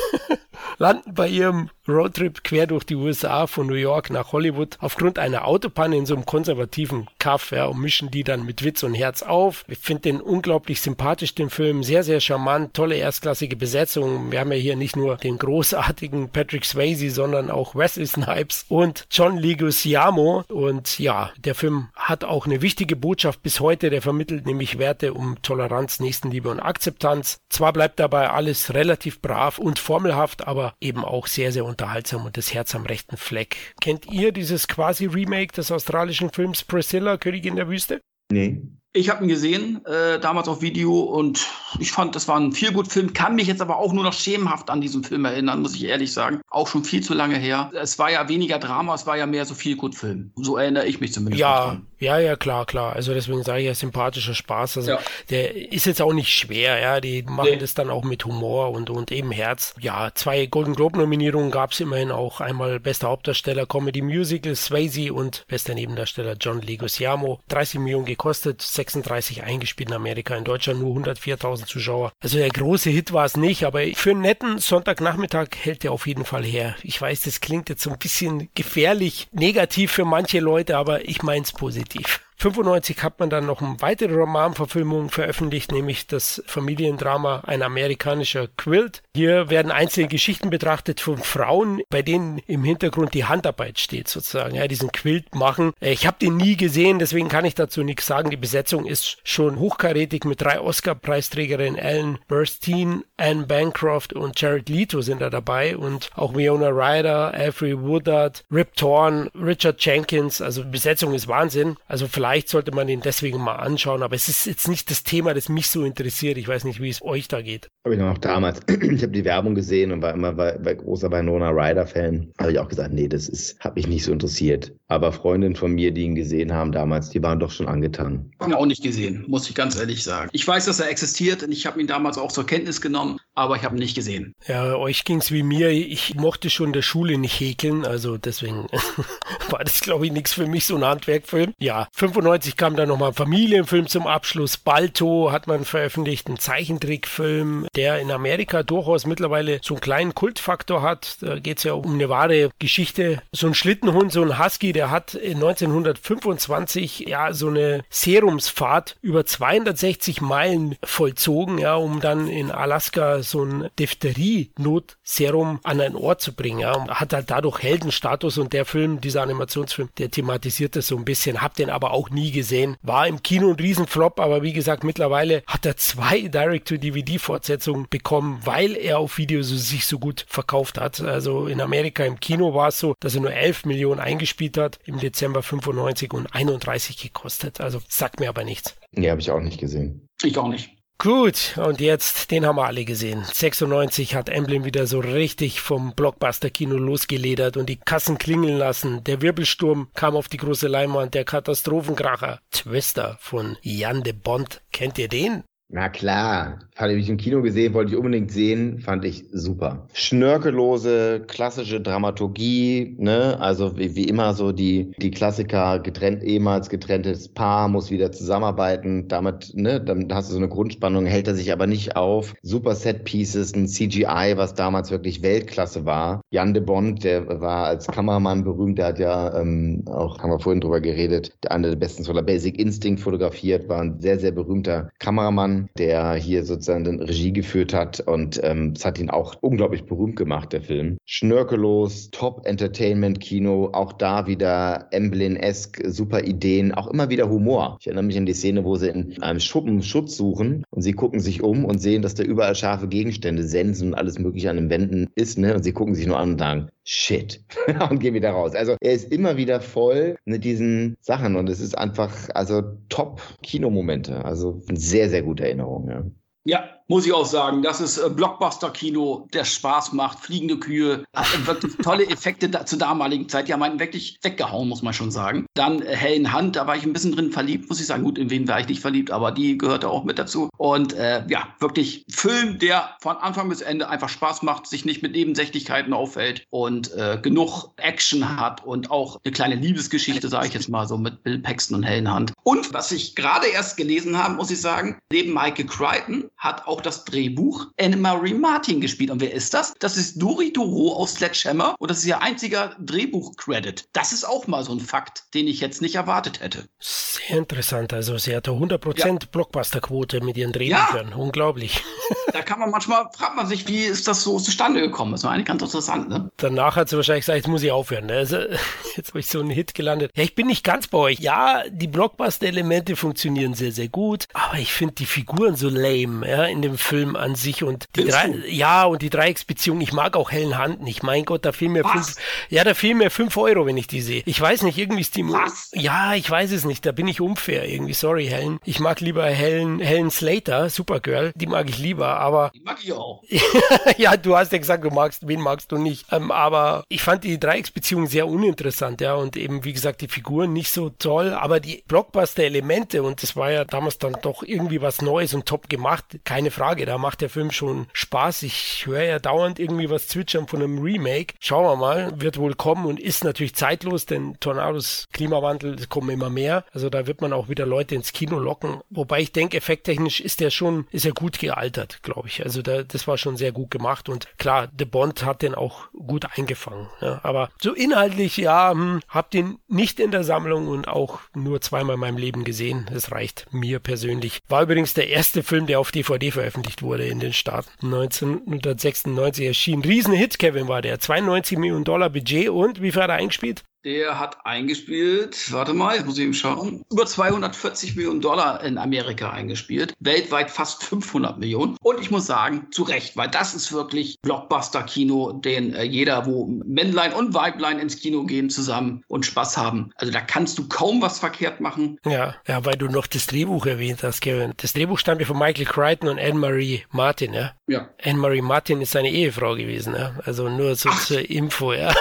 *laughs* landen bei ihrem Roadtrip quer durch die USA von New York nach Hollywood aufgrund einer Autopanne in so einem konservativen Kaff ja, und mischen die dann mit Witz und Herz auf. Ich finde den unglaublich sympathisch, den Film. Sehr, sehr charmant, tolle erstklassige Besetzung. Wir haben ja hier nicht nur den großartigen Patrick Swayze, sondern auch Wesley Snipes und John Leguizamo. Und ja, der Film hat auch eine wichtige Botschaft bis heute. Der vermittelt nämlich Werte um Toleranz, Nächstenliebe und Akzeptanz. Zwar bleibt dabei alles relativ brav und formelhaft, aber eben auch sehr, sehr unterhaltsam und das Herz am rechten Fleck. Kennt ihr dieses quasi Remake des australischen Films Priscilla, Königin der Wüste? Nee. Ich habe ihn gesehen, äh, damals auf Video und ich fand, das war ein viel gut Film, kann mich jetzt aber auch nur noch schemenhaft an diesen Film erinnern, muss ich ehrlich sagen. Auch schon viel zu lange her. Es war ja weniger Drama, es war ja mehr so viel gut Film. So erinnere ich mich zumindest. Ja, ja, ja, klar, klar. Also deswegen sage ich ja sympathischer Spaß. Also ja. der ist jetzt auch nicht schwer, ja. Die machen nee. das dann auch mit Humor und, und eben Herz. Ja, zwei Golden Globe Nominierungen gab es immerhin auch. Einmal bester Hauptdarsteller Comedy Musical Swayze und bester Nebendarsteller John Leguizamo. 30 Millionen gekostet, 36 eingespielt in Amerika, in Deutschland nur 104.000 Zuschauer. Also der große Hit war es nicht, aber für einen netten Sonntagnachmittag hält er auf jeden Fall her. Ich weiß, das klingt jetzt so ein bisschen gefährlich negativ für manche Leute, aber ich meine es positiv. 95 hat man dann noch eine weitere Romanverfilmung veröffentlicht, nämlich das Familiendrama Ein amerikanischer Quilt. Hier werden einzelne Geschichten betrachtet von Frauen, bei denen im Hintergrund die Handarbeit steht, sozusagen, ja, diesen Quilt machen. Äh, ich habe den nie gesehen, deswegen kann ich dazu nichts sagen. Die Besetzung ist schon hochkarätig mit drei Oscar-Preisträgerinnen, Ellen Burstyn, Anne Bancroft und Jared Leto sind da dabei und auch Leona Ryder, Avery Woodard, Rip Torn, Richard Jenkins. Also Besetzung ist Wahnsinn. Also vielleicht Vielleicht sollte man ihn deswegen mal anschauen, aber es ist jetzt nicht das Thema, das mich so interessiert. Ich weiß nicht, wie es euch da geht. Habe ich noch damals, *clears throat* ich habe die Werbung gesehen und war immer bei, bei großer Winona Ryder-Fan. Habe ich auch gesagt, nee, das ist, hat mich nicht so interessiert. Aber Freundinnen von mir, die ihn gesehen haben damals, die waren doch schon angetan. Ich habe ihn auch nicht gesehen, muss ich ganz ehrlich sagen. Ich weiß, dass er existiert und ich habe ihn damals auch zur Kenntnis genommen, aber ich habe ihn nicht gesehen. Ja, euch ging es wie mir. Ich mochte schon in der Schule nicht häkeln, also deswegen *laughs* war das, glaube ich, nichts für mich, so ein Handwerkfilm. Ja, 95 kam dann nochmal ein Familienfilm zum Abschluss. Balto hat man veröffentlicht, ein Zeichentrickfilm, der in Amerika durchaus mittlerweile so einen kleinen Kultfaktor hat. Da geht es ja um eine wahre Geschichte. So ein Schlittenhund, so ein Husky, der hat 1925 ja so eine Serumsfahrt über 260 Meilen vollzogen, ja, um dann in Alaska so ein Diphtherie-Notserum an einen Ort zu bringen. Ja. Hat halt dadurch Heldenstatus und der Film, dieser Animationsfilm, der thematisiert das so ein bisschen. Hab den aber auch nie gesehen. War im Kino ein Riesenflop, aber wie gesagt, mittlerweile hat er zwei Direct-to-DVD-Fortsetzungen bekommen, weil er auf Video so, sich so gut verkauft hat. Also in Amerika im Kino war es so, dass er nur 11 Millionen eingespielt hat im Dezember 95 und 31 gekostet. Also sagt mir aber nichts. Nee, habe ich auch nicht gesehen. Ich auch nicht. Gut, und jetzt, den haben wir alle gesehen. 96 hat Emblem wieder so richtig vom Blockbuster-Kino losgeledert und die Kassen klingeln lassen. Der Wirbelsturm kam auf die große Leinwand, der Katastrophenkracher Twister von Jan de Bond. Kennt ihr den? Na klar, habe ich im Kino gesehen, wollte ich unbedingt sehen, fand ich super. Schnörkellose, klassische Dramaturgie, ne? Also wie, wie immer so die, die Klassiker, getrennt, ehemals getrenntes Paar muss wieder zusammenarbeiten. Damit, ne, dann hast du so eine Grundspannung, hält er sich aber nicht auf. Super Set Pieces, ein CGI, was damals wirklich Weltklasse war. Jan de Bond, der war als Kameramann berühmt, der hat ja ähm, auch, haben wir vorhin drüber geredet, der eine der besten Solar Basic Instinct fotografiert, war ein sehr, sehr berühmter Kameramann der hier sozusagen den Regie geführt hat und ähm, es hat ihn auch unglaublich berühmt gemacht, der Film. Schnörkellos, Top-Entertainment-Kino, auch da wieder Emblem-esque, super Ideen, auch immer wieder Humor. Ich erinnere mich an die Szene, wo sie in einem Schuppen Schutz suchen und sie gucken sich um und sehen, dass da überall scharfe Gegenstände, Sensen und alles mögliche an den Wänden ist, ne? Und sie gucken sich nur an und sagen, shit, *laughs* und gehen wieder raus. Also er ist immer wieder voll mit diesen Sachen und es ist einfach, also top Kinomomente. Also sehr, sehr gute Erinnerung, ja. Ja, muss ich auch sagen. Das ist äh, Blockbuster-Kino, der Spaß macht, fliegende Kühe, hat wirklich tolle Effekte da, zur damaligen Zeit. Die haben einen wirklich weggehauen, muss man schon sagen. Dann äh, Hellen Hand, da war ich ein bisschen drin verliebt, muss ich sagen. Gut, in wen war ich nicht verliebt, aber die gehörte auch mit dazu. Und äh, ja, wirklich Film, der von Anfang bis Ende einfach Spaß macht, sich nicht mit Nebensächlichkeiten auffällt und äh, genug Action hat und auch eine kleine Liebesgeschichte, sage ich jetzt mal so, mit Bill Paxton und Hellen Hand. Und was ich gerade erst gelesen habe, muss ich sagen, neben Michael Crichton hat auch das Drehbuch Anne-Marie Martin gespielt. Und wer ist das? Das ist Dori Duro aus Sledgehammer und das ist ihr einziger Drehbuch-Credit. Das ist auch mal so ein Fakt, den ich jetzt nicht erwartet hätte. Sehr interessant. Also sie hatte 100% ja. Blockbuster-Quote mit ihren Drehbüchern. Ja. Unglaublich. *laughs* Da kann man manchmal, fragt man sich, wie ist das so zustande gekommen? Das war eigentlich ganz interessant, ne? Danach hat sie wahrscheinlich gesagt, jetzt muss ich aufhören. Ne? Also, *laughs* jetzt habe ich so einen Hit gelandet. Ja, ich bin nicht ganz bei euch. Ja, die Blockbuster-Elemente funktionieren sehr, sehr gut. Aber ich finde die Figuren so lame, ja, in dem Film an sich. Und die drei, ja, und die Dreiecksbeziehung, ich mag auch Helen Hand nicht. Mein Gott, da fehlen mir fünf, ja, da fehlen mir fünf Euro, wenn ich die sehe. Ich weiß nicht, irgendwie ist die, Was? ja, ich weiß es nicht, da bin ich unfair irgendwie. Sorry, Helen. Ich mag lieber Helen, Helen Slater, Supergirl, die mag ich lieber, aber. Die mag ich auch. *laughs* ja, du hast ja gesagt, du magst, wen magst du nicht. Ähm, aber ich fand die Dreiecksbeziehung sehr uninteressant, ja, und eben, wie gesagt, die Figuren nicht so toll, aber die Blockbuster-Elemente, und das war ja damals dann doch irgendwie was Neues und top gemacht, keine Frage, da macht der Film schon Spaß. Ich höre ja dauernd irgendwie was zwitschern von einem Remake. Schauen wir mal, wird wohl kommen und ist natürlich zeitlos, denn Tornados, Klimawandel, es kommen immer mehr. Also da wird man auch wieder Leute ins Kino locken. Wobei ich denke, effekttechnisch ist der schon, ist er gut gealtert, glaube ich. Also da, das war schon sehr gut gemacht und klar, The Bond hat den auch gut eingefangen. Ja. Aber so inhaltlich, ja, hm, hab den nicht in der Sammlung und auch nur zweimal in meinem Leben gesehen. Das reicht mir persönlich. War übrigens der erste Film, der auf DVD veröffentlicht wurde in den Staaten. 1996 erschien. Riesenhit, Kevin war der. 92 Millionen Dollar Budget und wie viel hat er eingespielt? Der hat eingespielt, warte mal, jetzt muss ich eben schauen, über 240 Millionen Dollar in Amerika eingespielt. Weltweit fast 500 Millionen. Und ich muss sagen, zu Recht, weil das ist wirklich Blockbuster-Kino, den äh, jeder, wo Männlein und Weiblein ins Kino gehen zusammen und Spaß haben. Also da kannst du kaum was verkehrt machen. Ja, ja, weil du noch das Drehbuch erwähnt hast, Kevin. Das Drehbuch stammt ja von Michael Crichton und Anne-Marie Martin, ja? Ja. Anne-Marie Martin ist seine Ehefrau gewesen, ja? Also nur so Ach. zur Info, ja.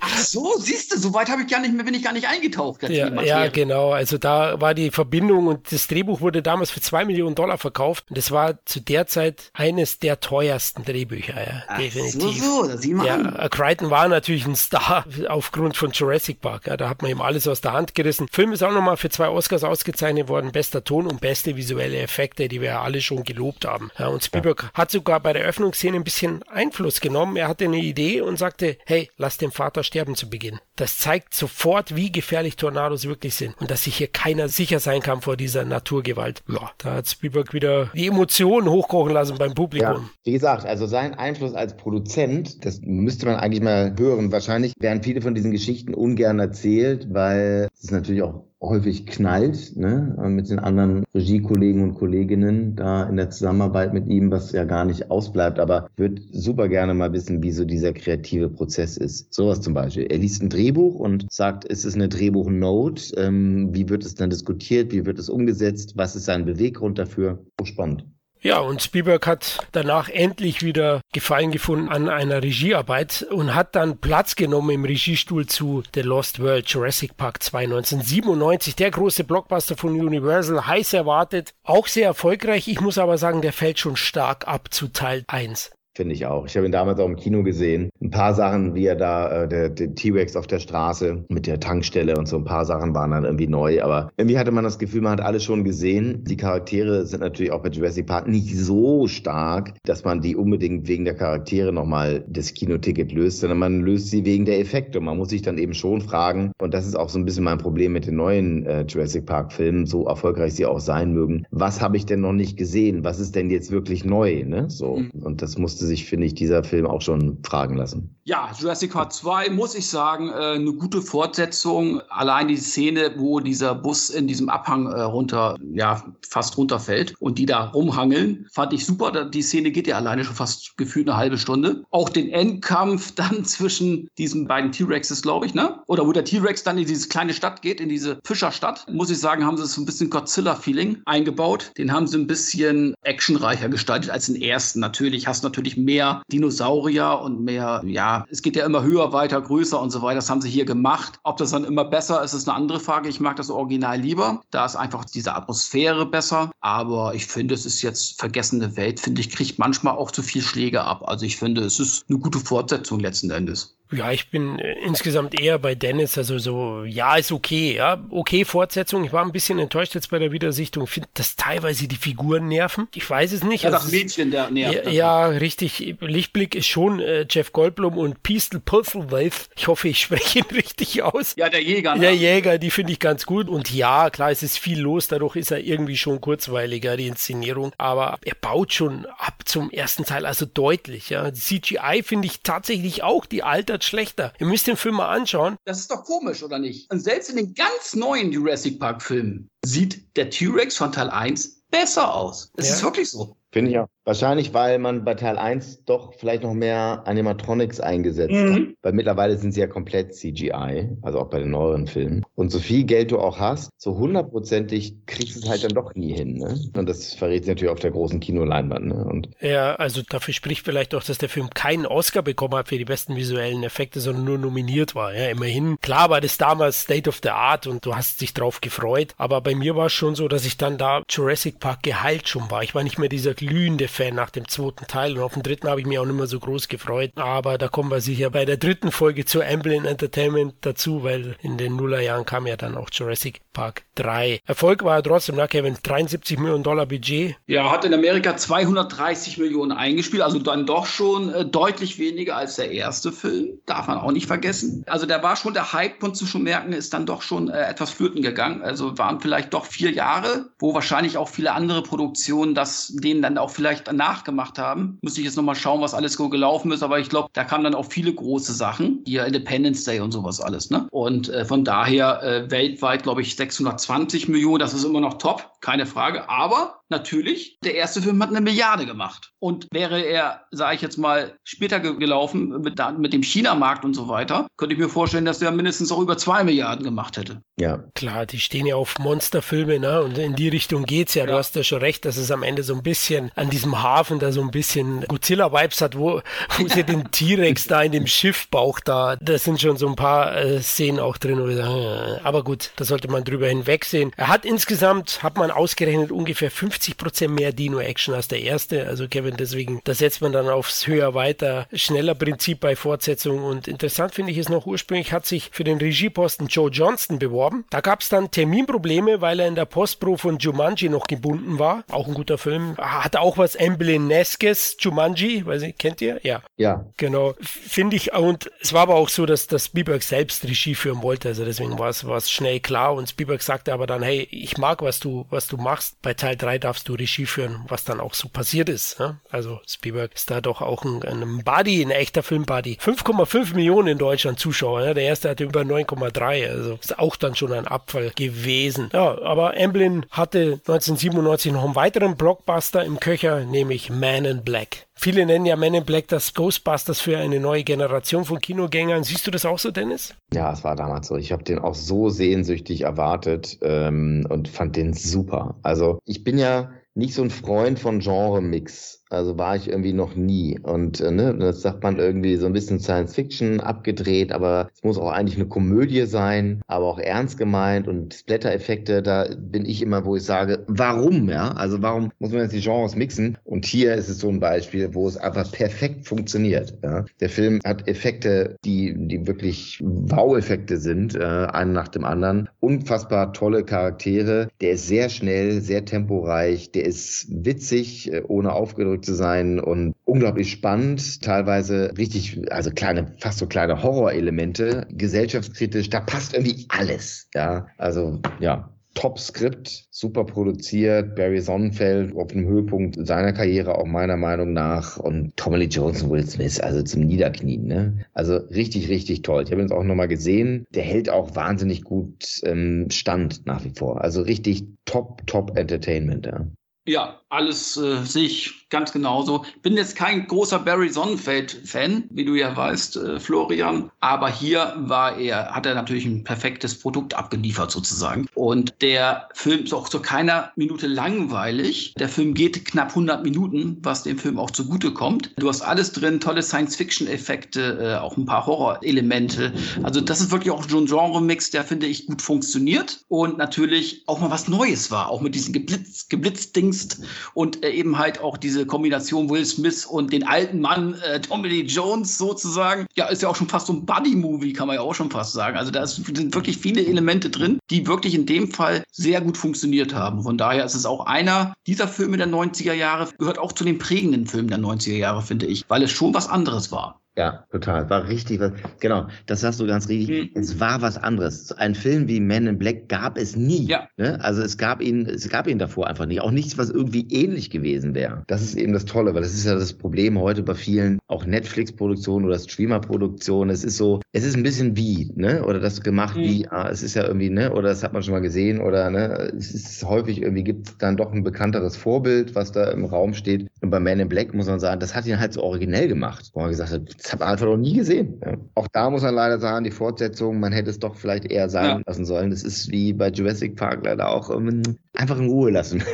Ach so, siehst du, so weit habe ich gar nicht mehr, bin ich gar nicht eingetaucht. Ja, ja, genau. Also da war die Verbindung und das Drehbuch wurde damals für zwei Millionen Dollar verkauft. Und das war zu der Zeit eines der teuersten Drehbücher, ja, Ach, definitiv. So, so, da sieh mal ja, an. Crichton war natürlich ein Star *laughs* aufgrund von Jurassic Park. Ja, da hat man ihm alles aus der Hand gerissen. Film ist auch nochmal für zwei Oscars ausgezeichnet worden. Bester Ton und beste visuelle Effekte, die wir ja alle schon gelobt haben. Ja, und Spielberg ja. hat sogar bei der Öffnungsszene ein bisschen Einfluss genommen. Er hatte eine Idee und sagte, hey, lass den Vater sterben zu Beginn. Das zeigt sofort, wie gefährlich Tornados wirklich sind und dass sich hier keiner sicher sein kann vor dieser Naturgewalt. Ja, da hat Spielberg wieder die Emotionen hochkochen lassen beim Publikum. Ja, wie gesagt, also sein Einfluss als Produzent, das müsste man eigentlich mal hören. Wahrscheinlich werden viele von diesen Geschichten ungern erzählt, weil es natürlich auch häufig knallt, ne, mit den anderen Regiekollegen und Kolleginnen da in der Zusammenarbeit mit ihm, was ja gar nicht ausbleibt, aber würde super gerne mal wissen, wie so dieser kreative Prozess ist. Sowas zum Beispiel. Er liest ein Drehbuch und sagt, ist es eine Drehbuchnote? Ähm, wie wird es dann diskutiert? Wie wird es umgesetzt? Was ist sein Beweggrund dafür? Oh, spannend. Ja, und Spielberg hat danach endlich wieder Gefallen gefunden an einer Regiearbeit und hat dann Platz genommen im Regiestuhl zu The Lost World Jurassic Park 2 1997. Der große Blockbuster von Universal, heiß erwartet, auch sehr erfolgreich. Ich muss aber sagen, der fällt schon stark ab zu Teil 1. Finde ich auch. Ich habe ihn damals auch im Kino gesehen. Ein paar Sachen, wie er da, äh, der, der T-Rex auf der Straße mit der Tankstelle und so ein paar Sachen waren dann irgendwie neu. Aber irgendwie hatte man das Gefühl, man hat alles schon gesehen. Die Charaktere sind natürlich auch bei Jurassic Park nicht so stark, dass man die unbedingt wegen der Charaktere nochmal das Kinoticket löst, sondern man löst sie wegen der Effekte. Und man muss sich dann eben schon fragen, und das ist auch so ein bisschen mein Problem mit den neuen äh, Jurassic Park Filmen, so erfolgreich sie auch sein mögen. Was habe ich denn noch nicht gesehen? Was ist denn jetzt wirklich neu? Ne? So. Mhm. Und das musste musste sich, finde ich, dieser Film auch schon fragen lassen. Ja, Jurassic Park 2, muss ich sagen, äh, eine gute Fortsetzung. Allein die Szene, wo dieser Bus in diesem Abhang äh, runter, ja, fast runterfällt und die da rumhangeln, fand ich super. Die Szene geht ja alleine schon fast gefühlt eine halbe Stunde. Auch den Endkampf *laughs* dann zwischen diesen beiden T-Rexes, glaube ich, ne? Oder wo der T-Rex dann in diese kleine Stadt geht, in diese Fischerstadt, muss ich sagen, haben sie so ein bisschen Godzilla-Feeling eingebaut. Den haben sie ein bisschen actionreicher gestaltet als den ersten. Natürlich hast du natürlich natürlich mehr Dinosaurier und mehr, ja, es geht ja immer höher, weiter, größer und so weiter. Das haben sie hier gemacht. Ob das dann immer besser ist, ist eine andere Frage. Ich mag das Original lieber. Da ist einfach diese Atmosphäre besser. Aber ich finde, es ist jetzt vergessene Welt, finde ich, kriegt manchmal auch zu viel Schläge ab. Also ich finde, es ist eine gute Fortsetzung letzten Endes. Ja, ich bin äh, insgesamt eher bei Dennis. Also so, ja, ist okay, ja. Okay, Fortsetzung. Ich war ein bisschen enttäuscht jetzt bei der Wiedersichtung. Ich finde, dass teilweise die Figuren nerven. Ich weiß es nicht. Ja, also das Mädchen, der nervt. Ja, ja, richtig. Lichtblick ist schon äh, Jeff Goldblum und Peastel Purzelweif. Ich hoffe, ich *laughs* spreche ihn richtig aus. Ja, der Jäger. Ne? Der Jäger, die finde ich ganz gut. Und ja, klar, es ist viel los. Dadurch ist er irgendwie schon kurzweiliger, die Inszenierung. Aber er baut schon ab zum ersten Teil, also deutlich. Ja. CGI finde ich tatsächlich auch die altert schlechter. Ihr müsst den Film mal anschauen. Das ist doch komisch, oder nicht? Und selbst in den ganz neuen Jurassic Park Filmen sieht der T-Rex von Teil 1 besser aus. Es ja. ist wirklich so. Finde ich auch. Wahrscheinlich, weil man bei Teil 1 doch vielleicht noch mehr Animatronics eingesetzt mhm. hat. Weil mittlerweile sind sie ja komplett CGI, also auch bei den neueren Filmen. Und so viel Geld du auch hast, so hundertprozentig kriegst du es halt dann doch nie hin. Ne? Und das verrät sich natürlich auf der großen Kinoleinwand. Ne? Und ja, also dafür spricht vielleicht auch, dass der Film keinen Oscar bekommen hat für die besten visuellen Effekte, sondern nur nominiert war. Ja, immerhin. Klar war das damals State of the Art und du hast dich drauf gefreut. Aber bei mir war es schon so, dass ich dann da Jurassic Park geheilt schon war. Ich war nicht mehr dieser glühende Fan nach dem zweiten Teil und auf den dritten habe ich mich auch nicht mehr so groß gefreut. Aber da kommen wir sicher bei der dritten Folge zu Amblin Entertainment dazu, weil in den Nullerjahren kam ja dann auch Jurassic Park 3. Erfolg war er trotzdem, ne, Kevin? 73 Millionen Dollar Budget. Ja, hat in Amerika 230 Millionen eingespielt, also dann doch schon äh, deutlich weniger als der erste Film. Darf man auch nicht vergessen. Also da war schon der Hype, konntest du schon merken, ist dann doch schon äh, etwas flöten gegangen. Also waren vielleicht doch vier Jahre, wo wahrscheinlich auch viele andere Produktionen das denen dann auch vielleicht nachgemacht haben. Müsste ich jetzt nochmal schauen, was alles so gelaufen ist, aber ich glaube, da kamen dann auch viele große Sachen, hier Independence Day und sowas alles, ne? Und äh, von daher äh, weltweit, glaube ich, 620 Millionen, das ist immer noch top, keine Frage. Aber natürlich, der erste Film hat eine Milliarde gemacht. Und wäre er, sage ich jetzt mal, später gelaufen mit, mit dem China-Markt und so weiter, könnte ich mir vorstellen, dass der mindestens auch über zwei Milliarden gemacht hätte. Ja. Klar, die stehen ja auf Monsterfilme, ne? Und in die Richtung geht's ja. ja. Du hast ja schon recht, dass es am Ende so ein bisschen an diesem Hafen da so ein bisschen Godzilla-Vibes hat, wo, wo sie den *laughs* T-Rex da in dem Schiffbauch da, da sind schon so ein paar äh, Szenen auch drin. Wo sage, äh, aber gut, da sollte man drüber hinwegsehen. Er hat insgesamt, hat man ausgerechnet, ungefähr 50 Prozent mehr Dino-Action als der erste. Also Kevin, deswegen, da setzt man dann aufs höher, weiter, schneller Prinzip bei Fortsetzung. Und interessant finde ich es noch, ursprünglich hat sich für den Regieposten Joe Johnston beworben. Da gab es dann Terminprobleme, weil er in der Postpro von Jumanji noch gebunden war. Auch ein guter Film. Hat auch was Embleneskes, Jumanji, weiß ich, kennt ihr? Ja. Ja. Genau. Finde ich, und es war aber auch so, dass, dass Spielberg selbst Regie führen wollte. Also deswegen war es schnell klar. Und Spielberg sagte aber dann, hey, ich mag, was du, was du machst. Bei Teil 3 darfst du Regie führen, was dann auch so passiert ist. Ja? Also Spielberg ist da doch auch ein, ein Buddy, ein echter Filmbuddy. 5,5 Millionen in Deutschland Zuschauer. Ja? Der erste hatte über 9,3. Also ist auch dann schon ein Abfall gewesen. Ja, aber Amblin hatte 1997 noch einen weiteren Blockbuster im Köcher, nämlich Man in Black. Viele nennen ja Men in Black das Ghostbusters für eine neue Generation von Kinogängern. Siehst du das auch so, Dennis? Ja, es war damals so. Ich habe den auch so sehnsüchtig erwartet ähm, und fand den super. Also ich bin ja nicht so ein Freund von Genre-Mix. Also war ich irgendwie noch nie. Und äh, ne, das sagt man irgendwie so ein bisschen Science Fiction abgedreht, aber es muss auch eigentlich eine Komödie sein, aber auch ernst gemeint und Splatter-Effekte, da bin ich immer, wo ich sage, warum, ja? Also warum muss man jetzt die Genres mixen? Und hier ist es so ein Beispiel, wo es einfach perfekt funktioniert. Ja? Der Film hat Effekte, die, die wirklich Wow-Effekte sind, äh, einen nach dem anderen. Unfassbar tolle Charaktere. Der ist sehr schnell, sehr temporeich, der ist witzig, äh, ohne aufgedrückt zu sein und unglaublich spannend, teilweise richtig, also kleine, fast so kleine Horrorelemente, gesellschaftskritisch, da passt irgendwie alles, ja. Also, ja, Top-Skript, super produziert, Barry Sonnenfeld auf dem Höhepunkt seiner Karriere auch meiner Meinung nach und Tommy Lee Jones und Will Smith, also zum Niederknien, ne? Also richtig, richtig toll. Ich habe ihn auch nochmal gesehen. Der hält auch wahnsinnig gut ähm, Stand nach wie vor. Also richtig top, top Entertainment, ja. Ja, alles äh, sehe ich ganz genauso. Bin jetzt kein großer Barry Sonnenfeld-Fan, wie du ja weißt, äh, Florian. Aber hier war er, hat er natürlich ein perfektes Produkt abgeliefert sozusagen. Und der Film ist auch zu keiner Minute langweilig. Der Film geht knapp 100 Minuten, was dem Film auch zugute kommt. Du hast alles drin, tolle Science-Fiction-Effekte, äh, auch ein paar Horror-Elemente. Also das ist wirklich auch so ein Genre-Mix, der finde ich gut funktioniert und natürlich auch mal was Neues war, auch mit diesen geblitz, geblitzdings Angst und äh, eben halt auch diese Kombination Will Smith und den alten Mann äh, Tommy Lee Jones sozusagen. Ja, ist ja auch schon fast so ein Buddy-Movie, kann man ja auch schon fast sagen. Also da sind wirklich viele Elemente drin, die wirklich in dem Fall sehr gut funktioniert haben. Von daher ist es auch einer dieser Filme der 90er Jahre, gehört auch zu den prägenden Filmen der 90er Jahre, finde ich, weil es schon was anderes war. Ja, total. War richtig was. Genau, das sagst du ganz richtig. Mhm. Es war was anderes. Ein Film wie Men in Black gab es nie. Ja. Ne? Also es gab ihn, es gab ihn davor einfach nicht. Auch nichts, was irgendwie ähnlich gewesen wäre. Das ist eben das Tolle, weil das ist ja das Problem heute bei vielen, auch Netflix-Produktionen oder Streamer-Produktionen. Es ist so, es ist ein bisschen wie, ne? Oder das gemacht mhm. wie, ah, es ist ja irgendwie, ne? Oder das hat man schon mal gesehen oder ne? Es ist häufig irgendwie gibt dann doch ein bekannteres Vorbild, was da im Raum steht. Und bei Men in Black muss man sagen, das hat ihn halt so originell gemacht, wo man gesagt hat, das habe ich einfach noch nie gesehen. Ja. Auch da muss man leider sagen, die Fortsetzung, man hätte es doch vielleicht eher sein ja. lassen sollen. Das ist wie bei Jurassic Park leider auch um, einfach in Ruhe lassen.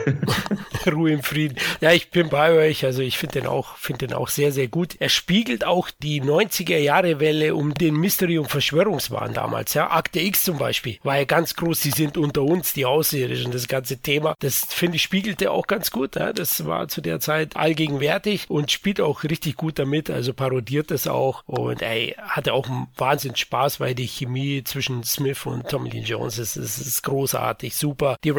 *laughs* Ruhe im Frieden. Ja, ich bin bei euch. Also ich finde den auch, finde den auch sehr, sehr gut. Er spiegelt auch die 90er Jahre Welle um den und Verschwörungswahn damals. Ja, Akte X zum Beispiel war ja ganz groß. Die sind unter uns, die Außerirdischen, das ganze Thema. Das finde ich spiegelte auch ganz gut. Ja. Das war zu der Zeit allgegenwärtig und spielt auch richtig gut damit. Also parodiert das auch und ey, hatte auch einen Wahnsinn Spaß, weil die Chemie zwischen Smith und Tommy Lee Jones ist, ist, ist großartig, super. Die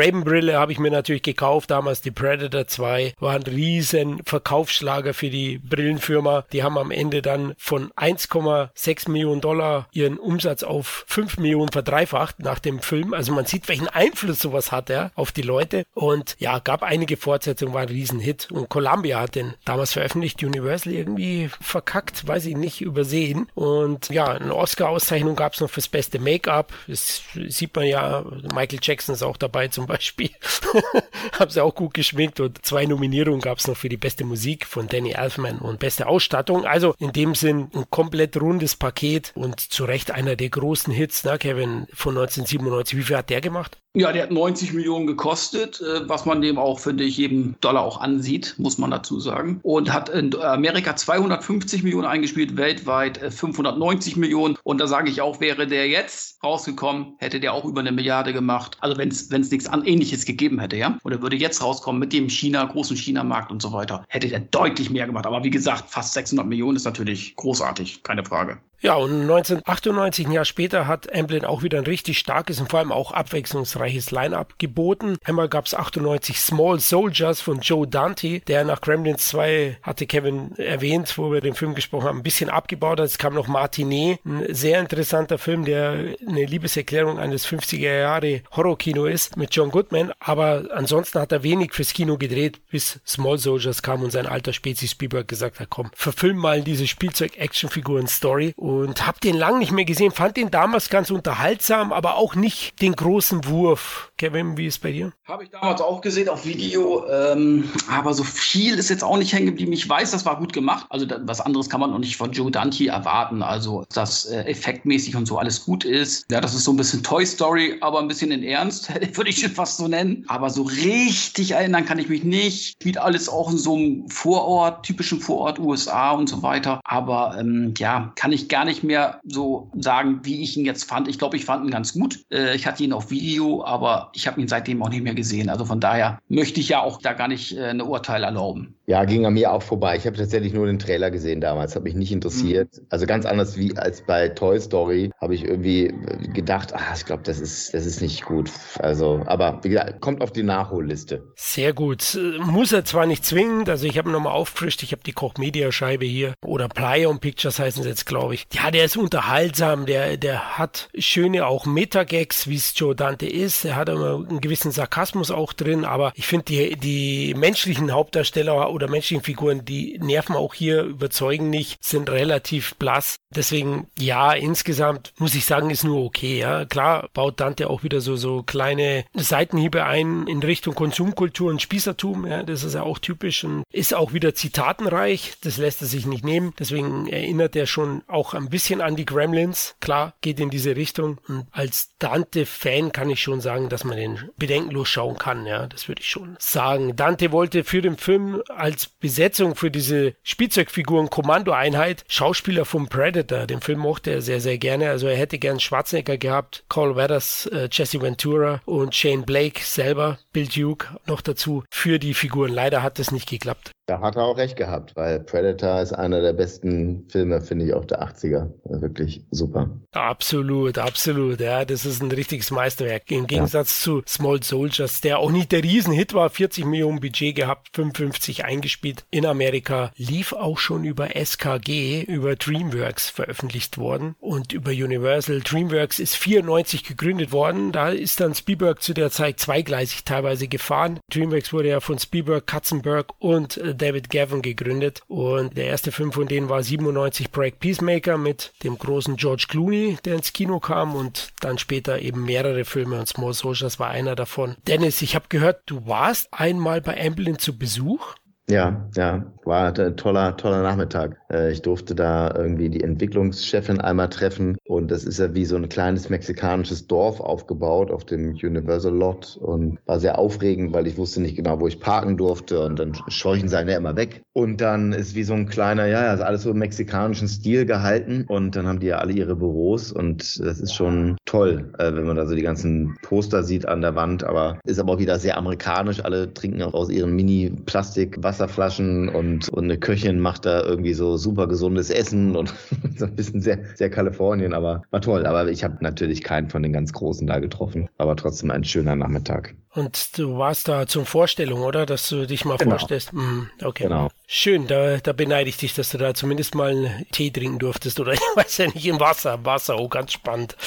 Raven-Brille habe ich mir natürlich gekauft, damals die Predator 2, war ein riesen Verkaufsschlager für die Brillenfirma. Die haben am Ende dann von 1,6 Millionen Dollar ihren Umsatz auf 5 Millionen verdreifacht nach dem Film. Also man sieht, welchen Einfluss sowas hat ja, auf die Leute. Und ja, gab einige Fortsetzungen, war ein Riesenhit. Und Columbia hat den damals veröffentlicht, Universal irgendwie verkackt, weiß ich nicht, übersehen. Und ja, eine Oscar-Auszeichnung gab es noch fürs beste Make-up. Das sieht man ja, Michael Jackson ist auch dabei zum Beispiel. *laughs* Haben sie auch gut geschminkt und zwei Nominierungen gab es noch für die beste Musik von Danny Elfman und beste Ausstattung. Also in dem Sinn ein komplett rundes Paket und zu Recht einer der großen Hits, ne, Kevin, von 1997. Wie viel hat der gemacht? Ja, der hat 90 Millionen gekostet, äh, was man dem auch, finde ich, jedem Dollar auch ansieht, muss man dazu sagen. Und hat in Amerika 250 Millionen eingespielt, weltweit 590 äh, Millionen. Und da sage ich auch, wäre der jetzt rausgekommen, hätte der auch über eine Milliarde gemacht. Also wenn es nichts an Ähnliches gegeben hätte, ja. Oder würde jetzt rauskommen mit dem China, großen China-Markt und so weiter, hätte der deutlich mehr gemacht. Aber wie gesagt, fast 600 Millionen ist natürlich großartig, keine Frage. Ja, und 1998, ein Jahr später, hat Amblin auch wieder ein richtig starkes und vor allem auch abwechslungsreiches Line-Up geboten. Einmal gab es 98 Small Soldiers von Joe Dante, der nach Gremlins 2, hatte Kevin erwähnt, wo wir den Film gesprochen haben, ein bisschen abgebaut hat. Es kam noch Martinet, ein sehr interessanter Film, der eine Liebeserklärung eines 50er Jahre Horrorkino ist mit John Goodman. Aber ansonsten hat er wenig fürs Kino gedreht, bis Small Soldiers kam und sein alter Spezi Spielberg gesagt hat, komm, verfilm mal diese Spielzeug-Actionfiguren-Story und habe den lang nicht mehr gesehen, fand den damals ganz unterhaltsam, aber auch nicht den großen Wurf. Kevin, wie ist es bei dir? Habe ich damals auch gesehen auf Video, ähm, aber so viel ist jetzt auch nicht hängen geblieben. Ich weiß, das war gut gemacht. Also da, was anderes kann man auch nicht von Joe Dante erwarten. Also dass äh, effektmäßig und so alles gut ist. Ja, das ist so ein bisschen Toy Story, aber ein bisschen in Ernst, *laughs* würde ich schon fast so nennen. Aber so richtig erinnern kann ich mich nicht. Spielt alles auch in so einem Vorort, typischen Vorort USA und so weiter. Aber ähm, ja, kann ich gar nicht mehr so sagen, wie ich ihn jetzt fand. Ich glaube, ich fand ihn ganz gut. Äh, ich hatte ihn auf Video, aber ich habe ihn seitdem auch nicht mehr gesehen. Also von daher möchte ich ja auch da gar nicht äh, eine Urteil erlauben. Ja, ging an mir auch vorbei. Ich habe tatsächlich nur den Trailer gesehen damals, habe mich nicht interessiert. Mhm. Also ganz anders wie als bei Toy Story habe ich irgendwie gedacht, ach, ich glaube, das ist, das ist nicht gut. Also, aber wie gesagt, kommt auf die Nachholliste. Sehr gut. Muss er zwar nicht zwingend, also ich habe nochmal aufgefrischt, ich habe die Koch Media Scheibe hier oder Plyon Pictures heißen sie jetzt, glaube ich. Ja, der ist unterhaltsam, der, der hat schöne auch Metagags, wie es Joe Dante ist. Er hat immer einen gewissen Sarkasmus auch drin, aber ich finde die, die menschlichen Hauptdarsteller oder menschlichen Figuren, die nerven auch hier, überzeugen nicht, sind relativ blass. Deswegen, ja, insgesamt muss ich sagen, ist nur okay, ja. Klar baut Dante auch wieder so, so kleine Seitenhiebe ein in Richtung Konsumkultur und Spießertum, ja. Das ist ja auch typisch und ist auch wieder zitatenreich. Das lässt er sich nicht nehmen. Deswegen erinnert er schon auch ein bisschen an die Gremlins. Klar, geht in diese Richtung. Und als Dante-Fan kann ich schon sagen, dass man den bedenkenlos schauen kann, ja. Das würde ich schon sagen. Dante wollte für den Film als Besetzung für diese Spielzeugfiguren Kommandoeinheit Schauspieler vom Predator. Den Film mochte er sehr, sehr gerne. Also er hätte gern Schwarzenegger gehabt, Carl Weathers, äh, Jesse Ventura und Shane Blake selber, Bill Duke noch dazu für die Figuren. Leider hat es nicht geklappt. Da hat er auch recht gehabt, weil Predator ist einer der besten Filme, finde ich, auch der 80er. Wirklich super. Absolut, absolut. Ja, das ist ein richtiges Meisterwerk. Im Gegensatz ja. zu Small Soldiers, der auch nicht der Riesenhit war, 40 Millionen Budget gehabt, 55 eingespielt in Amerika, lief auch schon über SKG, über DreamWorks veröffentlicht worden und über Universal. DreamWorks ist 94 gegründet worden. Da ist dann Spielberg zu der Zeit zweigleisig teilweise gefahren. DreamWorks wurde ja von Spielberg, Katzenberg und äh, David Gavin gegründet und der erste Film von denen war 97 Break Peacemaker mit dem großen George Clooney, der ins Kino kam und dann später eben mehrere Filme und Small Soldiers war einer davon. Dennis, ich habe gehört, du warst einmal bei Amblin zu Besuch. Ja, ja, war ein toller, toller Nachmittag. Äh, ich durfte da irgendwie die Entwicklungschefin einmal treffen. Und das ist ja wie so ein kleines mexikanisches Dorf aufgebaut auf dem Universal Lot. Und war sehr aufregend, weil ich wusste nicht genau, wo ich parken durfte. Und dann scheuchen sie einen ja immer weg. Und dann ist wie so ein kleiner, ja, also alles so im mexikanischen Stil gehalten. Und dann haben die ja alle ihre Büros. Und das ist schon toll, äh, wenn man da so die ganzen Poster sieht an der Wand, aber ist aber auch wieder sehr amerikanisch. Alle trinken auch aus ihren Mini-Plastik-Wasser Wasserflaschen und, und eine Köchin macht da irgendwie so super gesundes Essen und *laughs* so ein bisschen sehr, sehr Kalifornien, aber war toll. Aber ich habe natürlich keinen von den ganz Großen da getroffen, aber trotzdem ein schöner Nachmittag. Und du warst da zum Vorstellung, oder? Dass du dich mal genau. vorstellst. Hm, okay. Genau. Schön, da, da beneide ich dich, dass du da zumindest mal einen Tee trinken durftest oder *laughs* ich weiß ja nicht, im Wasser. Wasser, oh, ganz spannend.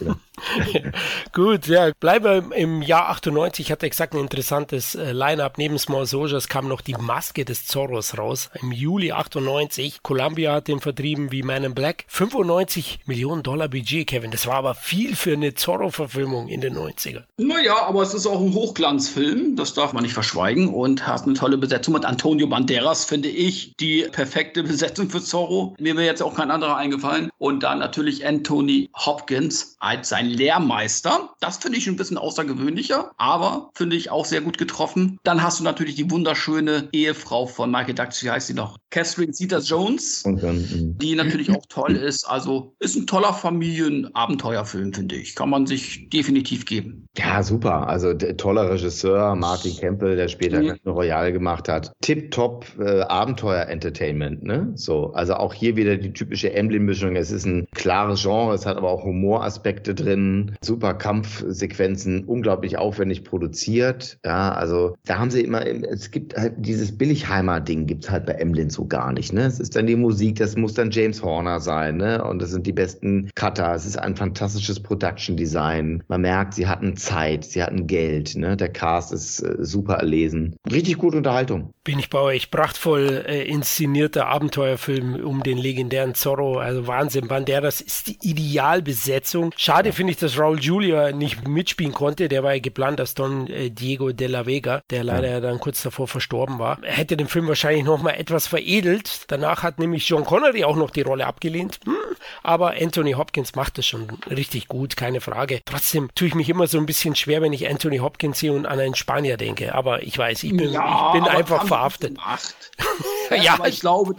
Ja. *laughs* Gut, ja, bleibe im Jahr 98, hatte exakt ein interessantes äh, Line-Up. Neben Small Soldiers kam noch die Maske des Zorros raus. Im Juli 98. Columbia hat den vertrieben wie Man in Black. 95 Millionen Dollar Budget, Kevin. Das war aber viel für eine Zorro-Verfilmung in den 90ern. Naja, aber es ist auch ein Hochglanzfilm, das darf man nicht verschweigen und hat eine tolle Besetzung mit Antonio Banderas finde ich, die perfekte Besetzung für Zorro. Mir wäre jetzt auch kein anderer eingefallen. Und dann natürlich Anthony Hopkins als sein Lehrmeister. Das finde ich ein bisschen außergewöhnlicher, aber finde ich auch sehr gut getroffen. Dann hast du natürlich die wunderschöne Ehefrau von Michael Douglas, wie heißt sie noch? Catherine Zeta-Jones, mhm. die natürlich auch toll ist. Also ist ein toller Familienabenteuerfilm, finde ich. Kann man sich definitiv geben. Ja, super. Also toller Regisseur, Martin Campbell, der später mhm. Royal gemacht hat. Tip-top äh, Abenteuer-Entertainment, ne? So, also auch hier wieder die typische Emblem-Mischung. Es ist ein klares Genre, es hat aber auch Humoraspekte drin, super Kampfsequenzen, unglaublich aufwendig produziert. Ja, also da haben sie immer, es gibt halt dieses Billigheimer-Ding gibt's halt bei Emblem so gar nicht, ne? Es ist dann die Musik, das muss dann James Horner sein, ne? Und das sind die besten Cutter. Es ist ein fantastisches Production-Design. Man merkt, sie hatten Zeit, sie hatten Geld, mit. Ne? Der Cast ist äh, super erlesen. Richtig gute Unterhaltung. Bin ich bei euch. Prachtvoll äh, inszenierter Abenteuerfilm um den legendären Zorro. Also Wahnsinn. Banderas ist die Idealbesetzung. Schade ja. finde ich, dass Raul Julia nicht mitspielen konnte. Der war ja geplant als Don äh, Diego de la Vega, der leider ja. dann kurz davor verstorben war. Er hätte den Film wahrscheinlich noch mal etwas veredelt. Danach hat nämlich John Connery auch noch die Rolle abgelehnt. Hm, aber Anthony Hopkins macht das schon richtig gut, keine Frage. Trotzdem tue ich mich immer so ein bisschen schwer, wenn ich Anthony Hopkins sehe und an einen Spanier denke. Aber ich weiß, ich bin, ja, ich bin einfach verhaftet. *laughs* ja, aber ich glaube,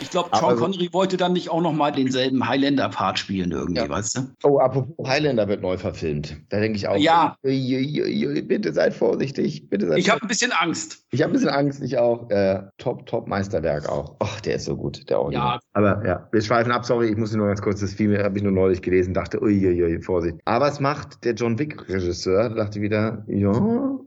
ich glaube, Sean Connery wollte dann nicht auch noch mal denselben Highlander-Part spielen irgendwie, ja. weißt du? Oh, apropos Highlander wird neu verfilmt. Da denke ich auch. Ja. Bitte seid vorsichtig. Bitte seid ich habe ein bisschen Angst. Ich habe ein bisschen Angst, ich auch. Äh, top, top Meisterwerk auch. Ach, der ist so gut, der Original. Ja. Aber ja, wir schweifen ab. Sorry, ich muss nur ganz kurz das Film, habe ich nur neulich gelesen, dachte, uiuiui, Vorsicht. Aber es macht der John Wick-Regisseur, dachte wieder, ja.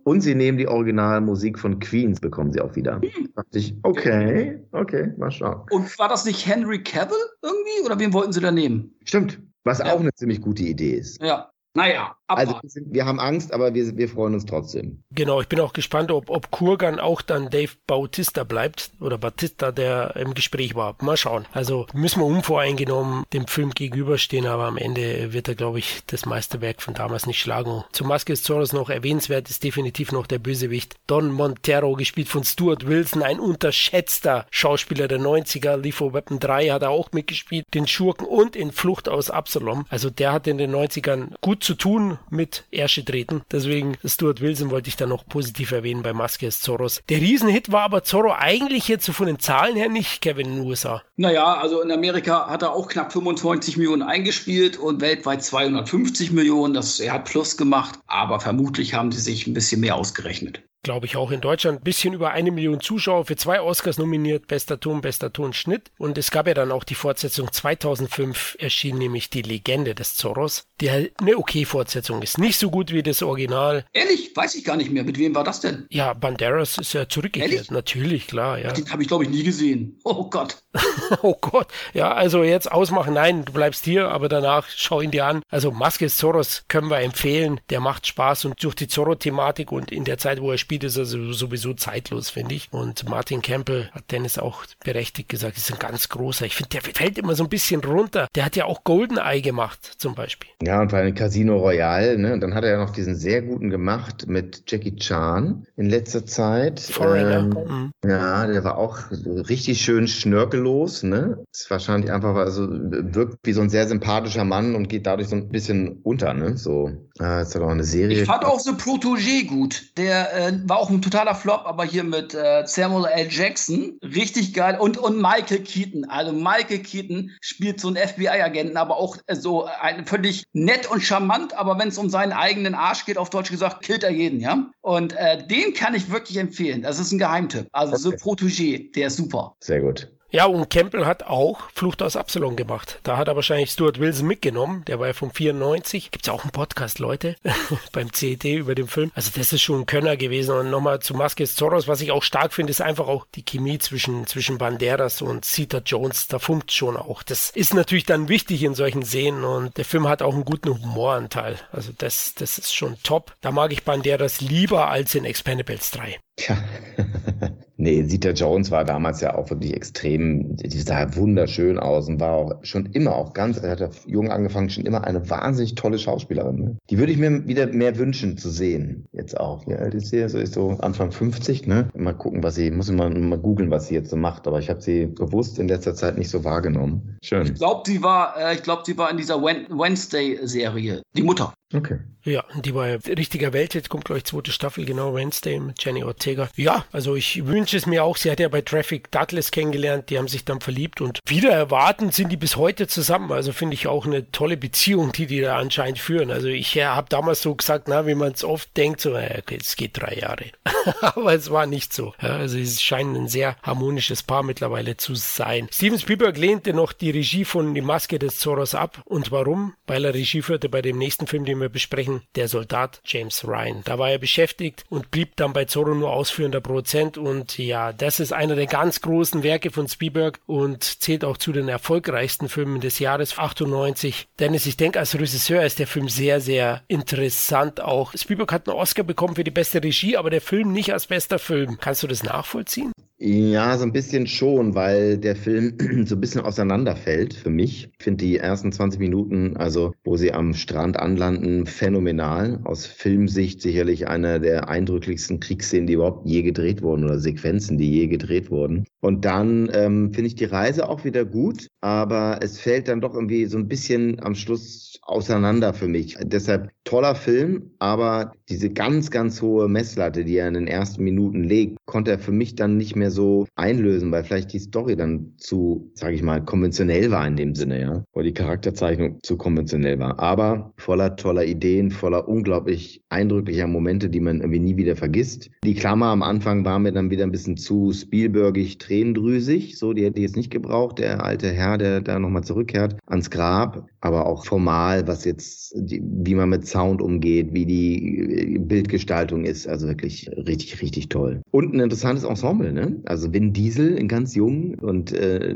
Und sie nehmen die Originalmusik von Queens, bekommen sie auch wieder. Hm. dachte ich, okay, okay, mal schauen. Und war das nicht Henry Cavill irgendwie? Oder wen wollten sie da nehmen? Stimmt. Was ja. auch eine ziemlich gute Idee ist. Ja. Naja, also wir, sind, wir, haben Angst, aber wir, wir freuen uns trotzdem. Genau, ich bin auch gespannt, ob, ob Kurgan auch dann Dave Bautista bleibt oder Batista, der im Gespräch war. Mal schauen. Also müssen wir unvoreingenommen dem Film gegenüberstehen, aber am Ende wird er, glaube ich, das Meisterwerk von damals nicht schlagen. Zu Maske des Zorros noch erwähnenswert ist definitiv noch der Bösewicht Don Montero, gespielt von Stuart Wilson, ein unterschätzter Schauspieler der 90er. Lethal Weapon 3 hat er auch mitgespielt, den Schurken und in Flucht aus Absalom. Also der hat in den 90ern gut zu tun mit Ärsche treten. Deswegen Stuart Wilson wollte ich da noch positiv erwähnen bei Maske des Zorros. Der Riesenhit war aber Zorro eigentlich jetzt so von den Zahlen her nicht, Kevin, in den USA. Naja, also in Amerika hat er auch knapp 25 Millionen eingespielt und weltweit 250 Millionen. Das, er hat Plus gemacht, aber vermutlich haben sie sich ein bisschen mehr ausgerechnet glaube ich, auch in Deutschland ein bisschen über eine Million Zuschauer für zwei Oscars nominiert, bester Ton, bester Tonschnitt. Und es gab ja dann auch die Fortsetzung 2005 erschien nämlich die Legende des Zorros, die halt eine okay Fortsetzung ist. Nicht so gut wie das Original. Ehrlich? Weiß ich gar nicht mehr. Mit wem war das denn? Ja, Banderas ist ja zurückgekehrt. Ehrlich? Natürlich, klar, ja. Den habe ich, glaube ich, nie gesehen. Oh Gott. *laughs* oh Gott. Ja, also jetzt ausmachen. Nein, du bleibst hier, aber danach schau ihn dir an. Also Maske Zorros können wir empfehlen. Der macht Spaß und durch die Zorro-Thematik und in der Zeit, wo er spielt, ist also sowieso zeitlos, finde ich. Und Martin Campbell hat Dennis auch berechtigt gesagt, ist ein ganz großer. Ich finde, der fällt immer so ein bisschen runter. Der hat ja auch Goldeneye gemacht, zum Beispiel. Ja, und bei einem Casino Royale, ne? Und dann hat er ja noch diesen sehr guten gemacht mit Jackie Chan in letzter Zeit. Foreigner. Ähm, mhm. Ja, der war auch richtig schön schnörkellos, ne? Ist wahrscheinlich einfach, also wirkt wie so ein sehr sympathischer Mann und geht dadurch so ein bisschen unter, ne? So, äh, ist doch auch eine Serie. Ich fand auch so Protégé gut. Der äh, war auch ein totaler Flop, aber hier mit äh, Samuel L. Jackson, richtig geil. Und, und Michael Keaton. Also Michael Keaton spielt so einen FBI-Agenten, aber auch äh, so ein, völlig nett und charmant, aber wenn es um seinen eigenen Arsch geht, auf Deutsch gesagt, killt er jeden, ja. Und äh, den kann ich wirklich empfehlen. Das ist ein Geheimtipp. Also okay. so Protégé, der ist super. Sehr gut. Ja, und Campbell hat auch Flucht aus Absalon gemacht. Da hat er wahrscheinlich Stuart Wilson mitgenommen. Der war ja vom 94. Gibt's auch einen Podcast, Leute, *laughs* beim CET über den Film. Also das ist schon ein Könner gewesen. Und nochmal zu Maskes Zorros, was ich auch stark finde, ist einfach auch die Chemie zwischen, zwischen Banderas und Sita Jones. Da funkt schon auch. Das ist natürlich dann wichtig in solchen Szenen. Und der Film hat auch einen guten Humoranteil. Also das, das ist schon top. Da mag ich Banderas lieber als in Expendables 3. Ja. *laughs* Nee, Sita Jones war damals ja auch wirklich extrem, die sah wunderschön aus und war auch schon immer auch ganz, er hat ja jung angefangen, schon immer eine wahnsinnig tolle Schauspielerin. Ne? Die würde ich mir wieder mehr wünschen zu sehen, jetzt auch. Ja, die ist hier, so ist so Anfang 50, ne? Mal gucken, was sie, muss ich mal, mal googeln, was sie jetzt so macht, aber ich habe sie bewusst in letzter Zeit nicht so wahrgenommen. Schön. Ich glaube, sie war, äh, ich glaube, sie war in dieser Wednesday-Serie, die Mutter. Okay. Ja, die war ja richtiger Welt. Jetzt kommt, glaube ich, zweite Staffel, genau, Wednesday mit Jenny Ortega. Ja, also ich wünsche es mir auch. Sie hat ja bei Traffic Douglas kennengelernt, die haben sich dann verliebt und wieder erwarten sind die bis heute zusammen. Also finde ich auch eine tolle Beziehung, die die da anscheinend führen. Also ich ja, habe damals so gesagt, na, wie man es oft denkt, so, okay, es geht drei Jahre. *laughs* Aber es war nicht so. Ja, also es scheint ein sehr harmonisches Paar mittlerweile zu sein. Steven Spielberg lehnte noch die Regie von Die Maske des Zorros ab. Und warum? Weil er Regie führte bei dem nächsten Film, den den wir besprechen, der Soldat James Ryan. Da war er beschäftigt und blieb dann bei Zorro nur ausführender Produzent und ja, das ist einer der ganz großen Werke von Spielberg und zählt auch zu den erfolgreichsten Filmen des Jahres 98. Dennis, ich denke, als Regisseur ist der Film sehr, sehr interessant auch. Spielberg hat einen Oscar bekommen für die beste Regie, aber der Film nicht als bester Film. Kannst du das nachvollziehen? Ja, so ein bisschen schon, weil der Film *clears throat* so ein bisschen auseinanderfällt für mich. Ich finde die ersten 20 Minuten, also wo sie am Strand anlanden, phänomenal. Aus Filmsicht sicherlich einer der eindrücklichsten Kriegsszenen, die überhaupt je gedreht wurden oder Sequenzen, die je gedreht wurden. Und dann ähm, finde ich die Reise auch wieder gut, aber es fällt dann doch irgendwie so ein bisschen am Schluss auseinander für mich. Deshalb toller Film, aber diese ganz, ganz hohe Messlatte, die er in den ersten Minuten legt, konnte er für mich dann nicht mehr so einlösen, weil vielleicht die Story dann zu, sage ich mal, konventionell war in dem Sinne, ja, oder die Charakterzeichnung zu konventionell war. Aber voller toller Ideen, voller unglaublich eindrücklicher Momente, die man irgendwie nie wieder vergisst. Die Klammer am Anfang war mir dann wieder ein bisschen zu Spielbergig, tränendrüsig, so, die hätte ich jetzt nicht gebraucht, der alte Herr, der da nochmal zurückkehrt ans Grab, aber auch formal, was jetzt, die, wie man mit Sound umgeht, wie die Bildgestaltung ist, also wirklich richtig, richtig toll. Und ein interessantes Ensemble, ne? Also Vin Diesel, ganz jung und äh,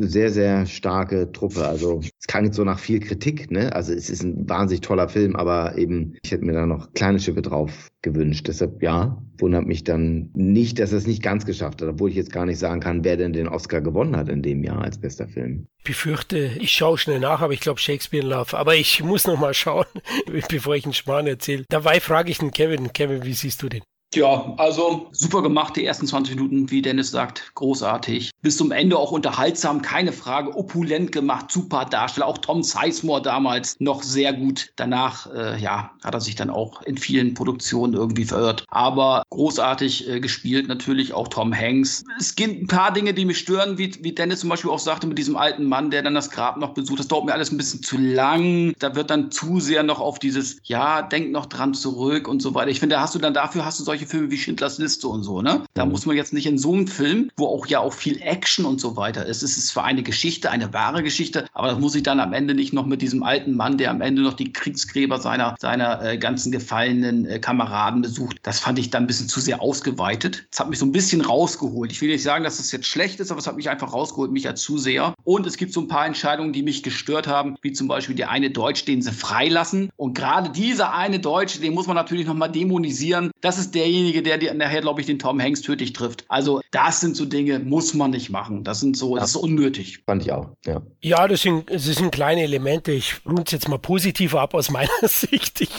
sehr, sehr starke Truppe. Also es klang jetzt so nach viel Kritik, ne? Also es ist ein wahnsinnig toller Film, aber eben, ich hätte mir da noch kleine Schippe drauf gewünscht. Deshalb, ja, wundert mich dann nicht, dass es nicht ganz geschafft hat, obwohl ich jetzt gar nicht sagen kann, wer denn den Oscar gewonnen hat in dem Jahr als bester Film. Ich befürchte, ich schaue schnell nach, aber ich glaube Shakespeare in Love. Aber ich muss noch mal schauen, *laughs* bevor ich einen Schmarrn erzähle. Dabei frage ich den Kevin. Kevin, wie siehst du den? Ja, also super gemacht, die ersten 20 Minuten, wie Dennis sagt, großartig. Bis zum Ende auch unterhaltsam, keine Frage, opulent gemacht, super Darsteller. Auch Tom Sizemore damals noch sehr gut. Danach, äh, ja, hat er sich dann auch in vielen Produktionen irgendwie verirrt. Aber großartig äh, gespielt natürlich auch Tom Hanks. Es gibt ein paar Dinge, die mich stören, wie, wie Dennis zum Beispiel auch sagte, mit diesem alten Mann, der dann das Grab noch besucht. Das dauert mir alles ein bisschen zu lang. Da wird dann zu sehr noch auf dieses, ja, denk noch dran zurück und so weiter. Ich finde, da hast du dann dafür, hast du solche solche Filme wie Schindlers Liste und so, ne? Da muss man jetzt nicht in so einem Film, wo auch ja auch viel Action und so weiter ist. Es ist zwar eine Geschichte, eine wahre Geschichte, aber das muss ich dann am Ende nicht noch mit diesem alten Mann, der am Ende noch die Kriegsgräber seiner, seiner äh, ganzen gefallenen äh, Kameraden besucht. Das fand ich dann ein bisschen zu sehr ausgeweitet. Das hat mich so ein bisschen rausgeholt. Ich will nicht sagen, dass das jetzt schlecht ist, aber es hat mich einfach rausgeholt, mich als Zuseher. Und es gibt so ein paar Entscheidungen, die mich gestört haben, wie zum Beispiel der eine Deutsch, den sie freilassen. Und gerade dieser eine Deutsche, den muss man natürlich nochmal dämonisieren. Das ist der derjenige, der dir nachher, glaube ich, den Tom Hanks tödlich trifft. Also das sind so Dinge, muss man nicht machen. Das sind so, ja. das ist unnötig. Fand ich auch, ja. Ja, das sind, das sind kleine Elemente. Ich runde es jetzt mal positiv ab aus meiner *laughs* Sicht. Ich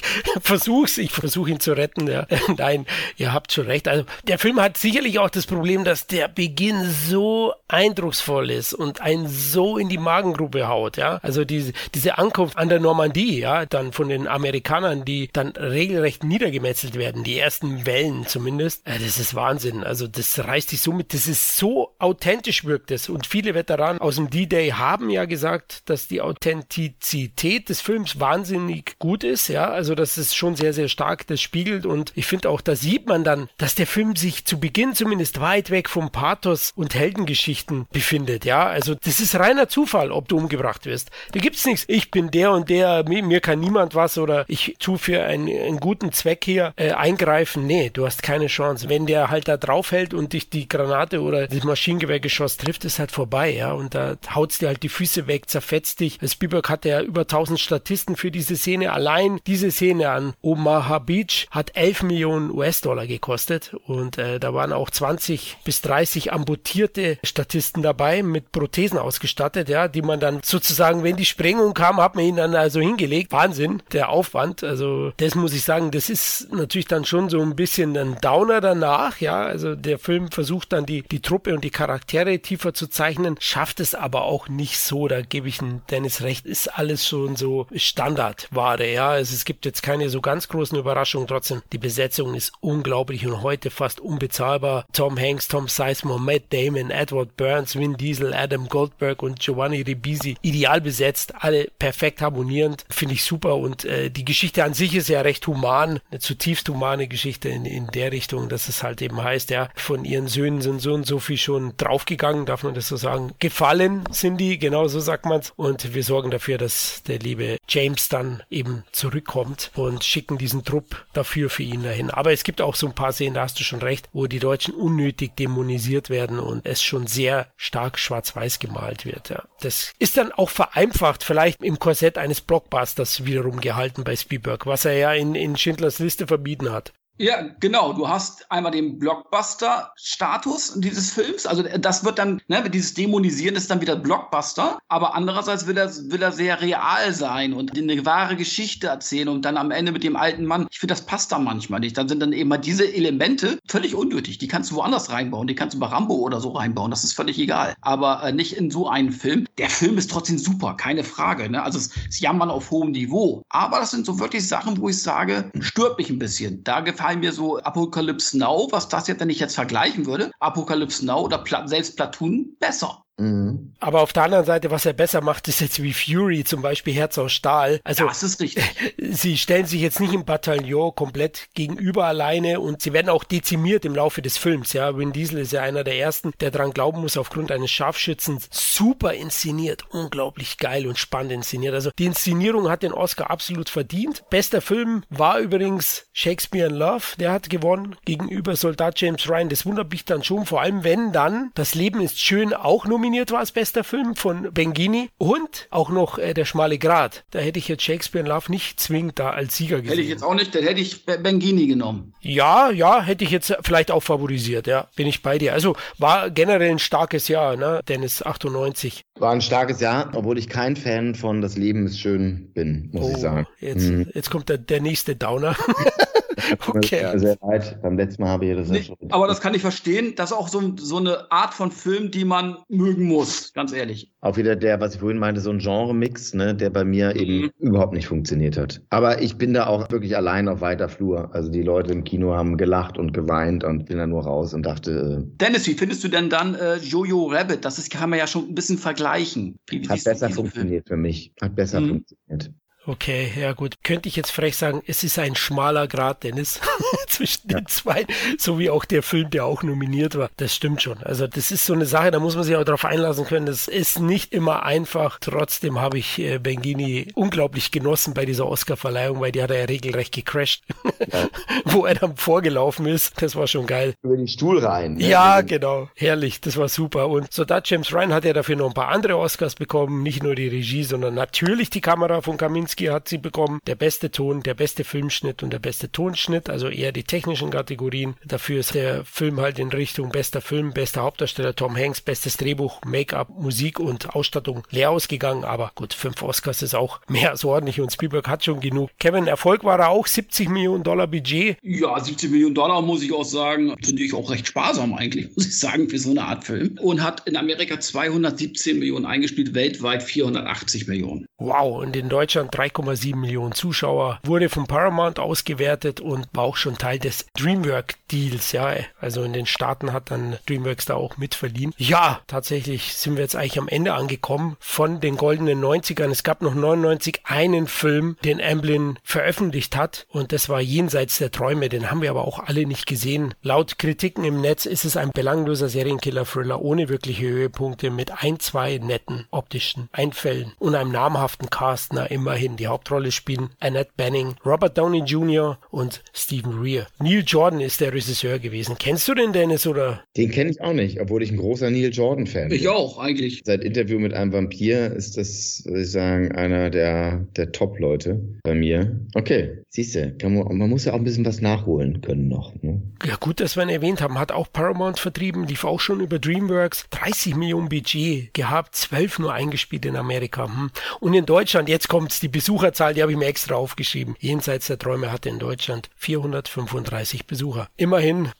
versuche es, ich versuche ihn zu retten. Ja. *laughs* Nein, ihr habt schon recht. Also der Film hat sicherlich auch das Problem, dass der Beginn so eindrucksvoll ist und einen so in die Magengrube haut. Ja, also diese, diese Ankunft an der Normandie, ja, dann von den Amerikanern, die dann regelrecht niedergemetzelt werden. Die ersten Wellen Stellen zumindest. Das ist Wahnsinn. Also das reißt dich so mit. Das ist so authentisch wirkt es. Und viele Veteranen aus dem D-Day haben ja gesagt, dass die Authentizität des Films wahnsinnig gut ist. Ja, also das ist schon sehr, sehr stark. Das spiegelt. Und ich finde auch, da sieht man dann, dass der Film sich zu Beginn zumindest weit weg vom Pathos und Heldengeschichten befindet. Ja, also das ist reiner Zufall, ob du umgebracht wirst. Da gibt's nichts. Ich bin der und der, mir, mir kann niemand was oder ich tue für einen, einen guten Zweck hier äh, eingreifen. Nee, du hast keine Chance. Wenn der halt da draufhält und dich die Granate oder das Maschinengewehrgeschoss trifft, ist halt vorbei, ja. Und da haut's dir halt die Füße weg, zerfetzt dich. Spielberg hatte ja über 1000 Statisten für diese Szene. Allein diese Szene an Omaha Beach hat 11 Millionen US-Dollar gekostet. Und äh, da waren auch 20 bis 30 amputierte Statisten dabei, mit Prothesen ausgestattet, ja, die man dann sozusagen, wenn die Sprengung kam, hat man ihn dann also hingelegt. Wahnsinn, der Aufwand. Also das muss ich sagen, das ist natürlich dann schon so ein bisschen bisschen ein Downer danach, ja. Also der Film versucht dann die, die Truppe und die Charaktere tiefer zu zeichnen, schafft es aber auch nicht so. Da gebe ich Dennis recht, ist alles schon so Standardware, ja. Also es gibt jetzt keine so ganz großen Überraschungen. Trotzdem, die Besetzung ist unglaublich und heute fast unbezahlbar. Tom Hanks, Tom Sizemore, Matt Damon, Edward Burns, Vin Diesel, Adam Goldberg und Giovanni Ribisi ideal besetzt, alle perfekt harmonierend, finde ich super und äh, die Geschichte an sich ist ja recht human, eine zutiefst humane Geschichte in, in der Richtung, dass es halt eben heißt, ja, von ihren Söhnen sind so und so viel schon draufgegangen, darf man das so sagen. Gefallen sind die, genau so sagt Bergmanns und wir sorgen dafür, dass der liebe James dann eben zurückkommt und schicken diesen Trupp dafür für ihn dahin. Aber es gibt auch so ein paar Szenen, da hast du schon recht, wo die Deutschen unnötig dämonisiert werden und es schon sehr stark schwarz-weiß gemalt wird. Ja. Das ist dann auch vereinfacht, vielleicht im Korsett eines Blockbusters wiederum gehalten bei Spielberg, was er ja in, in Schindlers Liste verbieten hat. Ja, genau. Du hast einmal den Blockbuster-Status dieses Films. Also das wird dann, ne, dieses Dämonisieren ist dann wieder Blockbuster. Aber andererseits will er, will er sehr real sein und eine wahre Geschichte erzählen und dann am Ende mit dem alten Mann. Ich finde, das passt da manchmal nicht. Dann sind dann eben mal diese Elemente völlig unnötig. Die kannst du woanders reinbauen. Die kannst du bei Rambo oder so reinbauen. Das ist völlig egal. Aber äh, nicht in so einen Film. Der Film ist trotzdem super, keine Frage. Ne? Also es ist Jammern auf hohem Niveau. Aber das sind so wirklich Sachen, wo ich sage, stört mich ein bisschen. Da gefällt fallen mir so Apocalypse Now, was das jetzt, wenn ich jetzt vergleichen würde, Apocalypse Now oder Pla selbst Platoon besser. Mhm. Aber auf der anderen Seite, was er besser macht, ist jetzt wie Fury, zum Beispiel Herz aus Stahl. Also, das ist richtig. *laughs* Sie stellen sich jetzt nicht im Bataillon komplett gegenüber alleine und sie werden auch dezimiert im Laufe des Films. Ja, Vin Diesel ist ja einer der ersten, der daran glauben muss, aufgrund eines Scharfschützens super inszeniert, unglaublich geil und spannend inszeniert. Also die Inszenierung hat den Oscar absolut verdient. Bester Film war übrigens Shakespeare in Love, der hat gewonnen gegenüber Soldat James Ryan. Das wundert mich dann schon, vor allem wenn dann Das Leben ist schön auch nominiert nominiert war als bester Film von Bengini und auch noch äh, Der schmale Grat. Da hätte ich jetzt Shakespeare in Love nicht zwingend da als Sieger gesehen. Hätte ich jetzt auch nicht, dann hätte ich Bengini genommen. Ja, ja, hätte ich jetzt vielleicht auch favorisiert, ja, bin ich bei dir. Also war generell ein starkes Jahr, ne, Dennis 98. War ein starkes Jahr, obwohl ich kein Fan von Das Leben ist schön bin, muss oh, ich sagen. Jetzt, mhm. jetzt kommt der, der nächste Downer. *laughs* *laughs* okay. Sehr leid. Beim letzten Mal habe ich das nee, schon. Aber das kann ich verstehen. Das ist auch so, so eine Art von Film, die man mögen muss, ganz ehrlich. Auch wieder der, was ich vorhin meinte, so ein Genre-Mix, ne, der bei mir mhm. eben überhaupt nicht funktioniert hat. Aber ich bin da auch wirklich allein auf weiter Flur. Also die Leute im Kino haben gelacht und geweint und bin da nur raus und dachte. Äh, Dennis, wie findest du denn dann äh, Jojo Rabbit? Das ist, kann man ja schon ein bisschen vergleichen. Wie, wie hat besser funktioniert Film? für mich. Hat besser mhm. funktioniert. Okay, ja gut. Könnte ich jetzt frech sagen, es ist ein schmaler Grad, Dennis, *laughs* zwischen ja. den zwei, so wie auch der Film, der auch nominiert war. Das stimmt schon. Also das ist so eine Sache, da muss man sich auch darauf einlassen können. Das ist nicht immer einfach. Trotzdem habe ich äh, Bengini unglaublich genossen bei dieser Oscar-Verleihung, weil die hat er ja regelrecht gecrashed, ja. *laughs* wo er dann vorgelaufen ist. Das war schon geil. Über den Stuhl rein. Ne? Ja, genau. Herrlich. Das war super. Und so da James Ryan hat ja dafür noch ein paar andere Oscars bekommen. Nicht nur die Regie, sondern natürlich die Kamera von Kaminski Kinski hat sie bekommen. Der beste Ton, der beste Filmschnitt und der beste Tonschnitt, also eher die technischen Kategorien. Dafür ist der Film halt in Richtung bester Film, bester Hauptdarsteller Tom Hanks, bestes Drehbuch, Make-up, Musik und Ausstattung leer ausgegangen. Aber gut, fünf Oscars ist auch *laughs* mehr als ordentlich und Spielberg hat schon genug. Kevin, Erfolg war er auch 70 Millionen Dollar Budget. Ja, 70 Millionen Dollar muss ich auch sagen, finde ich auch recht sparsam eigentlich, muss ich sagen, für so eine Art Film. Und hat in Amerika 217 Millionen eingespielt, weltweit 480 Millionen. Wow, und in Deutschland 3,7 Millionen Zuschauer, wurde von Paramount ausgewertet und war auch schon Teil des DreamWorks-Deals, ja. Also in den Staaten hat dann DreamWorks da auch mitverliehen. Ja, tatsächlich sind wir jetzt eigentlich am Ende angekommen von den goldenen 90ern. Es gab noch 99 einen Film, den Amblin veröffentlicht hat und das war Jenseits der Träume. Den haben wir aber auch alle nicht gesehen. Laut Kritiken im Netz ist es ein belangloser Serienkiller-Thriller ohne wirkliche Höhepunkte mit ein, zwei netten optischen Einfällen und einem namhaften namhaften Cast, na immerhin. Die Hauptrolle spielen Annette Banning, Robert Downey Jr. und Stephen Rear. Neil Jordan ist der Regisseur gewesen. Kennst du den, Dennis, oder? Den kenne ich auch nicht, obwohl ich ein großer Neil Jordan-Fan bin. Ich auch, eigentlich. Seit Interview mit einem Vampir ist das, würde ich sagen, einer der, der Top-Leute bei mir. Okay, siehst du, man, man, muss ja auch ein bisschen was nachholen können noch. Ne? Ja, gut, dass wir ihn erwähnt haben. Hat auch Paramount vertrieben, lief auch schon über DreamWorks. 30 Millionen Budget gehabt, 12 nur eingespielt in Amerika. Hm. Und in Deutschland, jetzt kommt's, die Besucherzahl, die habe ich mir extra aufgeschrieben. Jenseits der Träume hatte in Deutschland 435 Besucher. Immerhin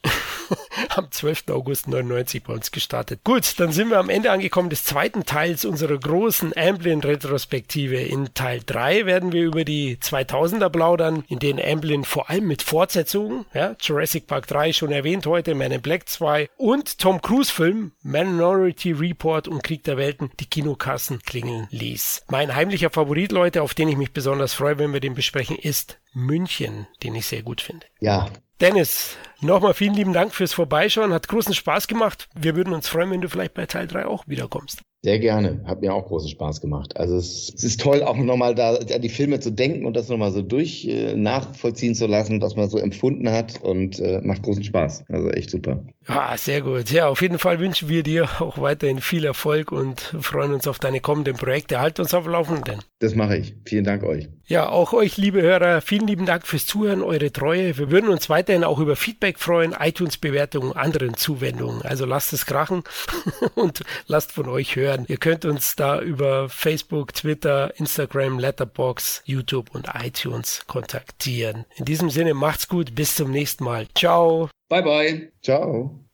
*laughs* am 12. August 99 bei uns gestartet. Gut, dann sind wir am Ende angekommen des zweiten Teils unserer großen Amblin-Retrospektive. In Teil 3 werden wir über die 2000er plaudern, in denen Amblin vor allem mit Fortsetzungen, ja, Jurassic Park 3 schon erwähnt heute, Man in Black 2 und Tom Cruise Film Minority Report und Krieg der Welten die Kinokassen klingeln ließ. Mein heimlicher Favorit, Leute, auf den ich mich besonders freue, wenn wir den besprechen, ist München, den ich sehr gut finde. Ja, Dennis, nochmal vielen lieben Dank fürs Vorbeischauen. Hat großen Spaß gemacht. Wir würden uns freuen, wenn du vielleicht bei Teil 3 auch wiederkommst. Sehr gerne. Hat mir auch großen Spaß gemacht. Also es, es ist toll, auch nochmal da an die Filme zu denken und das nochmal so durch äh, nachvollziehen zu lassen, was man so empfunden hat und äh, macht großen Spaß. Also echt super. Ah, sehr gut. Ja, auf jeden Fall wünschen wir dir auch weiterhin viel Erfolg und freuen uns auf deine kommenden Projekte. Halt uns auf Laufenden. Das mache ich. Vielen Dank euch. Ja, auch euch, liebe Hörer, vielen lieben Dank fürs Zuhören, eure Treue. Wir würden uns weiterhin auch über Feedback freuen, iTunes-Bewertungen, anderen Zuwendungen. Also lasst es krachen *laughs* und lasst von euch hören. Ihr könnt uns da über Facebook, Twitter, Instagram, Letterbox, YouTube und iTunes kontaktieren. In diesem Sinne macht's gut, bis zum nächsten Mal. Ciao. Bye bye. Ciao.